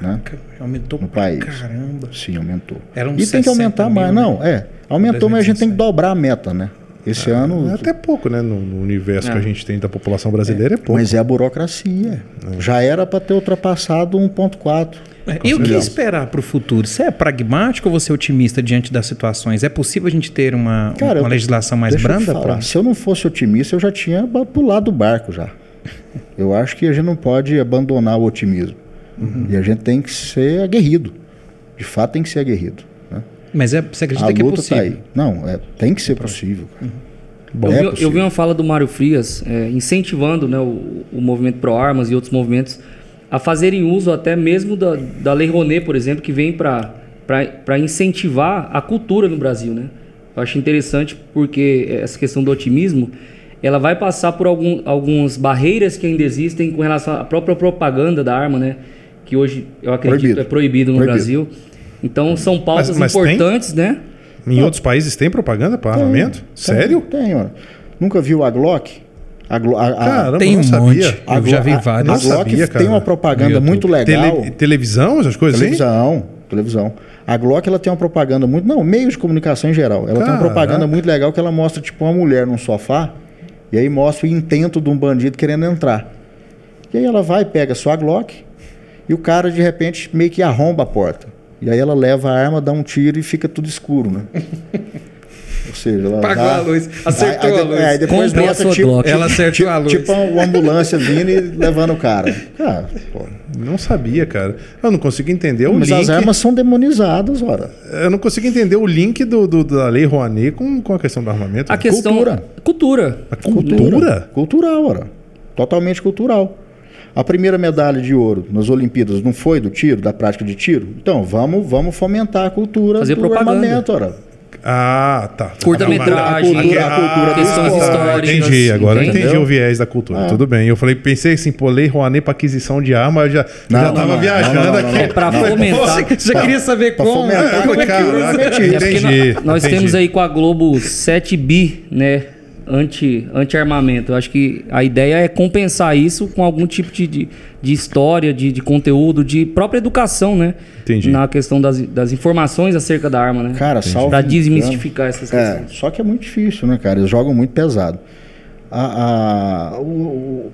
Né? Aumentou No país. caramba. Sim, aumentou. E tem que 60 aumentar mais. mil, Não, né? é. Aumentou, mas a gente tem que 2017. dobrar a meta, né? Esse ano. É até pouco, né? No, no universo É. que a gente tem da população brasileira é, pouco. Mas é a burocracia. Já era para ter ultrapassado 1,4. É, E o que esperar para o futuro? Você é pragmático ou você é otimista diante das situações? É possível a gente ter uma, Cara, uma eu- legislação mais eu branda? falar, pra- Se eu não fosse otimista, eu já tinha pulado do barco já. Eu acho que a gente não pode abandonar o otimismo. Uhum. E a gente tem que ser aguerrido. De fato, tem que ser aguerrido. Mas é, você acredita A que é luta possível? tá aí. Não, é, tem que ser possível. cara. Eu, É vi, eu possível. vi uma fala do Mário Frias é, incentivando né, o, o movimento Pro Armas e outros movimentos a fazerem uso até mesmo da, da Lei Rouanet, por exemplo, que vem para incentivar a cultura no Brasil. Né? Eu acho interessante porque essa questão do otimismo ela vai passar por algum, algumas barreiras que ainda existem com relação à própria propaganda da arma, né? que hoje eu acredito Proibido. é proibido no Proibido. Brasil. Então são pautas mas tem? importantes, né? Em outros países tem propaganda para armamento? Tem, Sério? Tem, ó. Nunca viu a Glock? A, Glo- a- a- Caramba, Tem um sabia. monte. Eu já vi a- vários. A Não Glock sabia, cara. tem uma propaganda muito legal. Tele- televisão, essas coisas assim? Televisão, televisão. A Glock ela tem uma propaganda muito. Não, meios de comunicação em geral. Ela tem uma Caraca. propaganda muito legal que ela mostra, tipo, uma mulher num sofá e aí mostra o intento de um bandido querendo entrar. E aí ela vai, pega a sua Glock e o cara, de repente, meio que arromba a porta. E aí ela leva a arma, dá um tiro e fica tudo escuro, né? Ou seja, ela Apagou dá- a luz, acertou Aí- a luz. é, aí depois Comprei mostra, tipo, Glock. Ela acertou tipo, a luz. tipo uma ambulância vindo e levando o cara. Cara, pô. Não sabia, cara. Eu não consigo entender o Mas link. as armas são demonizadas, ora. Eu não consigo entender o link do, do- da lei Rouanet com, com a questão do armamento. A questão. Cultura. Cultura. A cultura? Cultural, ora. Totalmente cultural. A primeira medalha de ouro nas Olimpíadas não foi do tiro, da prática de tiro? Então, vamos, vamos fomentar a cultura Fazer do propaganda. armamento, ora. Ah, tá. Curta-metragem, A cultura- a cultura do questões esporte. históricas. Entendi, agora eu entendeu? entendi o viés da cultura. Ah. Tudo bem. Eu falei, pensei assim, pô, lei Rouanet para aquisição de arma, eu já, eu Não, já não, tava não, viajando não, não, não, aqui. não. É pra Falei, fomentar. pô, Você queria saber pra como? fomentar como é que armamentista. É Entendi, nó- nós entendi. temos aí com a Globo 7 bi, né? Anti, anti-armamento. Eu acho que a ideia é compensar isso com algum tipo de, de, de história, de, de conteúdo, de própria educação, né? Entendi. Na questão das, das informações acerca da arma, né? Cara, salvo Pra desmistificar essas É, questões. só que é muito difícil, né, cara? Eles jogam muito pesado. A, a- o- o-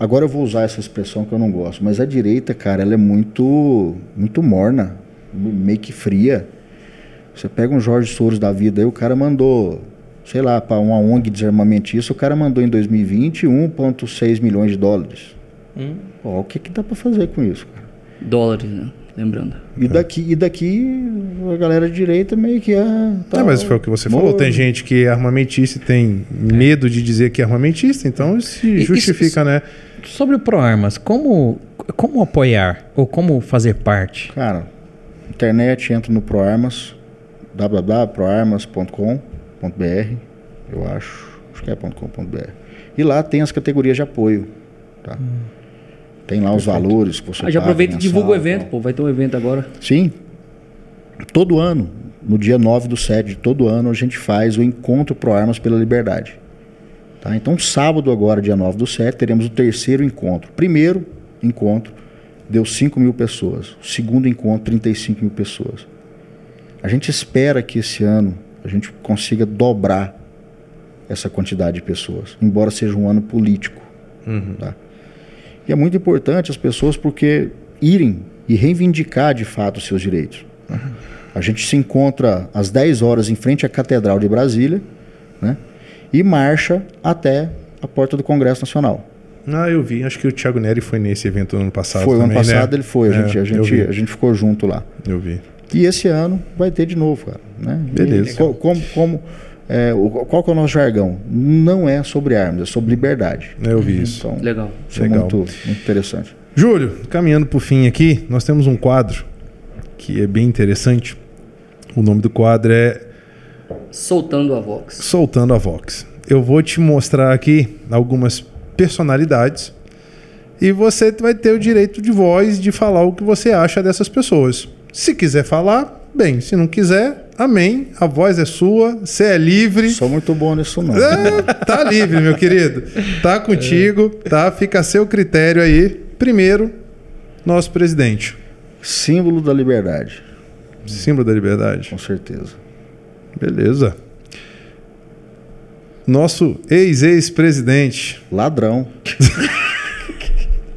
agora eu vou usar essa expressão que eu não gosto, mas a direita, cara, ela é muito, muito morna, meio que fria. Você pega um Jorge Soros da vida aí, o cara mandou, sei lá, para uma ONG desarmamentista, o cara mandou em 2020 1,6 milhões de dólares. Ó, o que, que dá para fazer com isso, cara? Dólares, né? Lembrando. E daqui, e daqui a galera de direita meio que é. É, mas foi o que você falou. Tem gente que é armamentista e tem medo de dizer que é armamentista, então se E- justifica, isso- né? Sobre o ProArmas, como, como apoiar ou como fazer parte? Cara, internet, entra no ProArmas, www.proarmas.com.br, eu acho, acho que é .com.br. E lá tem as categorias de apoio, tá? Tem lá os valores que você Ah, já aproveita e divulga o evento, pô. Vai ter um evento agora. Sim. Todo ano, no dia 9 do 7 de todo ano, a gente faz o encontro Pro Armas pela Liberdade. Tá? Então, sábado agora, dia 9 do 7, teremos o terceiro encontro. Primeiro encontro deu 5 mil pessoas. O segundo encontro, 35 mil pessoas. A gente espera que esse ano a gente consiga dobrar essa quantidade de pessoas, embora seja um ano político. Tá? E é muito importante as pessoas porque irem e reivindicar de fato os seus direitos. né? A gente se encontra às 10 horas em frente à Catedral de Brasília né? e marcha até a porta do Congresso Nacional. Ah, eu vi. Acho que o Thiago Neri foi nesse evento no ano passado foi o ano também, né? passado, ele foi, a É, gente, a, gente, a gente ficou junto lá. Eu vi. E esse ano vai ter de novo, cara. Né? Beleza. E co- como, como, é, o- qual que é o nosso jargão? Não é sobre armas, é sobre liberdade. Eu vi isso. Então, Legal. isso é Legal. muito, muito interessante. Júlio, caminhando para o fim aqui, nós temos um quadro que é bem interessante. O nome do quadro é Soltando a Vox. Soltando a Vox. Eu vou te mostrar aqui algumas personalidades e você vai ter o direito de voz de falar o que você acha dessas pessoas. Se quiser falar, bem. Se não quiser, amém. A voz é sua, você é livre. Sou muito bom nisso não. É, tá livre, meu querido. Tá contigo, tá? Fica a seu critério aí. Primeiro, nosso presidente. Símbolo da liberdade, Símbolo da liberdade. com certeza. Beleza. Nosso ex-ex-presidente. Ladrão.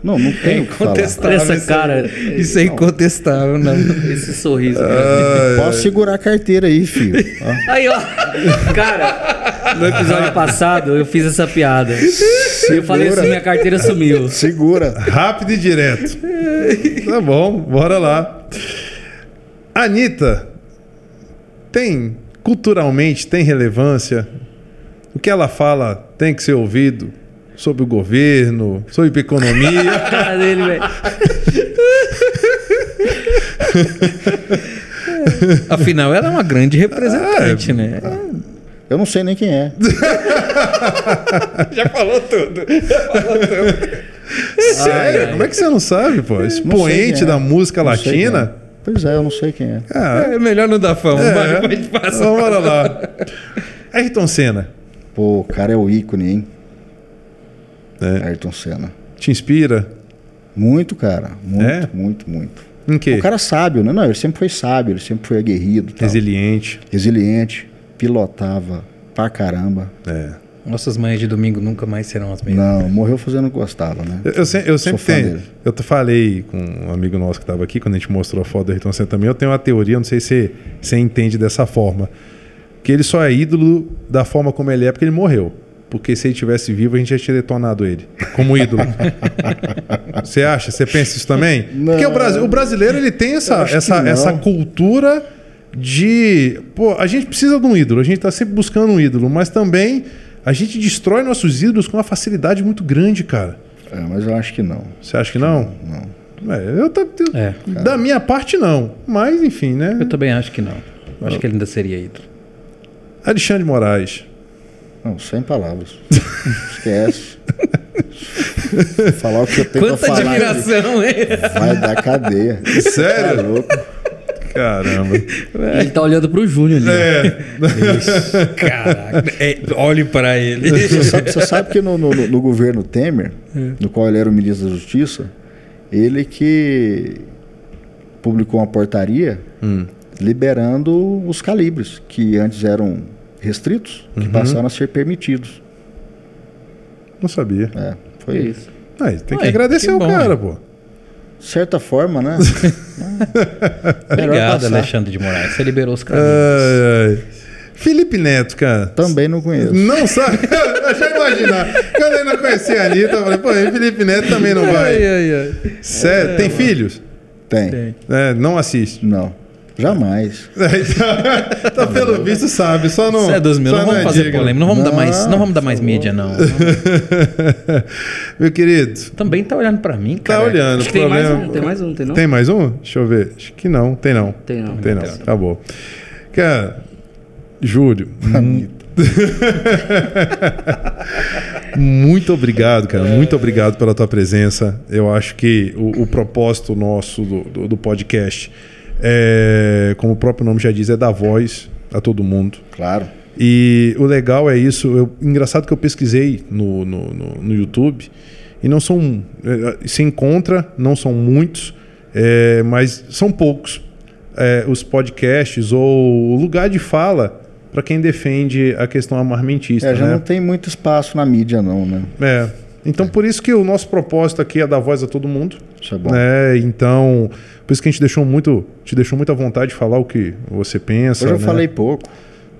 não, não tem o que falar. Incontestável. Essa isso cara. Isso é incontestável, não. esse sorriso. Posso segurar a carteira aí, filho. Ó, Aí, ó. Cara, no episódio passado eu fiz essa piada. Eu falei assim, minha carteira sumiu. segura. Rápido e direto. Tá bom, bora lá. Anitta tem, culturalmente, tem relevância. O que ela fala tem que ser ouvido sobre o governo, sobre economia. A cara dele, velho. Afinal, ela é uma grande representante, né? Eu não sei nem quem é. Já falou tudo. Sério? Como é que você não sabe, pô? Expoente é. da música Não é. latina. Pois é, eu não sei quem é. Ah, É melhor não dar fama. é. Vai, vai, passa. Então, bora lá. Ayrton Senna. Pô, o cara é o ícone, hein? É. Ayrton Senna. Te inspira? Muito, cara. Muito, É? muito, muito. Em quê? O cara sábio, né? Não, ele sempre foi sábio, ele sempre foi aguerrido. tal. Resiliente. Resiliente, pilotava pra caramba. É. Nossas manhãs de domingo nunca mais serão as mesmas. Não, morreu fazendo o que gostava, né? Eu, eu se- eu sempre tenho. Eu te falei com um amigo nosso que estava aqui, quando a gente mostrou a foto do Ayrton Senna também. Eu tenho uma teoria, não sei se você entende dessa forma. Que ele só é ídolo da forma como ele é porque ele morreu. Porque se ele tivesse vivo, a gente já tinha detonado ele como ídolo. Você acha? Você pensa isso também? Não. Porque o, o brasileiro ele tem essa, essa, essa cultura de. Pô, a gente precisa de um ídolo, a gente está sempre buscando um ídolo, mas também a gente destrói nossos ídolos com uma facilidade muito grande, cara. É, mas eu acho que não. Você acha que não? Não. É, eu, tô- eu- É. da minha parte não, mas enfim, né? Eu também acho que não. Eu acho que ele ainda seria ídolo. Alexandre de Moraes. Não, sem palavras. Esquece. falar o que eu tenho Quanta pra falar. admiração, hein? Vai dar cadeia. Tá Sério? louco. Caramba. Ele tá olhando pro Júnior ali. É. Caraca. É, olhe pra ele. Você sabe, você sabe que no, no- no governo Temer, É. no qual ele era o ministro da Justiça, ele que publicou uma portaria Hum. liberando os calibres, que antes eram restritos, Uhum. que passaram a ser permitidos. Não sabia. É, É foi isso. Aí, tem que Ué, agradecer que o bom, cara, hein? pô. De certa forma, né? Obrigado, passar. Alexandre de Moraes. Você liberou os caminhos. Ai, ai. Felipe Neto, cara. Também não conheço. Não sabe? Deixa eu imaginar. Quando eu não conhecia a Anitta, eu falei, pô, Felipe Neto também não vai. ai, ai. Sério, tem filhos? Tem. Tem. É, não assiste. Não. Jamais. Então, tá pelo visto, sabe. Só não. Isso é só Não vamos é fazer diga. polêmica. Não vamos dar Não, mais, não vamos dar mais mídia, não. Meu querido, Também tá olhando pra mim, tá cara. olhando. Acho que tem mais um, tem mais um, tem não? Tem mais um? Deixa eu ver. Acho que não. Tem não. Tem não. Tem não. Acabou. Cara, Júlio. Muito obrigado, cara. Muito obrigado pela tua presença. Eu acho que o, o propósito nosso do, do, do podcast, é, como o próprio nome já diz, é dar voz a todo mundo. Claro. E o legal é isso. Eu, engraçado que eu pesquisei no, no, no, no YouTube e não são. é, Se encontra, não são muitos, é, mas são poucos é, os podcasts ou o lugar de fala para quem defende a questão armamentista. É, já né? não tem muito espaço na mídia, não, né? É. Então, por isso que o nosso propósito aqui é dar voz a todo mundo. Isso é bom. Né? Então, por isso que a gente deixou muito, te deixou muita vontade de falar o que você pensa. Hoje eu né? falei pouco.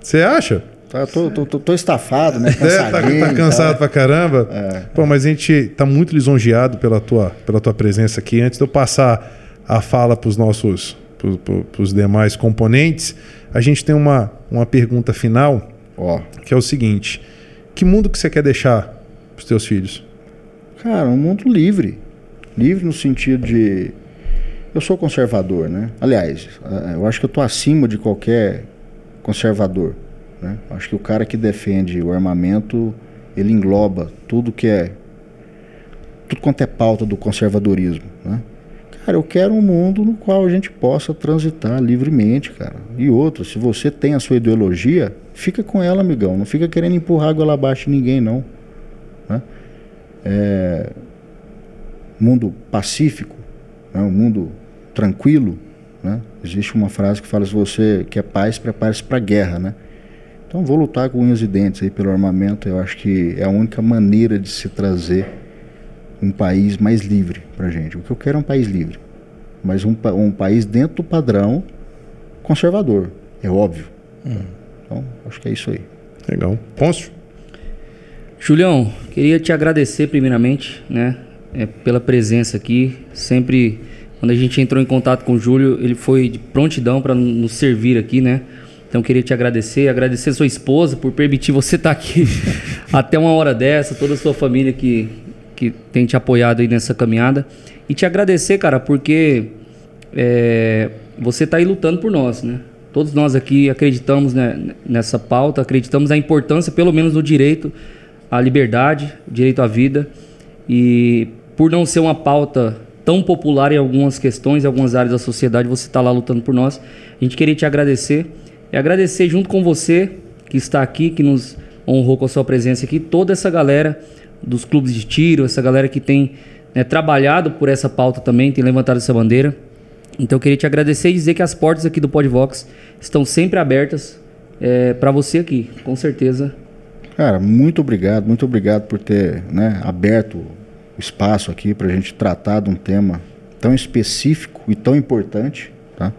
Você acha? Tá, tô, tô, tô, tô estafado, né? É, tá, tá cansado tal. pra caramba? É. Pô, mas a gente tá muito lisonjeado pela tua, pela tua presença aqui. Antes de eu passar a fala para os nossos pros, pros- demais componentes, a gente tem uma, uma pergunta final, Ó, que é o seguinte: que mundo que você quer deixar pros teus filhos? Cara, um mundo livre. Livre no sentido de. Eu sou conservador, né? Aliás, eh, eu acho que eu tô acima de qualquer conservador. Né? Acho que o cara que defende o armamento, ele engloba tudo que é. Tudo quanto é pauta do conservadorismo. Né? Cara, eu quero um mundo no qual a gente possa transitar livremente, cara. E outra, se você tem a sua ideologia, fica com ela, amigão. Não fica querendo empurrar água lá abaixo de ninguém, não. Né? É, mundo pacífico, né? um mundo tranquilo. Né? Existe uma frase que fala: se você quer paz, prepare-se para a guerra. Né? Então, vou lutar com unhas e dentes aí pelo armamento. Eu acho que é a única maneira de se trazer um país mais livre para gente. O que eu quero é um país livre, mas um, um país dentro do padrão conservador, é óbvio. Então, acho que é isso aí. Legal. Pôncio? Julião, queria te agradecer primeiramente, né, é, pela presença aqui. Sempre, quando a gente entrou em contato com o Júlio, ele foi de prontidão para nos servir aqui, né? Então queria te agradecer, agradecer sua esposa por permitir você estar aqui até uma hora dessa, toda a sua família que, que tem te apoiado aí nessa caminhada. E te agradecer, cara, porque é, você está aí lutando por nós, né? Todos nós aqui acreditamos né, nessa pauta, acreditamos na importância, pelo menos, do direito à liberdade, direito à vida. E por não ser uma pauta tão popular em algumas questões, em algumas áreas da sociedade, você está lá lutando por nós. A gente queria te agradecer e agradecer junto com você que está aqui, que nos honrou com a sua presença aqui, toda essa galera dos clubes de tiro, essa galera que tem né, trabalhado por essa pauta também, tem levantado essa bandeira. Então eu queria te agradecer e dizer que as portas aqui do Podvox estão sempre abertas é, para você aqui, com certeza. Cara, muito obrigado, muito obrigado por ter né, aberto o espaço aqui para a gente tratar de um tema tão específico e tão importante, tá?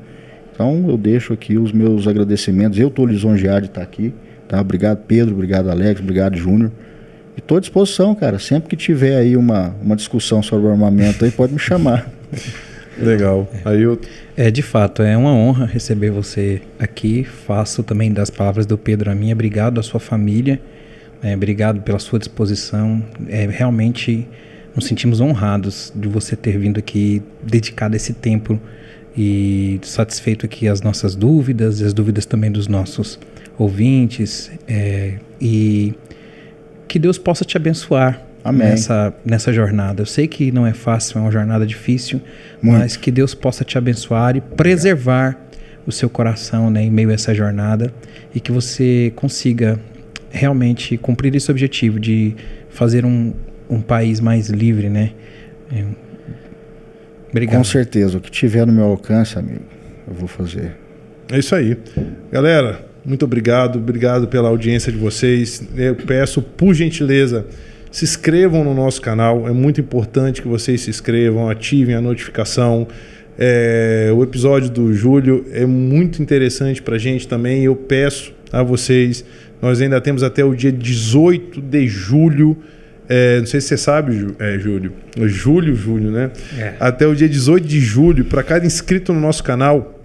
Então eu deixo aqui os meus agradecimentos. Eu estou lisonjeado de estar aqui, tá? Obrigado Pedro, obrigado Alex, obrigado Júnior. E estou à disposição, cara. Sempre que tiver aí uma, uma discussão sobre armamento aí, pode me chamar. Legal. Aí eu... É, de fato, é uma honra receber você aqui. Faço também das palavras do Pedro a minha. Obrigado à sua família. É, obrigado pela sua disposição. É, realmente nos sentimos honrados de você ter vindo aqui, dedicado esse tempo e satisfeito aqui as nossas dúvidas e as dúvidas também dos nossos ouvintes. É, e que Deus possa te abençoar Amém. nessa, nessa jornada. Eu sei que não é fácil, é uma jornada difícil, Muito. mas que Deus possa te abençoar e preservar o seu coração né, em meio a essa jornada e que você consiga realmente cumprir esse objetivo de fazer um, um país mais livre, né? É. Obrigado. Com certeza, o que tiver no meu alcance, amigo, eu vou fazer. É isso aí. Galera, muito obrigado. Obrigado pela audiência de vocês. Eu peço, por gentileza, se inscrevam no nosso canal. É muito importante que vocês se inscrevam, ativem a notificação. É, o episódio do Júlio é muito interessante para a gente também. Eu peço a vocês. Nós ainda temos até o dia 18 de julho. É, não sei se você sabe, Jú- é, Júlio. Julho, Júlio, né? É. Até o dia 18 de julho, para cada inscrito no nosso canal,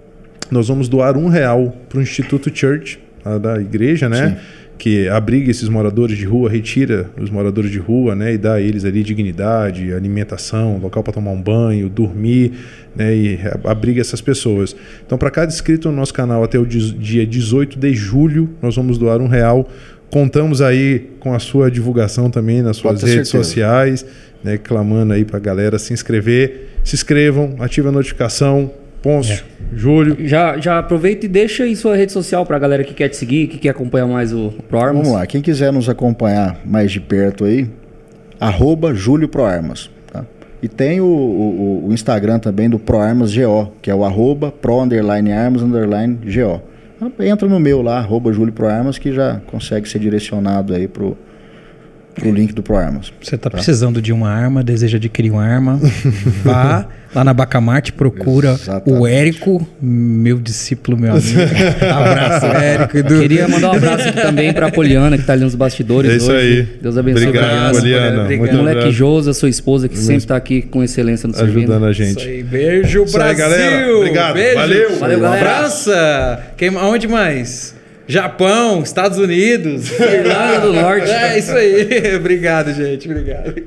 nós vamos doar um real para o Instituto Church, da igreja, né? Sim. Que abriga esses moradores de rua, retira os moradores de rua, né? E dá a eles ali dignidade, alimentação, local para tomar um banho, dormir, né? E abriga essas pessoas. Então, para cada inscrito no nosso canal até o dia 18 de julho, nós vamos doar um real. Contamos aí com a sua divulgação também nas suas redes certeza. sociais, né? Clamando aí para a galera se inscrever. Se inscrevam, ative a notificação. Pôncio, Júlio. Já, já aproveita e deixa aí sua rede social pra galera que quer te seguir, que quer acompanhar mais o Pro Armas. Vamos lá, quem quiser nos acompanhar mais de perto aí, arroba Júlio Proarmas. Tá? E tem o, o- o Instagram também do Proarmas GO, que é o arroba pro underline armas underline GO. Entra no meu lá, arroba Júlio Proarmas, que já consegue ser direcionado aí pro, pro link do Proarmas. Você está precisando de uma arma, deseja adquirir uma arma, vá lá na Bacamarte, procura Exatamente. o Érico, meu discípulo, meu amigo. Abraço, Érico. Edu. Queria mandar um abraço aqui também pra Poliana, que tá ali nos bastidores É isso hoje. aí. Deus abençoe. Obrigado, abraço, Poliana. obrigado. O moleque. Josa, sua esposa, que sempre tá aqui com excelência no serviço. Ajudando a Isso gente. aí, beijo, Isso aí, Brasil! galera. Obrigado. Beijo. Valeu. Valeu, galera. França! Quem, aonde mais? Japão, Estados Unidos. Irlanda do Norte. É isso aí. Obrigado, gente. Obrigado.